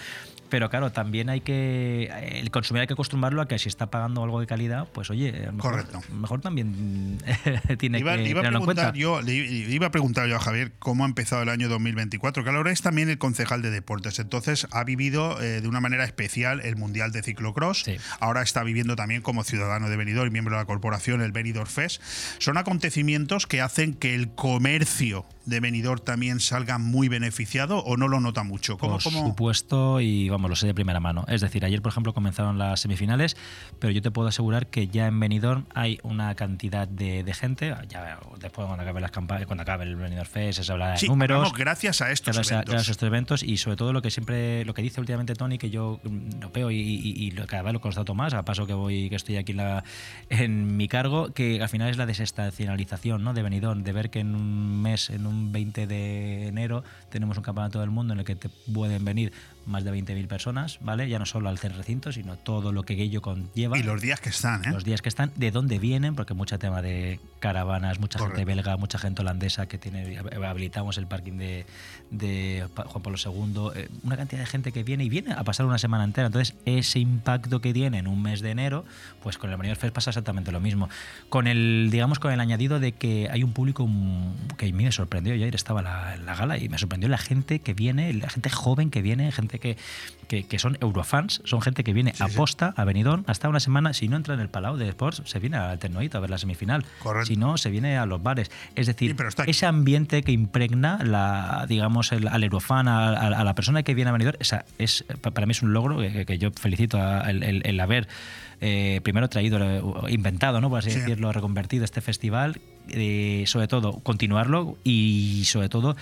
Pero claro, también hay que. El consumidor hay que acostumbrarlo a que si está pagando algo de calidad, pues oye, a mejor, Correcto. mejor también *laughs* tiene Iba, que iba a tenerlo en cuenta. preguntar yo, le iba a preguntar yo a Javier cómo ha empezado el año 2024, que ahora es también el concejal de deportes, entonces ha vivido eh, de una manera especial el Mundial de Ciclocross, ahora está viviendo también como ciudadano de Benidorm y miembro de la corporación el Benidorm Fest. Son acontecimientos que hacen que el comercio de Benidorm también salga muy beneficiado o no lo nota mucho. ¿Cómo, Por cómo? supuesto, y vamos, lo sé de primera mano. Es decir, ayer, por ejemplo, comenzaron las semifinales, pero yo te puedo asegurar que ya en Benidorm hay una cantidad de, de gente. Ya después, cuando acabe las cuando acabe el Benidorm Fest, se habla de Sí, números. hablamos gracias a estos gracias a- eventos. gracias a estos eventos y sobre todo lo que siempre lo que dice últimamente Tony que yo mm, lo veo y, y- y cada vez lo constato más a paso que voy que estoy aquí en, la, en mi cargo que al final es la desestacionalización ¿no? de Benidorm de ver que en un mes en un 20 de enero tenemos un campeonato del mundo en el que te pueden venir más de 20.000 personas vale ya no solo al recinto sino todo lo que ello conlleva Y los días que están, ¿eh? los días que están, de dónde vienen, porque mucho tema de caravanas, mucha gente belga, mucha gente holandesa que tiene habilitamos el parking de, de Juan Pablo II, eh, una cantidad de gente que viene y viene a pasar una semana entera. Entonces, ese impacto que tiene en un mes de enero, pues con el Benidorm Fest pasa exactamente lo mismo. Con el, digamos, con el añadido de que hay un público que a mí me sorprendió. Yo ayer estaba en la, la gala y me sorprendió la gente que viene, la gente joven que viene, gente que, que, que son eurofans, son gente que viene a posta, a Benidorm, hasta una semana. Si no entra en el Palau de Sports, se viene al Ternoito a ver la semifinal. Si no, se viene a los bares. Es decir, ese ambiente que impregna la, digamos, el- al eurofan, a, a- a la persona que viene a Benidorm, esa es, pa- para mí es un logro que, que yo felicito a- el, el- el haber eh, primero traído, eh, inventado, ¿no? por así Sí. decirlo, reconvertido este festival, eh, sobre todo continuarlo y sobre todo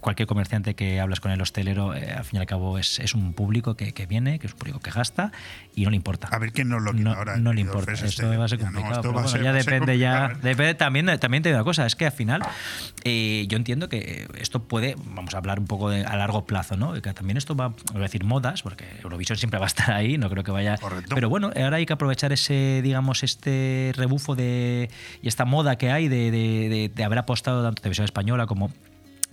cualquier comerciante que hablas con el hostelero, eh, al fin y al cabo es, es un público que, que viene, que es un público que gasta y no le importa. A ver quién nos lo quita no, ahora. No le importa. Esto este. va a ser no, complicado. va bueno, ser- ya depende ya. Depende, también, también te digo una cosa, es que al final eh, yo entiendo que esto puede, vamos a hablar un poco de, a largo plazo, ¿no? Que también esto va, voy a decir modas, porque Eurovisión siempre va a estar ahí, no creo que vaya. Pero bueno, ahora hay que aprovechar ese, digamos, este rebufo de y esta moda que hay de, de- de- de haber apostado tanto televisión española como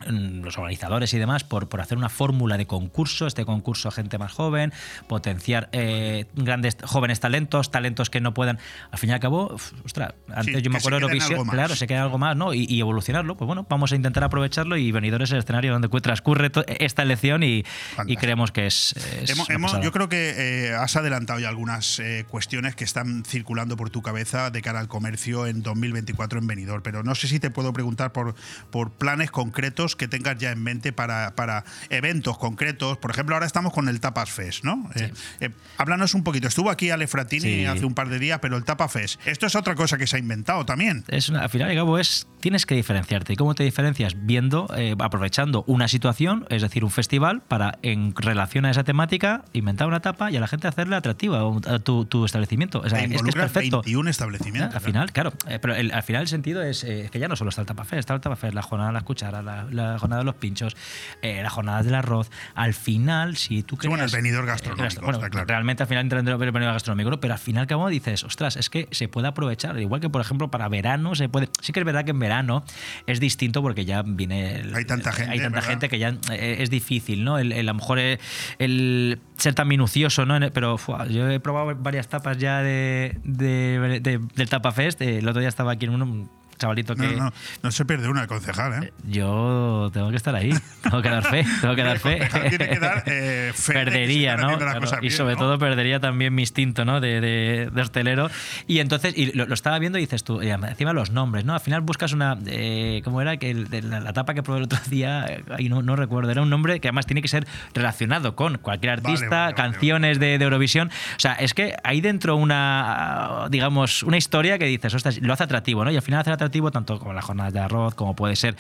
los organizadores y demás por, por hacer una fórmula de concurso, este concurso a gente más joven, potenciar eh, grandes jóvenes talentos, talentos que no puedan, al fin y al cabo, ostras, antes Sí, yo me acuerdo de Eurovisión, claro, se queda algo más, ¿no? Y, y evolucionarlo, pues bueno, vamos a intentar aprovecharlo y venidores es el escenario donde transcurre esta elección y, y creemos que es, es Hemos- hemos- yo creo que eh, has adelantado ya algunas eh, cuestiones que están circulando por tu cabeza de cara al comercio en 2024 en Benidorm, pero no sé si te puedo preguntar por, por planes concretos que tengas ya en mente para, para eventos concretos. Por ejemplo, ahora estamos con el Tapas Fest, ¿no? Eh, eh, háblanos un poquito. Estuvo aquí Ale Fratini Sí. hace un par de días, pero el Tapas Fest, esto es otra cosa que se ha inventado también. Es una- al final y cabo es tienes que diferenciarte. ¿Y cómo te diferencias? Viendo, eh, aprovechando una situación, es decir, un festival, para en relación a esa temática inventar una etapa y a la gente hacerle atractiva a tu, tu establecimiento. O sea, es que es perfecto. 21 establecimientos. Al final, claro. pero el- al final el sentido es que ya no solo está el tapafé, está el tapafé, la jornada las cucharas, la, la jornada de los pinchos, eh, la jornada del arroz. Al final, si tú Sí, bueno, el venidor eh, gastronómico, bueno, está claro. realmente al final entra dentro del venidor gastronómico, ¿no? pero al final como dices, ostras, es que se puede aprovechar, igual que por ejemplo para verano se puede, sí que es verdad que en verano es distinto porque ya viene el- Hay tanta gente, hay tanta ¿verdad? gente que ya eh, es difícil, ¿no? El, el- a lo mejor eh, el ser tan minucioso, ¿no? Pero fua, yo he probado varias tapas ya de, de- de- del Tapafest. eh, El otro día estaba aquí en uno, un chavalito que No, no, no se pierde una, concejal, ¿eh? yo tengo que estar ahí, tengo que dar fe, *laughs* tengo que dar fe. tiene que dar, eh, *laughs* fe perdería, ¿no? Claro, y sobre ¿no? todo perdería también mi instinto, ¿no? De, de- de hostelero. Y entonces, y lo, lo estaba viendo y dices tú, y encima los nombres, ¿no? Al final buscas una, eh, ¿cómo era? Que el- la, la tapa que probé el otro *laughs* día, eh, ahí no, no recuerdo, era un nombre que además tiene que ser relacionado con cualquier artista, vale, vale, canciones De, de Eurovisión. O sea, es que hay dentro una, digamos, una historia que dices, ostras, lo hace atractivo, ¿no? Y al final hace atractivo tanto como las jornadas de arroz, como puede ser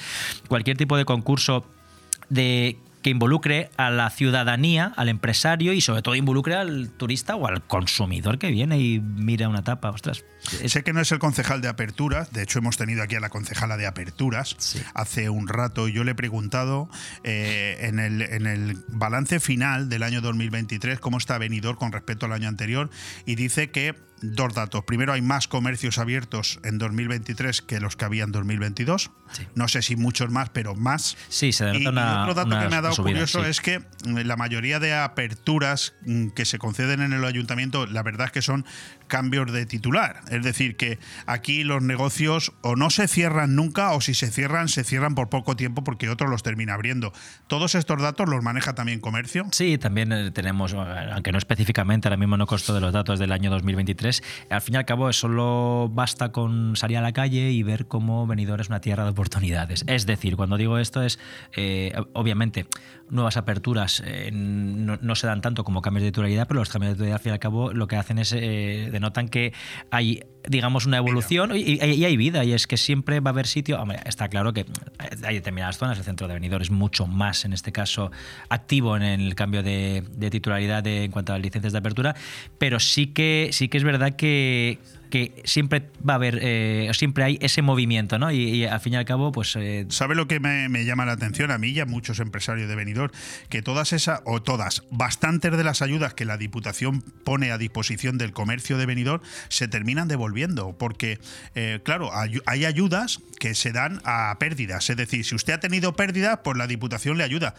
cualquier tipo de concurso de que involucre a la ciudadanía, al empresario y sobre todo involucre al turista o al consumidor que viene y mira una tapa. Ostras, Sé que no es el concejal de aperturas, de hecho hemos tenido aquí a la concejala de aperturas hace un rato y yo le he preguntado eh, en, el, en el balance final del año 2023 cómo está Benidorm con respecto al año anterior y dice que dos datos. Primero, hay más comercios abiertos en 2023 que los que había en 2022. No sé si muchos más, pero más. Sí, se denota y, otro dato una que me ha dado subida, curioso sí. es que mm, la mayoría de aperturas mm, que se conceden en el ayuntamiento, la verdad es que son cambios de titular. Es decir, que aquí los negocios o no se cierran nunca o si se cierran, se cierran por poco tiempo porque otro los termina abriendo. Todos estos datos los maneja también comercio. Sí, también eh, tenemos, eh, aunque no específicamente, ahora mismo no consto de los datos del año 2023, al fin y al cabo solo basta con salir a la calle y ver cómo Benidorm es una tierra de oportunidades. Es decir, cuando digo esto es, eh, obviamente, nuevas aperturas no, no se dan tanto como cambios de titularidad, pero los cambios de titularidad al fin y al cabo lo que hacen es, eh, denotan que hay digamos una evolución y, hay vida y es que siempre va a haber sitio está claro que hay determinadas zonas el centro de Benidorm es mucho más en este caso activo en el cambio de, titularidad en cuanto a las licencias de apertura pero sí que sí que es verdad que que siempre va a haber eh, siempre hay ese movimiento no y, al fin y al cabo pues eh, ¿Sabe lo que me, llama la atención a mí y a muchos empresarios de Benidorm? Que todas esas, o todas, bastantes de las ayudas que la Diputación pone a disposición del comercio de Benidorm se terminan devolviendo. Porque, eh, claro, hay, hay ayudas que se dan a pérdidas. Es decir, si usted ha tenido pérdidas, pues la Diputación le ayuda.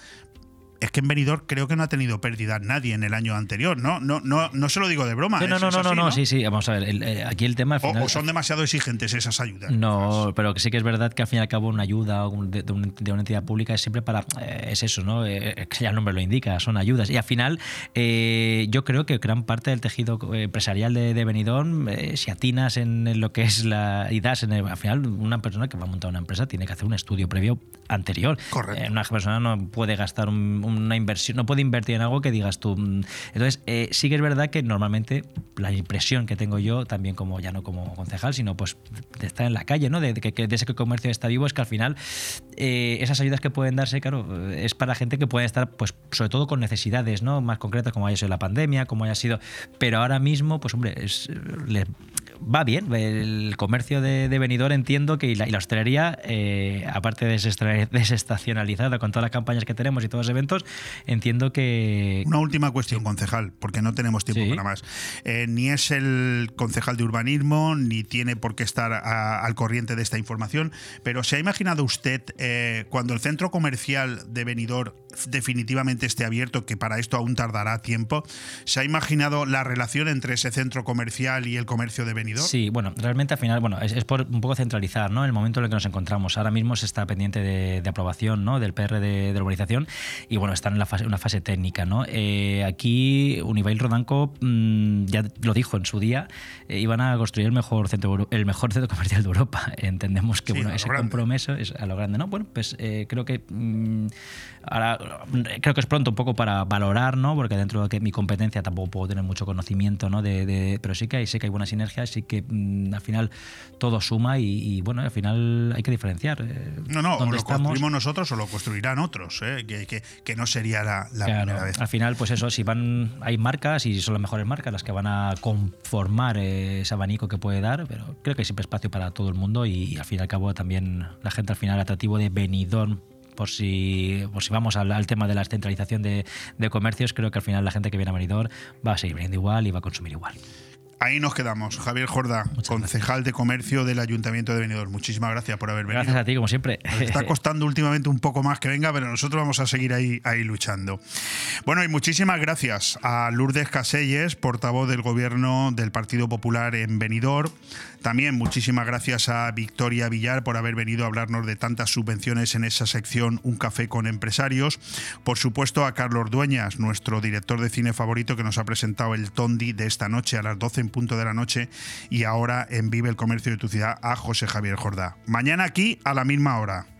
Es que en Benidorm creo que no ha tenido pérdidas nadie en el año anterior, ¿no? No, no, no se lo digo de broma. no, no, no, no, no, sí, sí, vamos a ver, el- eh, aquí el tema al O- final- o son demasiado exigentes esas ayudas. No, pero sí que es verdad que al fin y al cabo una ayuda de, de un- de una entidad pública es siempre para. eh, es eso, ¿no? Eh, que ya el nombre lo indica, son ayudas. Y al final, eh, yo creo que gran parte del tejido eh, empresarial de, de Benidorm, eh, si atinas en, en lo que es la. y das en el- al final, una persona que va a montar una empresa tiene que hacer un estudio previo anterior. Correcto. una persona no puede gastar un, una inversión, no puede invertir en algo que digas tú. mm. Entonces, eh, sí que es verdad que normalmente la impresión que tengo yo, también como ya no como concejal, sino pues de estar en la calle, ¿no? De, que, de ese que el comercio está vivo, es que al final eh, esas ayudas que pueden darse, claro, es para gente que puede estar, pues, sobre todo con necesidades, ¿no? Más concretas, como haya sido la pandemia, como haya sido. Pero ahora mismo, pues hombre, es, le- va bien. El comercio de, de Benidorm entiendo que y la, y la hostelería, eh, aparte de *laughs* desestacionalizada con todas las campañas que tenemos y todos los eventos, entiendo que. Una última cuestión, concejal, porque no tenemos tiempo Sí. para más. Eh, ni es el concejal de urbanismo, ni tiene por qué estar a- al corriente de esta información, pero ¿se ha imaginado usted eh, cuando el centro comercial de Benidorm definitivamente esté abierto, que para esto aún tardará tiempo, ¿se ha imaginado la relación entre ese centro comercial y el comercio de Benidorm? Sí, bueno, realmente al final, bueno, es, es por un poco centralizar, ¿no? El momento en el que nos encontramos. Ahora mismo se está pendiente de, de aprobación, ¿no? Del PR de, de urbanización y bueno, están en la fase, una fase técnica, ¿no? Eh, aquí Unibail Rodanco mm, ya lo dijo en su día, eh, iban a construir el mejor centro el mejor centro comercial de Europa. *laughs* Entendemos que Sí, bueno, ese grande. compromiso es a lo grande, ¿no? Bueno, pues eh, creo que mm, ahora creo que es pronto un poco para valorar, ¿no? Porque dentro de que mi competencia tampoco puedo tener mucho conocimiento, ¿no? De, de- pero sí que hay, sí que hay buena sinergia, sí que mm, al final todo suma y, y, bueno, al final hay que diferenciar. eh, No, no, o lo estamos. construimos nosotros o lo construirán otros, ¿eh? que, que- que no sería la, la Claro, primera vez. Al final, pues eso, si van, hay marcas y son las mejores marcas las que van a conformar eh, ese abanico que puede dar, pero creo que hay siempre espacio para todo el mundo y, al fin y al cabo también la gente al final atractivo de Benidorm por si, por si vamos al, al tema de la centralización de, de comercios, creo que al final la gente que viene a Benidorm va a seguir viniendo igual y va a consumir igual. Ahí nos quedamos. Javier Jorda, concejal de comercio del Ayuntamiento de Benidorm. Muchísimas gracias por haber venido. Gracias a ti, como siempre. Nos está *laughs* costando últimamente un poco más que venga, pero nosotros vamos a seguir ahí, ahí luchando. Bueno, y muchísimas gracias a Lourdes Caselles, portavoz del Gobierno del Partido Popular en Benidorm. También muchísimas gracias a Victoria Villar por haber venido a hablarnos de tantas subvenciones en esa sección Un café con empresarios. Por supuesto a Carlos Dueñas, nuestro director de cine favorito que nos ha presentado el Tondi de esta noche a las 12 en punto de la noche y ahora en Vive el Comercio de tu ciudad a José Javier Jordá. Mañana aquí a la misma hora.